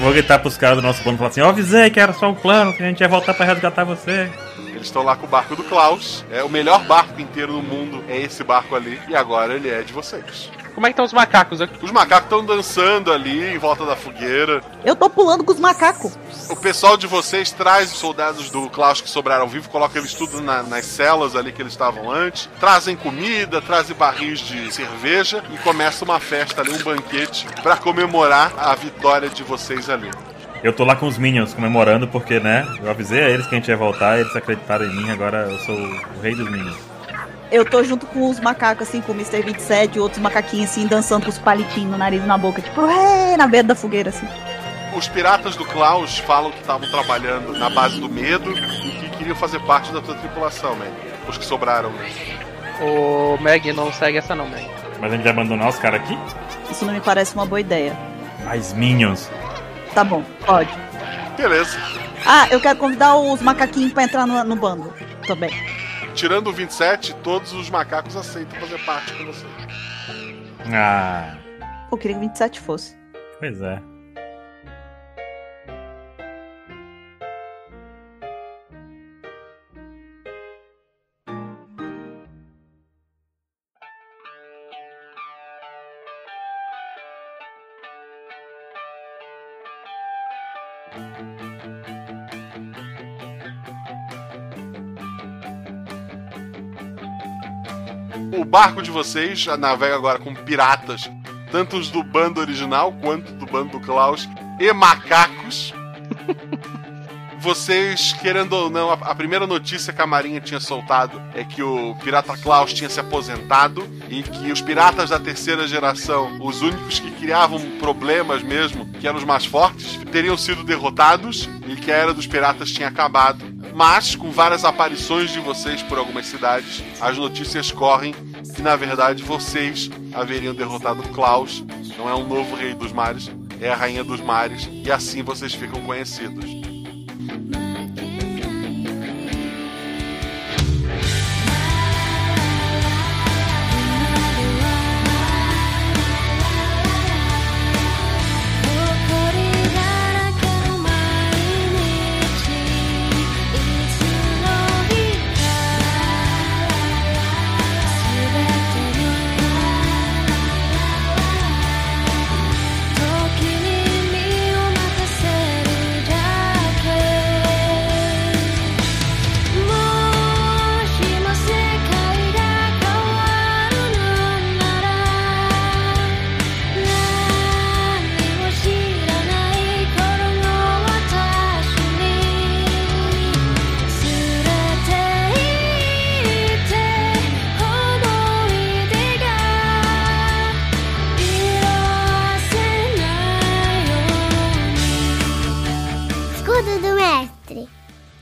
Vou gritar pros caras do nosso plano e falar assim: Eu avisei que era só um plano, que a gente ia voltar pra resgatar você. Eles estão lá com o barco do Klaus. É o melhor barco inteiro no mundo, é esse barco ali. E agora ele é de vocês. Como é que estão os macacos aqui? Os macacos estão dançando ali em volta da fogueira. Eu tô pulando com os macacos. O pessoal de vocês traz os soldados do Klaus que sobraram vivos, coloca eles tudo na- nas celas ali que eles estavam antes, trazem comida, trazem barris de cerveja e começa uma festa ali, um banquete, pra comemorar a vitória de vocês ali. Eu tô lá com os Minions comemorando porque, né? Eu avisei a eles que a gente ia voltar, eles acreditaram em mim, agora eu sou o rei dos Minions. Eu tô junto com os macacos, assim, com o Mr. 27 e outros macaquinhos, assim, dançando com os palitinhos no nariz e na boca, tipo, é, na beira da fogueira, assim. Os piratas do Klaus falam que estavam trabalhando na base do medo e que queriam fazer parte da tua tripulação, né? Os que sobraram. né? O Meg não segue essa não, Meg. Mas a gente vai abandonar os caras aqui? Isso não me parece uma boa ideia. Mais Minions. Tá bom, pode. Beleza. Ah, eu quero convidar os macaquinhos pra entrar no, no bando também. Tirando o 27, todos os macacos aceitam fazer parte com você. Ah, Eu queria que 27 fosse. pois é. Barco de vocês navega agora com piratas, tanto os do bando original quanto do bando do Klaus, e macacos. Vocês, querendo ou não, a, a primeira notícia que a Marinha tinha soltado é que o pirata Klaus tinha se aposentado e que os piratas da terceira geração, os únicos que criavam problemas mesmo, que eram os mais fortes, teriam sido derrotados e que a era dos piratas tinha acabado. Mas, com várias aparições de vocês por algumas cidades, as notícias correm que, na verdade, vocês haveriam derrotado Klaus. Não é um novo rei dos mares, é a rainha dos mares, e assim vocês ficam conhecidos.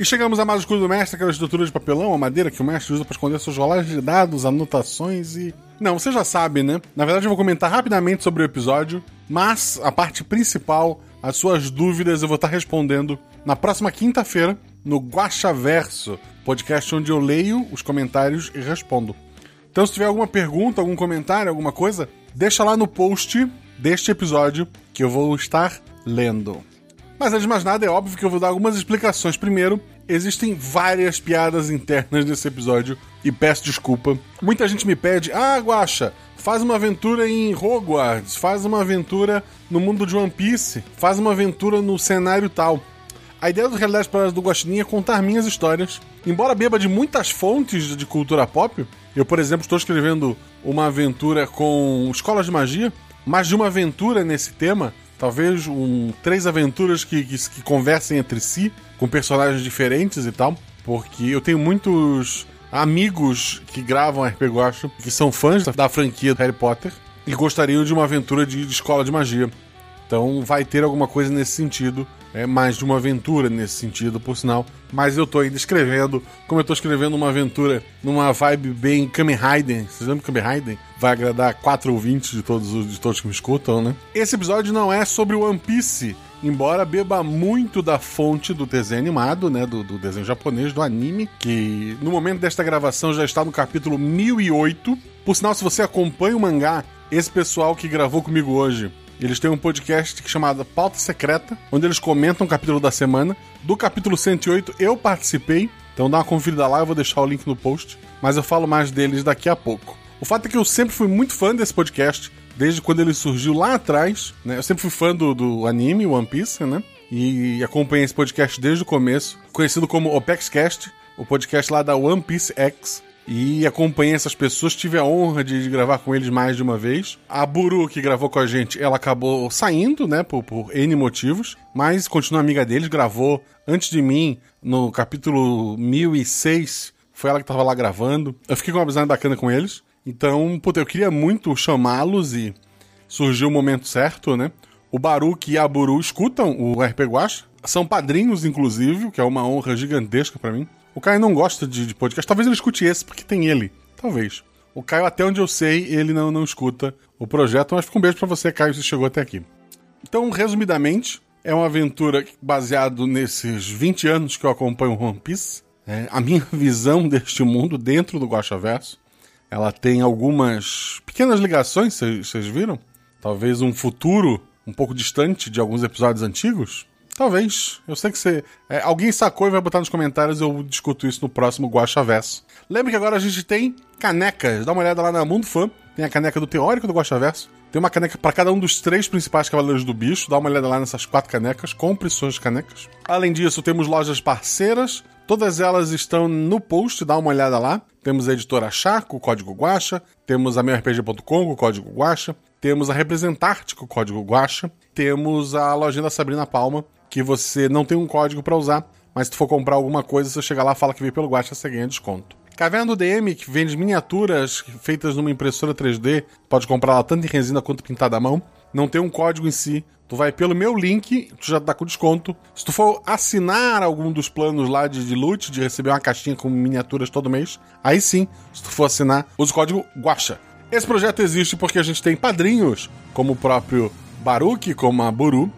Chegamos a mais o escudo do mestre, aquela estrutura de papelão, a madeira que o mestre usa para esconder suas rolagens de dados, anotações e. Não, você já sabe, né? Na verdade, eu vou comentar rapidamente sobre o episódio, mas a parte principal, as suas dúvidas, eu vou estar respondendo na próxima quinta-feira, no Guacha Verso, podcast onde eu leio os comentários e respondo. Então, se tiver alguma pergunta, algum comentário, alguma coisa, deixa lá no post deste episódio que eu vou estar lendo. Mas antes de mais nada, é óbvio que eu vou dar algumas explicações. Primeiro, existem várias piadas internas nesse episódio e peço desculpa. Muita gente me pede: ah, Guacha, faz uma aventura em Hogwarts, faz uma aventura no mundo de One Piece, faz uma aventura no cenário tal. A ideia do Realidade Paradas do Guaxinim é contar minhas histórias. Embora beba de muitas fontes de cultura pop, eu, por exemplo, estou escrevendo uma aventura com escolas de magia, mas de uma aventura nesse tema, talvez um, três aventuras que, que, que conversem entre si, com personagens diferentes e tal, porque eu tenho muitos amigos que gravam RP Guacha, que são fãs da, franquia Harry Potter, e gostariam de uma aventura de, de escola de magia. Então vai ter alguma coisa nesse sentido, é mais de uma aventura nesse sentido, por sinal. Mas eu tô ainda escrevendo, como eu tô escrevendo uma aventura numa vibe bem Kamen Rider. Vocês lembram Kamen Rider? Vai agradar quatro ouvintes de todos, os- de todos que me escutam, né? Esse episódio não é sobre One Piece, embora beba muito da fonte do desenho animado, né? Do, do desenho japonês, do anime, que no momento desta gravação já está no capítulo 1008. Por sinal, se você acompanha o mangá, esse pessoal que gravou comigo hoje, eles têm um podcast chamado Pauta Secreta, onde eles comentam o capítulo da semana. Do capítulo 108 eu participei, então dá uma conferida lá, eu vou deixar o link no post. Mas eu falo mais deles daqui a pouco. O fato é que eu sempre fui muito fã desse podcast, desde quando ele surgiu lá atrás. Né? Eu sempre fui fã do, do anime One Piece, né? E acompanhei esse podcast desde o começo, conhecido como OpexCast, o podcast lá da One Piece X. E acompanhei essas pessoas, tive a honra de, de gravar com eles mais de uma vez. A Buru, que gravou com a gente, ela acabou saindo, né, por, por N motivos, mas continua amiga deles, gravou antes de mim, no capítulo 1006, foi ela que tava lá gravando. Eu fiquei com uma amizade bacana com eles. Então, puta, eu queria muito chamá-los e surgiu o momento certo, né? O Baruque e a Buru escutam o RP Guacha, são padrinhos, inclusive, o que é uma honra gigantesca pra mim. O Caio não gosta de, de podcast, talvez ele escute esse, porque tem ele. Talvez. O Caio, até onde eu sei, ele não, não escuta o projeto, mas fica um beijo pra você, Caio, se chegou até aqui. Então, resumidamente, é uma aventura baseado nesses 20 anos que eu acompanho One Piece. É, a minha visão deste mundo dentro do Guaxaverso. Ela tem algumas pequenas ligações, vocês viram? Talvez um futuro um pouco distante de alguns episódios antigos. Talvez. Eu sei que você. é, alguém sacou e vai botar nos comentários. Eu discuto isso no próximo Guaxaverso. Lembre que agora a gente tem canecas. Dá uma olhada lá na Mundo Fã. Tem a caneca do Teórico do Guaxaverso. Tem uma caneca para cada um dos três principais Cavaleiros do Bicho. Dá uma olhada lá nessas quatro canecas. Compre suas canecas. Além disso, temos lojas parceiras. Todas elas estão no post, dá uma olhada lá. Temos a editora Chá, com o código Guacha. Temos a meurpg.com, com o código Guacha. Temos a Representarte, o código Guacha. Temos a lojinha da Sabrina Palma, que você não tem um código para usar, mas se tu for comprar alguma coisa, você chega lá, fala que veio pelo Guacha, você ganha desconto. Caverna do DM, que vende miniaturas feitas numa impressora 3D, pode comprar lá tanto em resina quanto pintada à mão. Não tem um código em si. Tu vai pelo meu link, tu já tá com desconto. Se tu for assinar algum dos planos lá de, de loot, de receber uma caixinha com miniaturas todo mês, aí sim, se tu for assinar, usa o código GUACHA. Esse projeto existe porque a gente tem padrinhos, como o próprio Baruque, como a Buru,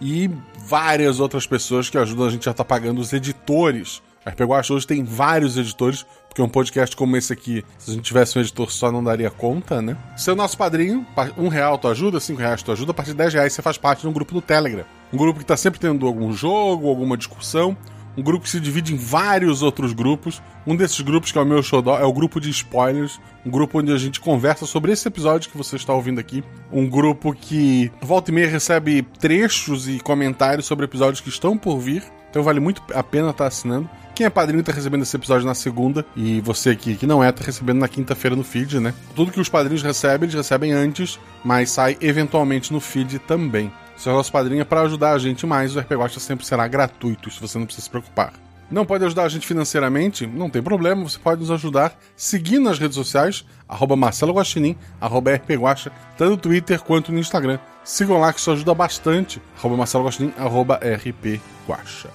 e várias outras pessoas que ajudam a gente a estar pagando os editores. A RP Guacha hoje tem vários editores, porque um podcast como esse aqui, se a gente tivesse um editor só, não daria conta, né? Ser o nosso padrinho, pa- um real tu ajuda, cinco reais tu ajuda, a partir de 10 reais você faz parte de um grupo do Telegram. Um grupo que tá sempre tendo algum jogo, alguma discussão, um grupo que se divide em vários outros grupos. Um desses grupos, que é o meu xodó, é o grupo de spoilers. Um grupo onde a gente conversa sobre esse episódio que você está ouvindo aqui. Um grupo que volta e meia recebe trechos e comentários sobre episódios que estão por vir. Então vale muito a pena estar assinando. Quem é padrinho tá recebendo esse episódio na segunda. E você aqui que não é, tá recebendo na quinta-feira no feed, né? Tudo que os padrinhos recebem, eles recebem antes, mas sai eventualmente no feed também. Se o nosso padrinho é para ajudar a gente mais, o RP Guacha sempre será gratuito, isso você não precisa se preocupar. Não pode ajudar a gente financeiramente? Não tem problema, você pode nos ajudar seguindo nas redes sociais, arroba Marcelo Guaxinim, arroba RP Guacha, tanto no Twitter quanto no Instagram. Sigam lá que isso ajuda bastante, arroba Marcelo Guaxinim, arroba RP Guacha.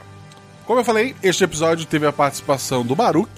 Como eu falei, este episódio teve a participação do Baruch,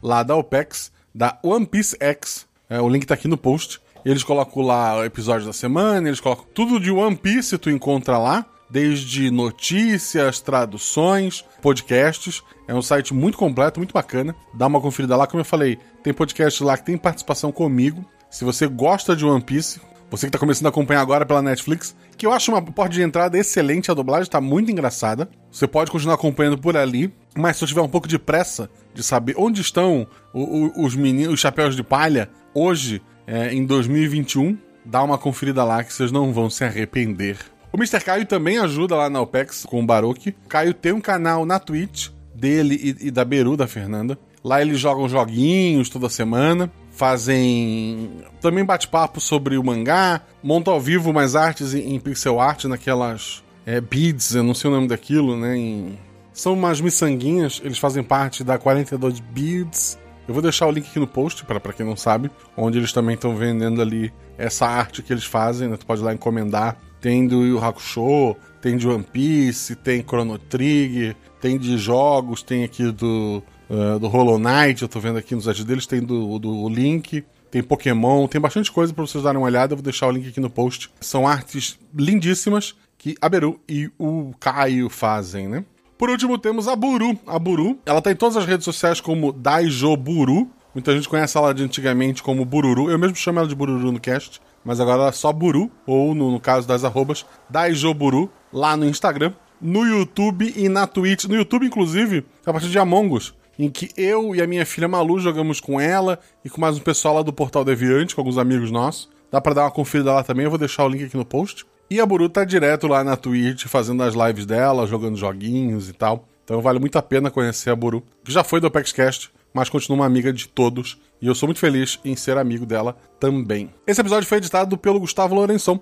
lá da OPEX, da One Piece X. É, o link tá aqui no post. Eles colocam lá o episódio da semana, eles colocam tudo de One Piece, tu encontra lá. Desde notícias, traduções, podcasts. É um site muito completo, muito bacana. Dá uma conferida lá, como eu falei, tem podcast lá que tem participação comigo. Se você gosta de One Piece, você que tá começando a acompanhar agora pela Netflix, que eu acho uma porta de entrada excelente, a dublagem tá muito engraçada. Você pode continuar acompanhando por ali, mas se eu tiver um pouco de pressa de saber onde estão os meninos, os chapéus de palha, hoje, é, em 2021, dá uma conferida lá que vocês não vão se arrepender. O Mr. Caio também ajuda lá na OPEX com o Baruch. O Caio tem um canal na Twitch dele e, e da Beru, da Fernanda. Lá eles jogam joguinhos toda semana. Fazem também bate-papo sobre o mangá. Montam ao vivo umas artes em, em pixel art naquelas é, beads, eu não sei o nome daquilo, né? em- São umas miçanguinhas, eles fazem parte da 42 Beads. Eu vou deixar o link aqui no post, para quem não sabe, onde eles também estão vendendo ali essa arte que eles fazem, né? Tu pode ir lá encomendar. Tem do Yu Hakusho, tem de One Piece, tem Chrono Trigger, tem de jogos, tem aqui do, eh, do Hollow Knight, eu tô vendo aqui nos sites deles, tem do, do Link, tem Pokémon, tem bastante coisa para vocês darem uma olhada, eu vou deixar o link aqui no post. São artes lindíssimas que a Beru e o Caio fazem, né? Por último, temos a Buru. A Buru, ela tá em todas as redes sociais como Daijo Buru. Muita gente conhece ela de antigamente como Bururu. Eu mesmo chamo ela de Bururu no cast, mas agora ela é só Buru, ou no, no caso das arrobas, Daijo Buru, lá no Instagram, no YouTube e na Twitch. No YouTube, inclusive, a partir de Among Us, em que eu e a minha filha Malu jogamos com ela e com mais um pessoal lá do Portal Deviante, com alguns amigos nossos. Dá pra dar uma conferida lá também, eu vou deixar o link aqui no post. E a Buru tá direto lá na Twitch, fazendo as lives dela, jogando joguinhos e tal. Então vale muito a pena conhecer a Buru, que já foi do ApexCast, mas continua uma amiga de todos. E eu sou muito feliz em ser amigo dela também. Esse episódio foi editado pelo Gustavo Lourençon.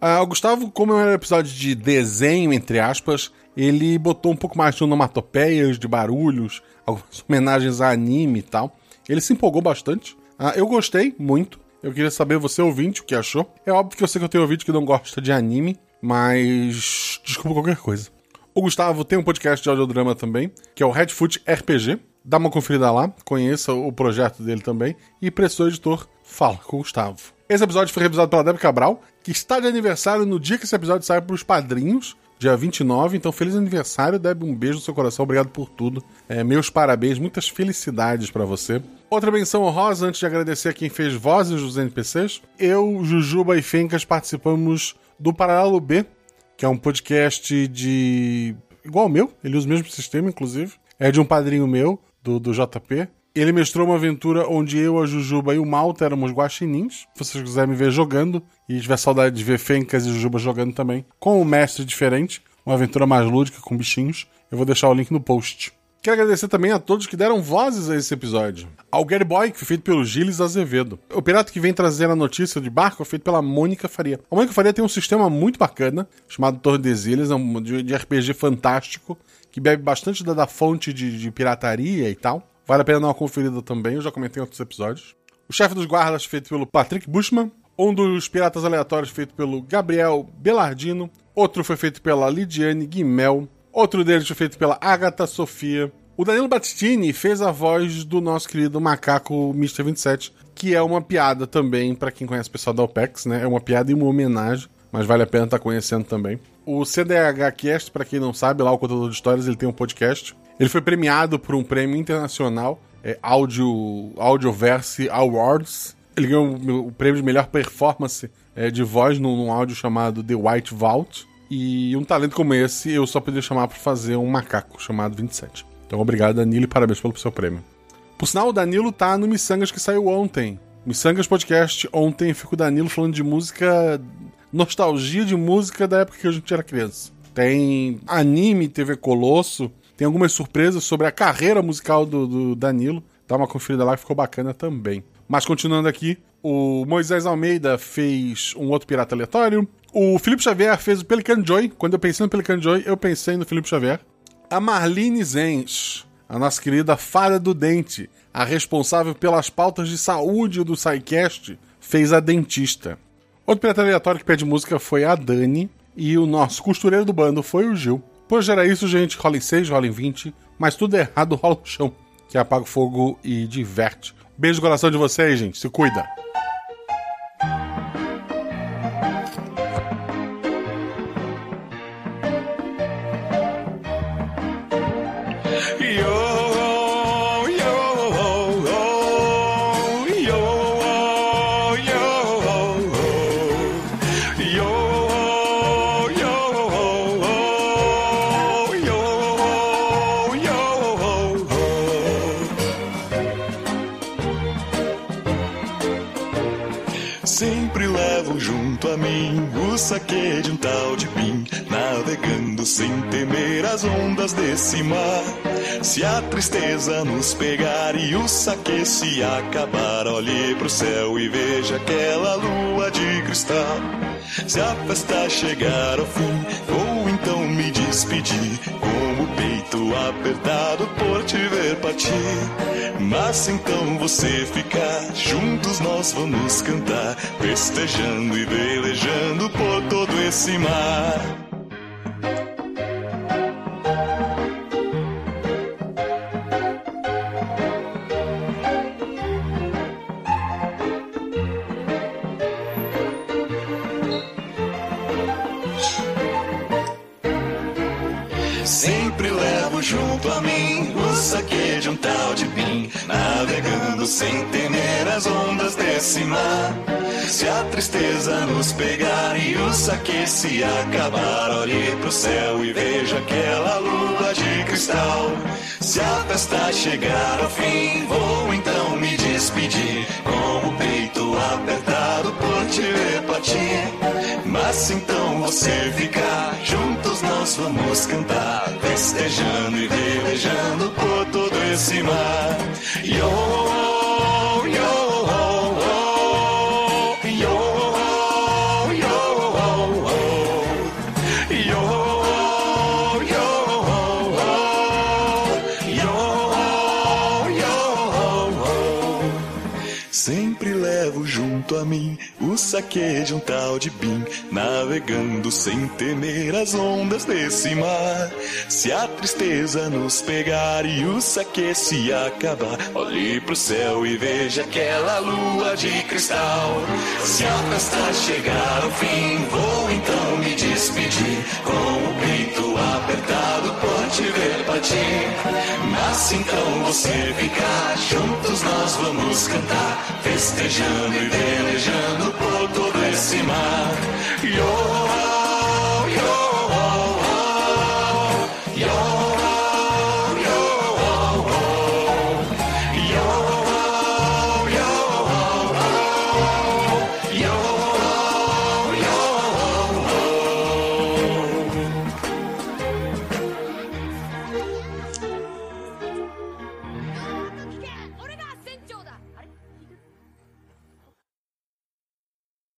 Ah, o Gustavo, como era um episódio de desenho, entre aspas, ele botou um pouco mais de onomatopeias, de barulhos, algumas homenagens a anime e tal. Ele se empolgou bastante. Ah, eu gostei muito. Eu queria saber, você ouvinte, o que achou. É óbvio que eu sei que eu tenho ouvinte que não gosta de anime, mas desculpa qualquer coisa. O Gustavo tem um podcast de audiodrama também, que é o Redfoot RPG. Dá uma conferida lá, conheça o projeto dele também. E precisou editor, fala com o Gustavo. Esse episódio foi revisado pela Deb Cabral, que está de aniversário no dia que esse episódio sai para os padrinhos, dia 29. Então, feliz aniversário, Deb. Um beijo no seu coração, obrigado por tudo. É, meus parabéns, muitas felicidades para você. Outra menção honrosa, antes de agradecer a quem fez vozes dos NPCs. Eu, Jujuba e Fencas participamos do Paralelo B, que é um podcast de. igual ao meu, ele usa o mesmo sistema, inclusive. É de um padrinho meu, do, do JP. Ele mestrou uma aventura onde eu, a Jujuba e o Malta éramos guaxinins. Se vocês quiserem me ver jogando e tiver saudade de ver Fencas e Jujuba jogando também, com um mestre diferente, uma aventura mais lúdica com bichinhos, eu vou deixar o link no post. Quero agradecer também a todos que deram vozes a esse episódio. Ao Gary Boy, feito pelo Gilles Azevedo. O pirata que vem trazer a notícia de barco feito pela Mônica Faria. A Mônica Faria tem um sistema muito bacana, chamado Tordesilhas, é um de RPG fantástico, que bebe bastante da, da fonte de, de pirataria e tal. Vale a pena dar uma conferida também, eu já comentei em outros episódios. O chefe dos guardas, feito pelo Patrick Bushman. Um dos piratas aleatórios, feito pelo Gabriel Belardino. Outro foi feito pela Lidiane Guimel. Outro deles foi feito pela Agatha Sofia. O Danilo Battistini fez a voz do nosso querido macaco Mr. 27, que é uma piada também, para quem conhece o pessoal da OPEX, né? É uma piada e uma homenagem, mas vale a pena estar conhecendo também. O CDH Cast, para quem não sabe, lá o contador de histórias, ele tem um podcast. Ele foi premiado por um prêmio internacional, é Audio, Audioverse Awards. Ele ganhou o prêmio de melhor performance é, de voz num, num áudio chamado The White Vault. E um talento como esse eu só poderia chamar para fazer um macaco chamado 27. Então obrigado, Danilo, e parabéns pelo seu prêmio. Por sinal, o Danilo tá no Missangas que saiu ontem. Missangas Podcast, ontem fica o Danilo falando de música. nostalgia de música da época que a gente era criança. Tem anime, TV Colosso, tem algumas surpresas sobre a carreira musical do, do Danilo. Dá uma conferida lá que ficou bacana também. Mas continuando aqui, o Moisés Almeida fez um outro pirata aleatório. O Felipe Xavier fez o Pelican Joy. Quando eu pensei no Pelican Joy, eu pensei no Felipe Xavier. A Marlene Zenz, a nossa querida Fada do Dente, a responsável pelas pautas de saúde do SciCast, fez a dentista. Outro pirata aleatório que pede música foi a Dani. E o nosso costureiro do bando foi o Gil. Hoje era isso, gente. Rola em 6, rola em 20. Mas tudo errado, rola no chão. Que apaga o fogo e diverte. Beijo no coração de vocês, gente. Se cuida. Saque de um tal de Pim, navegando sem temer as ondas desse mar. Se a tristeza nos pegar e o saque se acabar, olhe pro céu e veja aquela lua de cristal. Se a festa chegar ao fim, vou me despedir, com o peito apertado por te ver partir. Mas então você ficar, juntos nós vamos cantar, festejando e velejando por todo esse mar. Mim o saque de um tal de Pim, navegando sem temer as ondas desse mar. Se a tristeza nos pegar e o saque se acabar, olhe pro céu e veja aquela lua de cristal. Se a festa chegar ao fim, vou então me despedir, com o peito apertado te ver partir. Mas então você ficar, juntos nós vamos cantar, festejando e velejando por todo esse mar. Yo, yo, junto a mim o saque de um tal de Bim, navegando sem temer as ondas desse mar. Se a tristeza nos pegar e o saque se acabar, olhe pro céu e veja aquela lua de cristal. Se a festa chegar ao fim, vou então me despedir, com o peito apertado Tiver pra ti. mas então você ficar, juntos nós vamos cantar, festejando e velejando por todo esse mar.